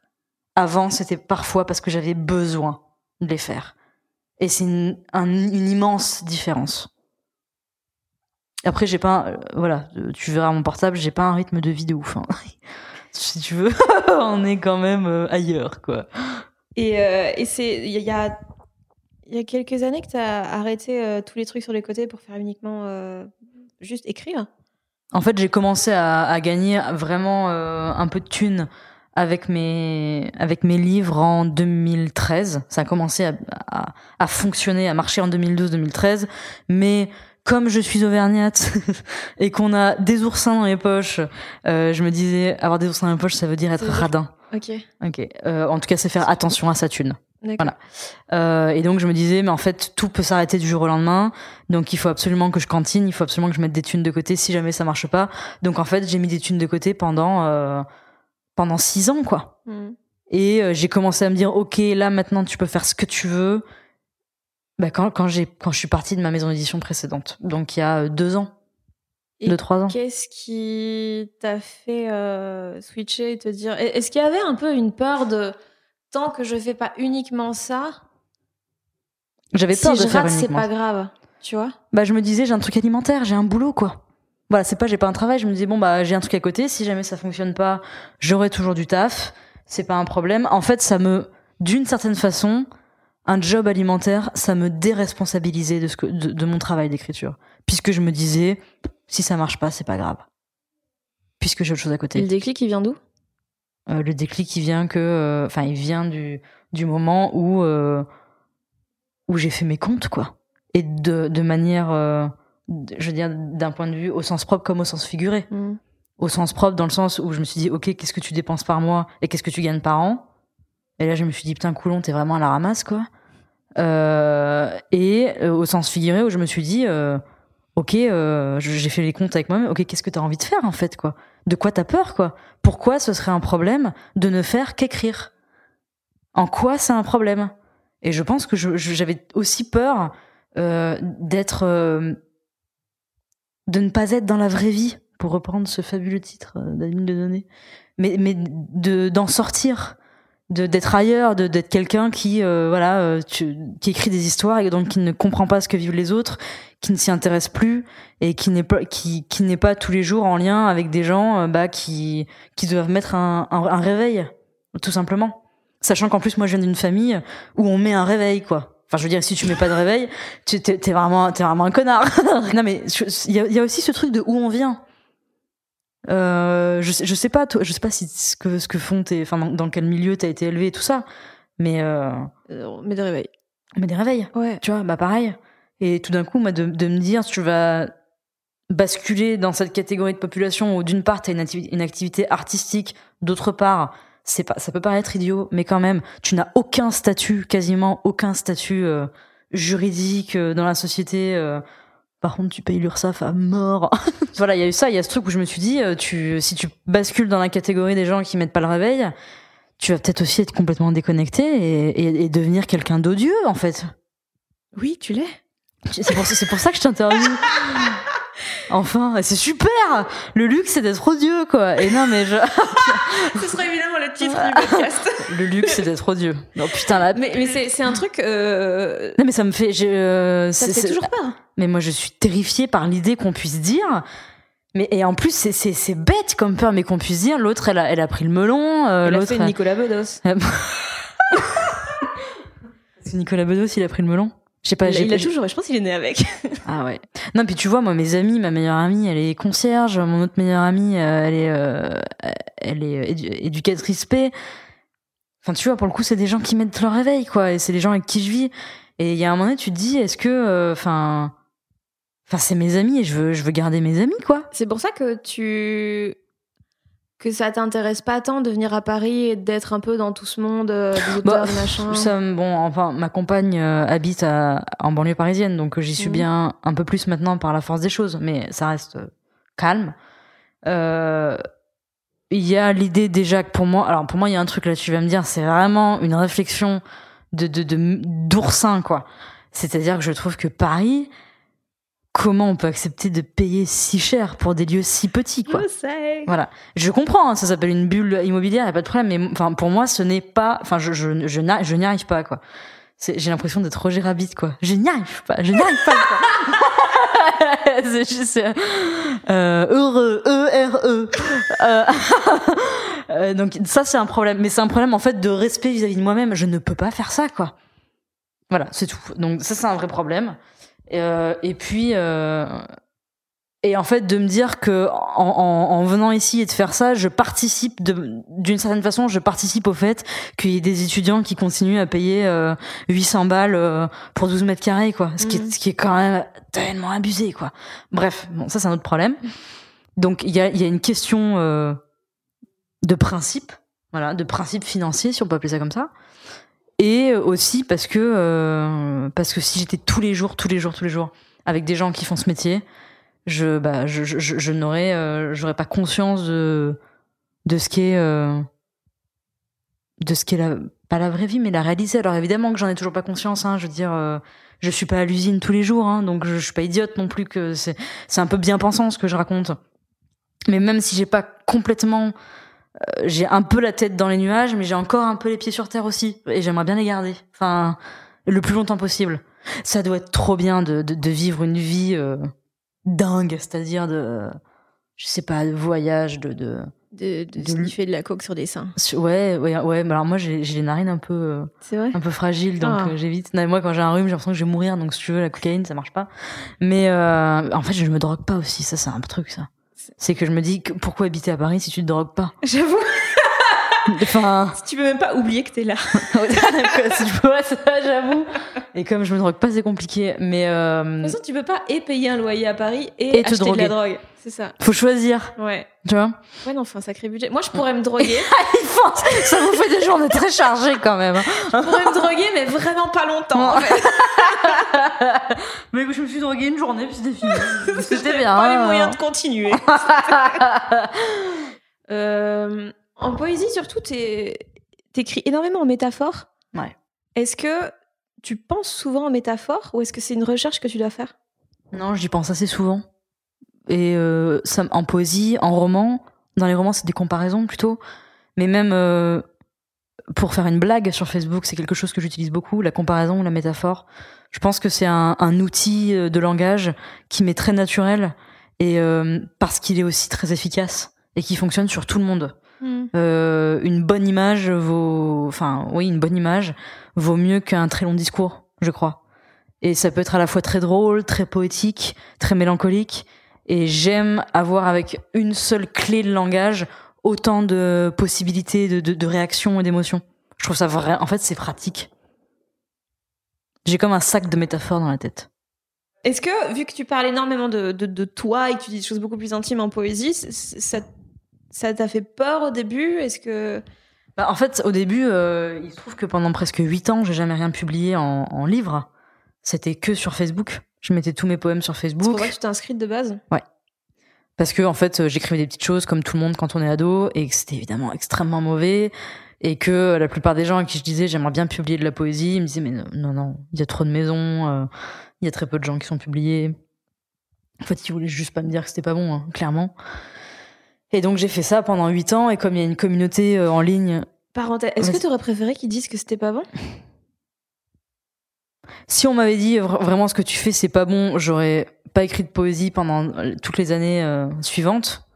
Avant, c'était parfois parce que j'avais besoin de les faire. Et c'est une, un- une immense différence. Après, j'ai pas, euh, voilà, euh, tu verras mon portable, j'ai pas un rythme de vie de ouf. hein. [LAUGHS] si tu veux, [LAUGHS] on est quand même euh, ailleurs, quoi. Et, et c'est il y, a- y a quelques années que tu as arrêté tous les trucs sur les côtés pour faire uniquement juste écrire. En fait, j'ai commencé à, à gagner vraiment euh, un peu de thunes avec mes avec mes livres en 2013. Ça a commencé à, à, à fonctionner, à marcher en 2012-2013. Mais comme je suis auvergnate [LAUGHS] et qu'on a des oursins dans les poches, euh, je me disais avoir des oursins dans les poches, ça veut dire être radin. Ok. Ok. Euh, en tout cas, c'est faire attention à sa thune. Voilà. Euh, et donc je me disais, mais en fait, tout peut s'arrêter du jour au lendemain. Donc il faut absolument que je cantine, il faut absolument que je mette des thunes de côté si jamais ça marche pas. Donc en fait, j'ai mis des thunes de côté pendant euh, pendant six ans, quoi. Mhm. Et euh, j'ai commencé à me dire, ok, là maintenant tu peux faire ce que tu veux. Bah, quand quand j'ai quand je suis partie de ma maison d'édition précédente, donc il y a euh, deux ans, Et deux trois ans. Qu'est-ce qui t'a fait euh, switcher et te dire Est-ce qu'il y avait un peu une peur de tant que je fais pas uniquement ça, J'avais si peur je de faire rate, c'est pas grave, tu vois bah je me disais j'ai un truc alimentaire, j'ai un boulot quoi. Voilà, c'est pas j'ai pas un travail, je me disais bon bah j'ai un truc à côté, si jamais ça fonctionne pas, j'aurai toujours du taf, c'est pas un problème. En fait, ça me d'une certaine façon un job alimentaire, ça me déresponsabilisait de ce que de, de mon travail d'écriture puisque je me disais si ça marche pas, c'est pas grave. Puisque j'ai autre chose à Et côté. le déclic, il vient d'où? Euh, le déclic il vient que euh, enfin il vient du du moment où euh, où j'ai fait mes comptes quoi. Et de de manière je veux dire d'un point de vue au sens propre comme au sens figuré. Mhm. au sens propre dans le sens où je me suis dit ok qu'est-ce que tu dépenses par mois et qu'est-ce que tu gagnes par an? Et là je me suis dit putain coulon t'es vraiment à la ramasse quoi. Euh, et euh, au sens figuré où je me suis dit euh, ok j'ai fait les comptes avec moi-même ok qu'est-ce que t'as envie de faire en fait quoi? De quoi t'as peur quoi? Pourquoi ce serait un problème de ne faire qu'écrire? En quoi c'est un problème? Et je pense que j'avais aussi peur euh, d'être euh, de ne pas être dans la vraie vie pour reprendre ce fabuleux titre d'Adeline de données mais mais de d'en sortir de d'être ailleurs de d'être quelqu'un qui euh, voilà euh, tu- qui écrit des histoires et donc qui ne comprend pas ce que vivent les autres qui ne s'y intéresse plus et qui n'est pas qui qui n'est pas tous les jours en lien avec des gens euh, bah qui qui doivent mettre un, un, réveil tout simplement. Sachant qu'en plus moi je viens d'une famille où on met un réveil quoi. Enfin je veux dire si tu mets pas de réveil tu t'es vraiment t'es vraiment un connard. [LAUGHS] Non mais il y a, y a aussi ce truc de où on vient euh, je sais, je sais pas toi, je sais pas si ce que ce que font tes enfin dans, dans quel milieu t'as été élevé et tout ça mais euh, Euh, Mais de réveil. mais des réveils Ouais. tu vois bah pareil et tout d'un coup moi de, de me dire tu vas basculer dans cette catégorie de population où d'une part tu as une, activi- une activité artistique d'autre part c'est pas ça peut paraître idiot mais quand même tu n'as aucun statut quasiment aucun statut euh, juridique euh, dans la société euh, par contre tu payes l'URSSAF à mort [LAUGHS] voilà il y a eu ça il y a ce truc où je me suis dit euh, tu si tu bascules dans la catégorie des gens qui mettent pas le réveil tu vas peut-être aussi être complètement déconnecté et, et- et devenir quelqu'un d'odieux en fait Oui, tu l'es. c'est pour, pour ça que je t'interviewe. [LAUGHS] Enfin, c'est super Le luxe, c'est d'être odieux, quoi. Et non, mais je... [LAUGHS] Ce sera évidemment le titre du podcast. Le luxe, c'est d'être odieux. Non, putain, là... mais mais c'est un truc. euh, Non, mais ça me fait... j'ai, euh, ça te fait toujours peur. Mais moi, je suis terrifiée par l'idée qu'on puisse dire... Mais, et en plus, c'est, bête comme peur, mais qu'on puisse dire, l'autre, elle a, elle a pris le melon, euh, Elle a fait Nicolas Bedos. [LAUGHS] C'est Nicolas Bedos, il a pris le melon Je sais pas, Il, il a toujours. Je pense qu'il est né avec. [LAUGHS] Ah ouais. Non, puis tu vois, moi, mes amis, ma meilleure amie, elle est concierge. Mon autre meilleure amie, euh, elle est, euh, elle est édu- éducatrice P. Enfin, tu vois, pour le coup, c'est des gens qui mettent leur réveil, quoi. Et c'est les gens avec qui je vis. Et il y a un moment donné, tu te dis, est-ce que, euh, enfin, c'est mes amis et je veux, je veux garder mes amis, quoi. C'est pour ça que tu que ça t'intéresse pas tant de venir à Paris et d'être un peu dans tout ce monde euh, des auteurs, Bah, des machins. Ça, bon, enfin, ma compagne euh, habite à- en banlieue parisienne, donc euh, j'y suis Mhm. bien un peu plus maintenant par la force des choses, mais ça reste euh, calme. Euh, Il y a l'idée déjà que pour moi, alors pour moi, il y a un truc là, tu vas me dire, c'est vraiment une réflexion de de de- d'oursin quoi. C'est-à-dire que je trouve que Paris, comment on peut accepter de payer si cher pour des lieux si petits quoi Je sais. voilà. Je comprends, hein, ça s'appelle une bulle immobilière, y a pas de problème, mais enfin pour moi ce n'est pas, enfin je je je, n'y arrive pas quoi. J'ai l'impression d'être Roger Rabbit quoi. Je n'y arrive pas, je n'y arrive pas. [LAUGHS] C'est juste euh, heureux, E R E. Euh, [LAUGHS] euh, donc ça c'est un problème, mais c'est un problème en fait de respect vis-à-vis de moi-même. Je ne peux pas faire ça quoi. Voilà, c'est tout. Donc ça c'est un vrai problème. Euh, et puis euh, et en fait de me dire que en, en, en venant ici et de faire ça, je participe d'une certaine façon, je participe au fait qu'il y ait des étudiants qui continuent à payer euh, 800 balles euh, pour 12 mètres carrés quoi, ce qui est, Mhm. ce qui est quand même tellement abusé quoi. Bref, bon ça c'est un autre problème. Donc il y a y a une question euh, de principe, voilà, de principe financier si on peut appeler ça comme ça. Et aussi parce que euh, parce que si j'étais tous les jours, tous les jours, tous les jours avec des gens qui font ce métier, je bah je je, je, n'aurais euh, j'aurais pas conscience de de ce qui est euh, de ce qui est la pas la vraie vie mais la réalité. Alors évidemment que j'en ai toujours pas conscience hein, je veux dire euh, je suis pas à l'usine tous les jours hein, donc je, je suis pas idiote non plus que c'est c'est un peu bien pensant ce que je raconte. Mais même si j'ai pas complètement j'ai un peu la tête dans les nuages, mais j'ai encore un peu les pieds sur terre aussi. Et j'aimerais bien les garder. Enfin, le plus longtemps possible. Ça doit être trop bien de, de, de vivre une vie euh, dingue, c'est-à-dire de, je sais pas, de voyage, de, de, De, de sniffer de la coke sur des seins. ouais, ouais, ouais. Mais alors moi, j'ai les narines un peu, euh, C'est vrai un peu fragiles, donc Ah. euh, j'évite. Moi, quand j'ai un rhume, j'ai l'impression que je vais mourir. Donc, si tu veux, la cocaïne, ça marche pas. Mais euh, en fait, je me drogue pas aussi. Ça, c'est un truc, ça. C'est que je me dis, que pourquoi habiter à Paris si tu te drogues pas? J'avoue, Enfin. tu peux même pas oublier que t'es là. si tu vois ça, j'avoue. Et comme je me drogue pas, c'est compliqué. Mais euh, De toute façon, tu peux pas et payer un loyer à Paris et, Et te acheter de la drogue. C'est ça. faut choisir, Ouais. tu vois? Ouais, non, enfin, sacré budget. Moi, je pourrais me droguer. [LAUGHS] Il faut- ça vous fait des journées très chargées quand même. hein. je pourrais me droguer, mais vraiment pas longtemps. en fait. [LAUGHS] Mais je me suis droguée une journée puis c'était fini. [LAUGHS] C'était J'avais bien. pas les hein. moyens de continuer. Euh, en poésie, surtout, t'écris énormément en métaphore. Ouais. Est-ce que tu penses souvent en métaphore ou est-ce que c'est une recherche que tu dois faire? Non, j'y pense assez souvent. Et euh, ça, en poésie, en roman, dans les romans, c'est des comparaisons plutôt. Mais même euh, pour faire une blague sur Facebook, c'est quelque chose que j'utilise beaucoup, la comparaison ou la métaphore. Je pense que c'est un, un outil euh, de langage qui m'est très naturel et euh, parce qu'il est aussi très efficace et qui fonctionne sur tout le monde. Euh, une bonne image vaut, enfin oui, une bonne image vaut mieux qu'un très long discours, je crois. Et ça peut être à la fois très drôle, très poétique, très mélancolique. Et j'aime avoir avec une seule clé de langage autant de possibilités de, de, de réactions et d'émotions. Je trouve ça vrai. En fait, c'est pratique. J'ai comme un sac de métaphores dans la tête. Est-ce que, vu que tu parles énormément de, de, de toi et que tu dis des choses beaucoup plus intimes en poésie, ça ça t'a fait peur au début? Est-ce que. Bah, en fait, au début, euh, il se trouve que pendant presque huit ans, j'ai jamais rien publié en, en livre. C'était que sur Facebook. Je mettais tous mes poèmes sur C'est Facebook. pour ça que tu t'es inscrite de base? Parce que en fait, euh, j'écrivais des petites choses comme tout le monde quand on est ado et que c'était évidemment extrêmement mauvais et que la plupart des gens à qui je disais j'aimerais bien publier de la poésie, ils me disaient mais non non, non il y a trop de maisons, euh, il y a très peu de gens qui sont publiés. En fait, ils voulaient juste pas me dire que c'était pas bon, hein, clairement. Et donc j'ai fait ça pendant huit ans et comme il y a une communauté euh, en ligne, Parenthèse, est-ce que tu aurais préféré qu'ils disent que c'était pas bon? [LAUGHS] Si on m'avait dit vra- vraiment ce que tu fais c'est pas bon, j'aurais pas écrit de poésie pendant euh, toutes les années euh, suivantes.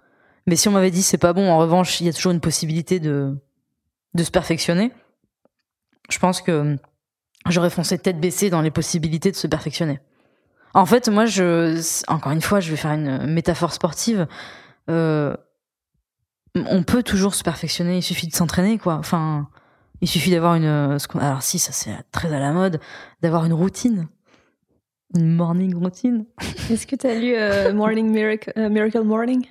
Mais si on m'avait dit c'est pas bon, en revanche, il y a toujours une possibilité de de se perfectionner. Je pense que euh, j'aurais foncé tête baissée dans les possibilités de se perfectionner. En fait, moi, je encore une fois, je vais faire une métaphore sportive. Euh, on peut toujours se perfectionner. Il suffit de s'entraîner, quoi. Enfin, il suffit d'avoir une. qu'on- Alors si, ça c'est très à la mode, d'avoir une routine, une morning routine. [LAUGHS] Est-ce que tu as lu euh, Morning Miracle, euh, Miracle Morning?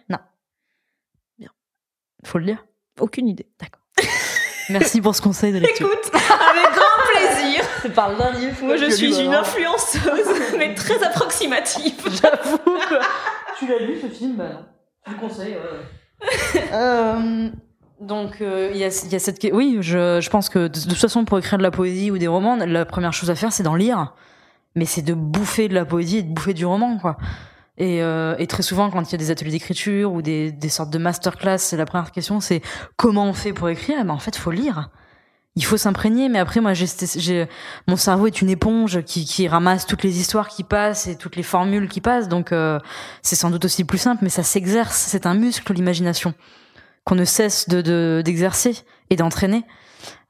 Faut le dire. Aucune idée. Merci pour ce conseil de lecture. Écoute, avec grand plaisir. Je [LAUGHS] parle d'un livre. Moi, je suis une influenceuse, [LAUGHS] mais très approximative. J'avoue. tu l'as lu ce film bah, non. Je le conseille. Ouais, ouais. [LAUGHS] Euh, donc euh, il y, a, cette. Oui, je, pense que de, toute façon pour écrire de la poésie ou des romans, la première chose à faire c'est d'en lire. Mais c'est de bouffer de la poésie et de bouffer du roman, quoi. Et, euh, très souvent, quand il y a des ateliers d'écriture ou des, sortes de masterclass, la première question, c'est comment on fait pour écrire? Eh ben, En fait, faut lire. Il faut s'imprégner. Mais après, moi, j'ai, mon cerveau est une éponge qui, qui ramasse toutes les histoires qui passent et toutes les formules qui passent. Donc, euh, c'est sans doute aussi plus simple, mais ça s'exerce. C'est un muscle, l'imagination, qu'on ne cesse de d'exercer et d'entraîner.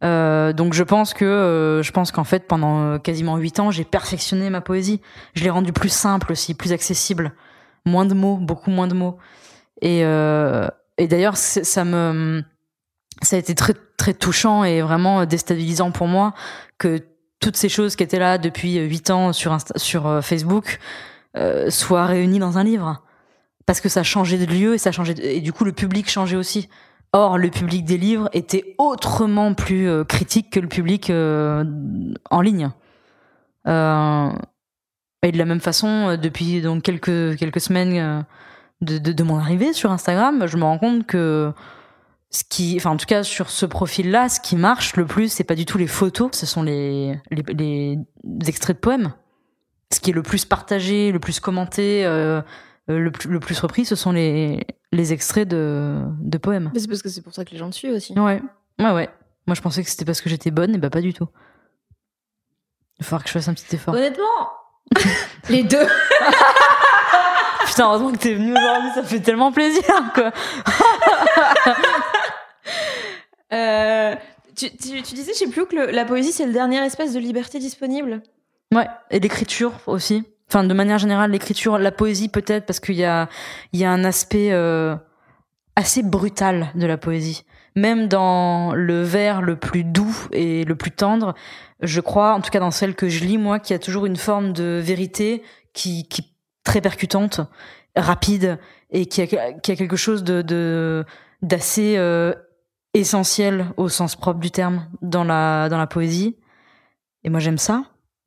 Euh, donc je pense que euh, je pense qu'en fait pendant euh, quasiment huit ans j'ai perfectionné ma poésie. Je l'ai rendue plus simple aussi, plus accessible, moins de mots, beaucoup moins de mots. Et, euh, et d'ailleurs ça me ça a été très très touchant et vraiment déstabilisant pour moi que toutes ces choses qui étaient là depuis huit ans sur sur Facebook euh, soient réunies dans un livre parce que ça changeait de lieu et ça changeait de... et du coup le public changeait aussi. Or, le public des livres était autrement plus euh, critique que le public euh, en ligne. Euh, et de la même façon, depuis donc quelques quelques semaines de, de, de, mon arrivée sur Instagram, je me rends compte que ce qui, enfin en tout cas sur ce profil-là, ce qui marche le plus, c'est pas du tout les photos, ce sont les, les, les extraits de poèmes. Ce qui est le plus partagé, le plus commenté, euh, le, plus, le plus repris, ce sont les, les extraits de, de poèmes. Mais c'est parce que c'est pour ça que les gens te suivent aussi. Ouais, ouais, ouais. Moi, je pensais que c'était parce que j'étais bonne, et bah pas du tout. Il va falloir que je fasse un petit effort. Honnêtement, [LAUGHS] les deux. [LAUGHS] Putain, heureusement que t'es venu aujourd'hui, ça fait tellement plaisir, quoi. [LAUGHS] euh, tu, disais, je sais plus, que la poésie, c'est le dernier espace de liberté disponible? Ouais, et l'écriture aussi. Enfin, de manière générale, l'écriture, la poésie peut-être, parce qu'il y a, y a un aspect euh, assez brutal de la poésie. Même dans le vers le plus doux et le plus tendre, je crois, en tout cas dans celle que je lis moi, qu'il y a toujours une forme de vérité qui, qui très percutante, rapide et qui a, qui a quelque chose de d'assez euh, essentiel au sens propre du terme dans la dans la poésie. Et moi j'aime ça,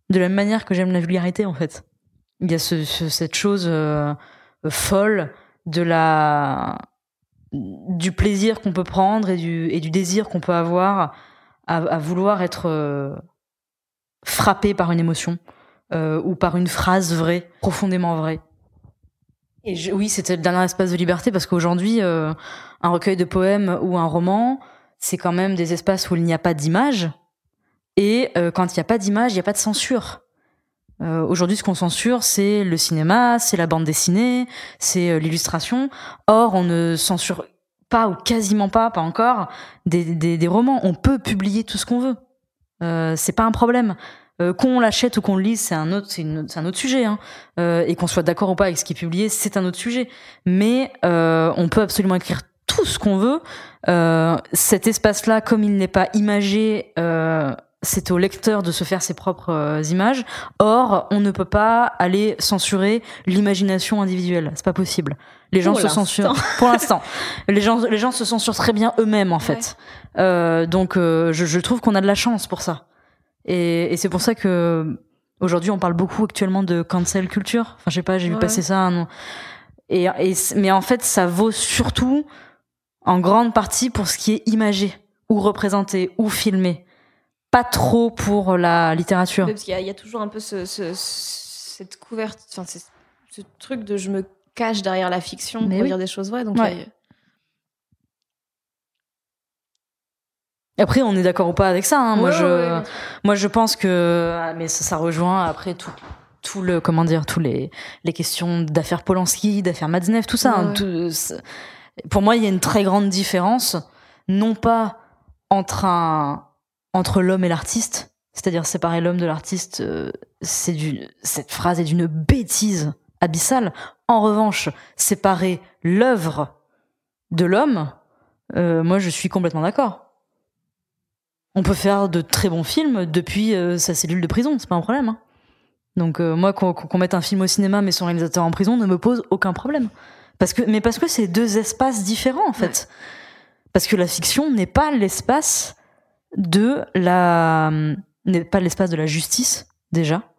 de la même manière que j'aime la vulgarité en fait. Il y a ce, ce, cette chose euh, folle de la du plaisir qu'on peut prendre et du, et du désir qu'on peut avoir à, à vouloir être euh, frappé par une émotion euh, ou par une phrase vraie, profondément vraie. Oui, c'était le dernier espace de liberté parce qu'aujourd'hui, euh, un recueil de poèmes ou un roman, c'est quand même des espaces où il n'y a pas d'image. Et euh, quand il n'y a pas d'image, il n'y a pas de censure. Euh, Aujourd'hui, ce qu'on censure, c'est le cinéma, c'est la bande dessinée, c'est l'illustration. Or, on ne censure pas ou quasiment pas, pas encore, des, des, des romans. On peut publier tout ce qu'on veut. Euh, c'est pas un problème. Euh, qu'on l'achète ou qu'on le lise, c'est un autre, c'est un autre sujet. Hein. Euh, et qu'on soit d'accord ou pas avec ce qui est publié, c'est un autre sujet. Mais euh, on peut absolument écrire tout ce qu'on veut. cet espace-là, comme il n'est pas imagé c'est au lecteur de se faire ses propres euh, images. Or, on ne peut pas aller censurer l'imagination individuelle. C'est pas possible. Les gens Pour se censurent. [LAUGHS] Pour l'instant, les gens, les gens se censurent très bien eux-mêmes en fait. Euh, donc, euh, je, je trouve qu'on a de la chance pour ça. Et, et c'est pour ça que aujourd'hui, on parle beaucoup actuellement de cancel culture. Enfin, je sais pas, j'ai vu Ouais. passer ça. Non. Et, et mais en fait, ça vaut surtout en grande partie pour ce qui est imagé ou représenté ou filmé pas trop pour la littérature. Oui, parce qu'il y, a- il y a toujours un peu ce, ce- cette couverte, enfin, ce truc de je me cache derrière la fiction Mais pour oui. dire des choses vraies. Donc, Ouais. il y a- Après, on est d'accord ou pas avec ça. hein. Moi, je, ouais, ouais. moi, je pense que, ah, mais ça, ça rejoint après tout, tout le, comment dire, tous les, les questions d'affaires Polanski, d'affaires Matzneff, tout ça. Hein. Tout- pour moi, il y a une très grande différence, non pas entre un, entre l'homme et l'artiste, c'est-à-dire séparer l'homme de l'artiste, euh, c'est du, cette phrase est d'une bêtise abyssale. En revanche, séparer l'œuvre de l'homme, euh, moi, je suis complètement d'accord. On peut faire de très bons films depuis euh, sa cellule de prison, c'est pas un problème. hein. Donc euh, moi, qu'on mette un film au cinéma mais son réalisateur en prison ne me pose aucun problème. Parce que, mais parce que c'est deux espaces différents en fait. Parce que la fiction n'est pas l'espace de la, n'est pas l'espace de la justice déjà,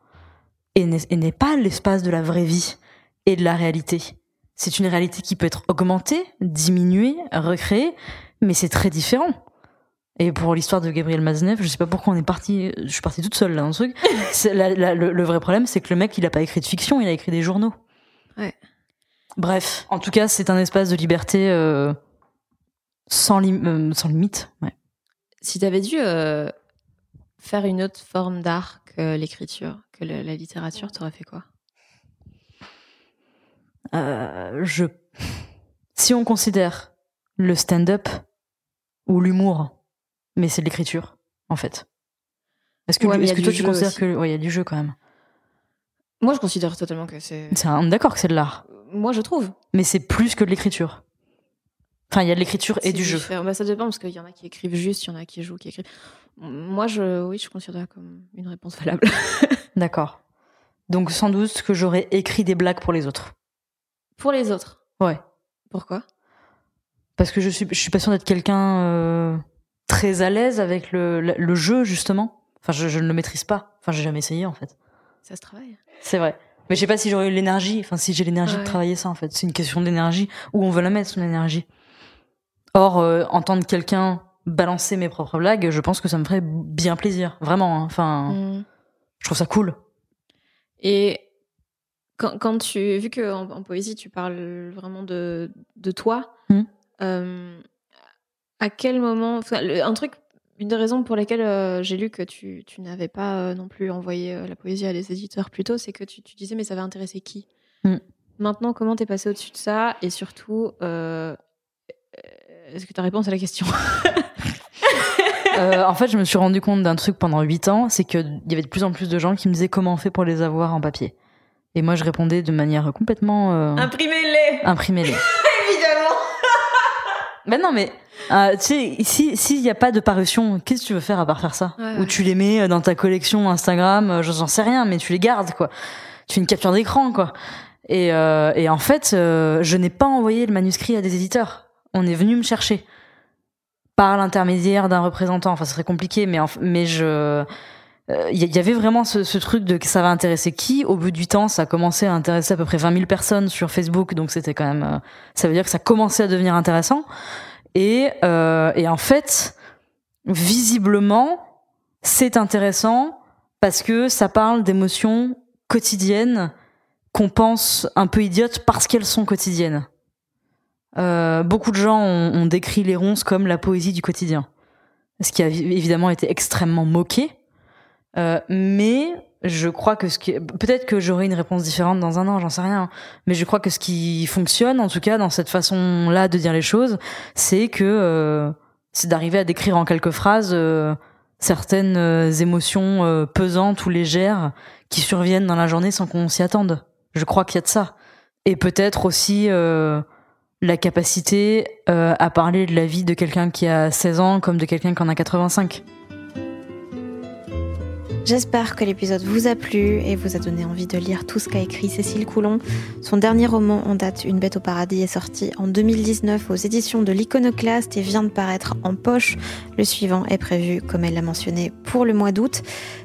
et n'est pas l'espace de la vraie vie et de la réalité. C'est une réalité qui peut être augmentée, diminuée, recréée, mais c'est très différent. Et pour l'histoire de Gabriel Maznev, je sais pas pourquoi on est parti, je suis partie toute seule là dans ce truc. [LAUGHS] C'est la- la- le, le vrai problème, c'est que le mec, il a pas écrit de fiction, il a écrit des journaux. Ouais. Bref, en tout cas, c'est un espace de liberté euh, sans, lim- euh, sans limite. Ouais. Si tu avais dû euh, faire une autre forme d'art que l'écriture, que le- la littérature, t'aurais fait quoi? Je... Si on considère le stand-up ou l'humour, mais c'est de l'écriture, en fait. Est-ce que, Ouais, est-ce que toi tu considères aussi. que. Ouais, il y a du jeu quand même. Moi, je considère totalement que c'est. C'est un- on est d'accord que c'est de l'art, Moi, je trouve. mais c'est plus que de l'écriture. Enfin, il y a de l'écriture et du jeu. Bah, ça dépend parce qu'il y en a qui écrivent juste, il y en a qui jouent, qui écrivent. Moi, je, oui, je considère comme une réponse valable. [LAUGHS] D'accord. Donc sans doute que j'aurais écrit des blagues pour les autres. Pour les autres. Ouais. Pourquoi? Parce que je suis, je suis pas sûre d'être quelqu'un euh, très à l'aise avec le, le, le jeu, justement. Enfin, je, je ne le maîtrise pas. Enfin, j'ai jamais essayé, en fait. Ça se travaille. C'est vrai. Mais je sais pas si j'aurais eu l'énergie, enfin, si j'ai l'énergie de travailler ça, en fait. C'est une question d'énergie. Où on veut la mettre, son énergie. Or, euh, entendre quelqu'un balancer mes propres blagues, je pense que ça me ferait bien plaisir. Vraiment. hein. Enfin, Mm. je trouve ça cool. Et quand, quand tu, vu que en, en poésie tu parles vraiment de, de toi, Mhm. euh, à quel moment, enfin, le- un truc, une des raisons pour lesquelles euh, j'ai lu que tu, tu n'avais pas euh, non plus envoyé euh, la poésie à des éditeurs plus tôt, c'est que tu, tu disais mais ça va intéresser qui? Mhm. Maintenant, comment t'es passé au-dessus de ça? Et surtout, euh, est-ce que ta réponse à la question? [LAUGHS] Euh, en fait, je me suis rendu compte d'un truc pendant 8 ans, c'est qu'il y avait de plus en plus de gens qui me disaient comment on fait pour les avoir en papier. Et moi, je répondais de manière complètement euh, Imprimez-les imprimez-les. [LAUGHS] Ben non, mais euh, tu sais, si s'il n'y a pas de parution, qu'est-ce que tu veux faire à part faire ça Ouais, Ou ouais. tu les mets dans ta collection Instagram, euh, j'en sais rien, mais tu les gardes, quoi. Tu fais une capture d'écran, quoi. Et, euh, et en fait, euh, je n'ai pas envoyé le manuscrit à des éditeurs. On est venu me chercher par l'intermédiaire d'un représentant. Enfin, ce serait compliqué, mais en- mais je il y, y avait vraiment ce, truc de ça va intéresser qui? Au bout du temps, ça a commencé à intéresser à peu près 20 000 personnes sur Facebook, donc c'était quand même. euh, ça veut dire que ça commençait à devenir intéressant. Et, euh, et en fait, visiblement, c'est intéressant parce que ça parle d'émotions quotidiennes qu'on pense un peu idiotes parce qu'elles sont quotidiennes. Euh, beaucoup de gens ont, décrit les ronces comme la poésie du quotidien, ce qui a vi- évidemment été extrêmement moqué. Euh, mais je crois que ce qui peut-être que j'aurai une réponse différente dans un an, j'en sais rien. Mais je crois que ce qui fonctionne, en tout cas dans cette façon-là de dire les choses, c'est que euh, c'est d'arriver à décrire en quelques phrases euh, certaines euh, émotions euh, pesantes ou légères qui surviennent dans la journée sans qu'on s'y attende. Je crois qu'il y a de ça. Et peut-être aussi euh, la capacité à parler de la vie de quelqu'un qui a 16 ans comme de quelqu'un qui en a 85. J'espère que l'épisode vous a plu et vous a donné envie de lire tout ce qu'a écrit Cécile Coulon. Son dernier roman en date, Une bête au paradis, est sorti en 2019 aux éditions de l'Iconoclaste et vient de paraître en poche. Le suivant est prévu, comme elle l'a mentionné, pour le mois d'août.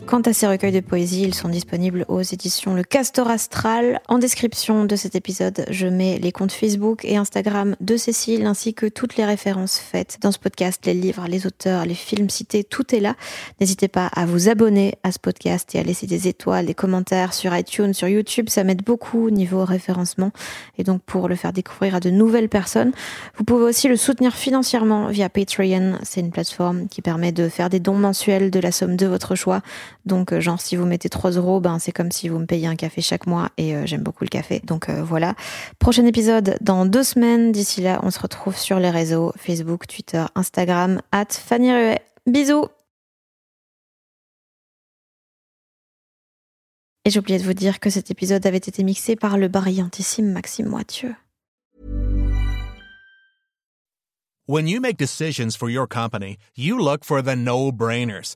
Quant à ses recueils de poésie, ils sont disponibles aux éditions Le Castor Astral. En description de cet épisode, je mets les comptes Facebook et Instagram de Cécile ainsi que toutes les références faites dans ce podcast, les livres, les auteurs, les films cités, tout est là. N'hésitez pas à vous abonner à ce podcast et à laisser des étoiles, des commentaires sur iTunes, sur YouTube. Ça m'aide beaucoup au niveau référencement et donc pour le faire découvrir à de nouvelles personnes. Vous pouvez aussi le soutenir financièrement via Patreon. C'est une plateforme qui permet de faire des dons mensuels de la somme de votre choix. Donc, euh, genre, si vous mettez 3 euros, ben, c'est comme si vous me payez un café chaque mois et euh, j'aime beaucoup le café. Donc, euh, voilà. Prochain épisode dans deux semaines. D'ici là, on se retrouve sur les réseaux Facebook, Twitter, Instagram, at Fanny Ruet. Bisous! Et oublié de vous dire que cet épisode avait été mixé par le brillantissime Maxime Moitieu. When you make decisions for your company, you look for the no-brainers.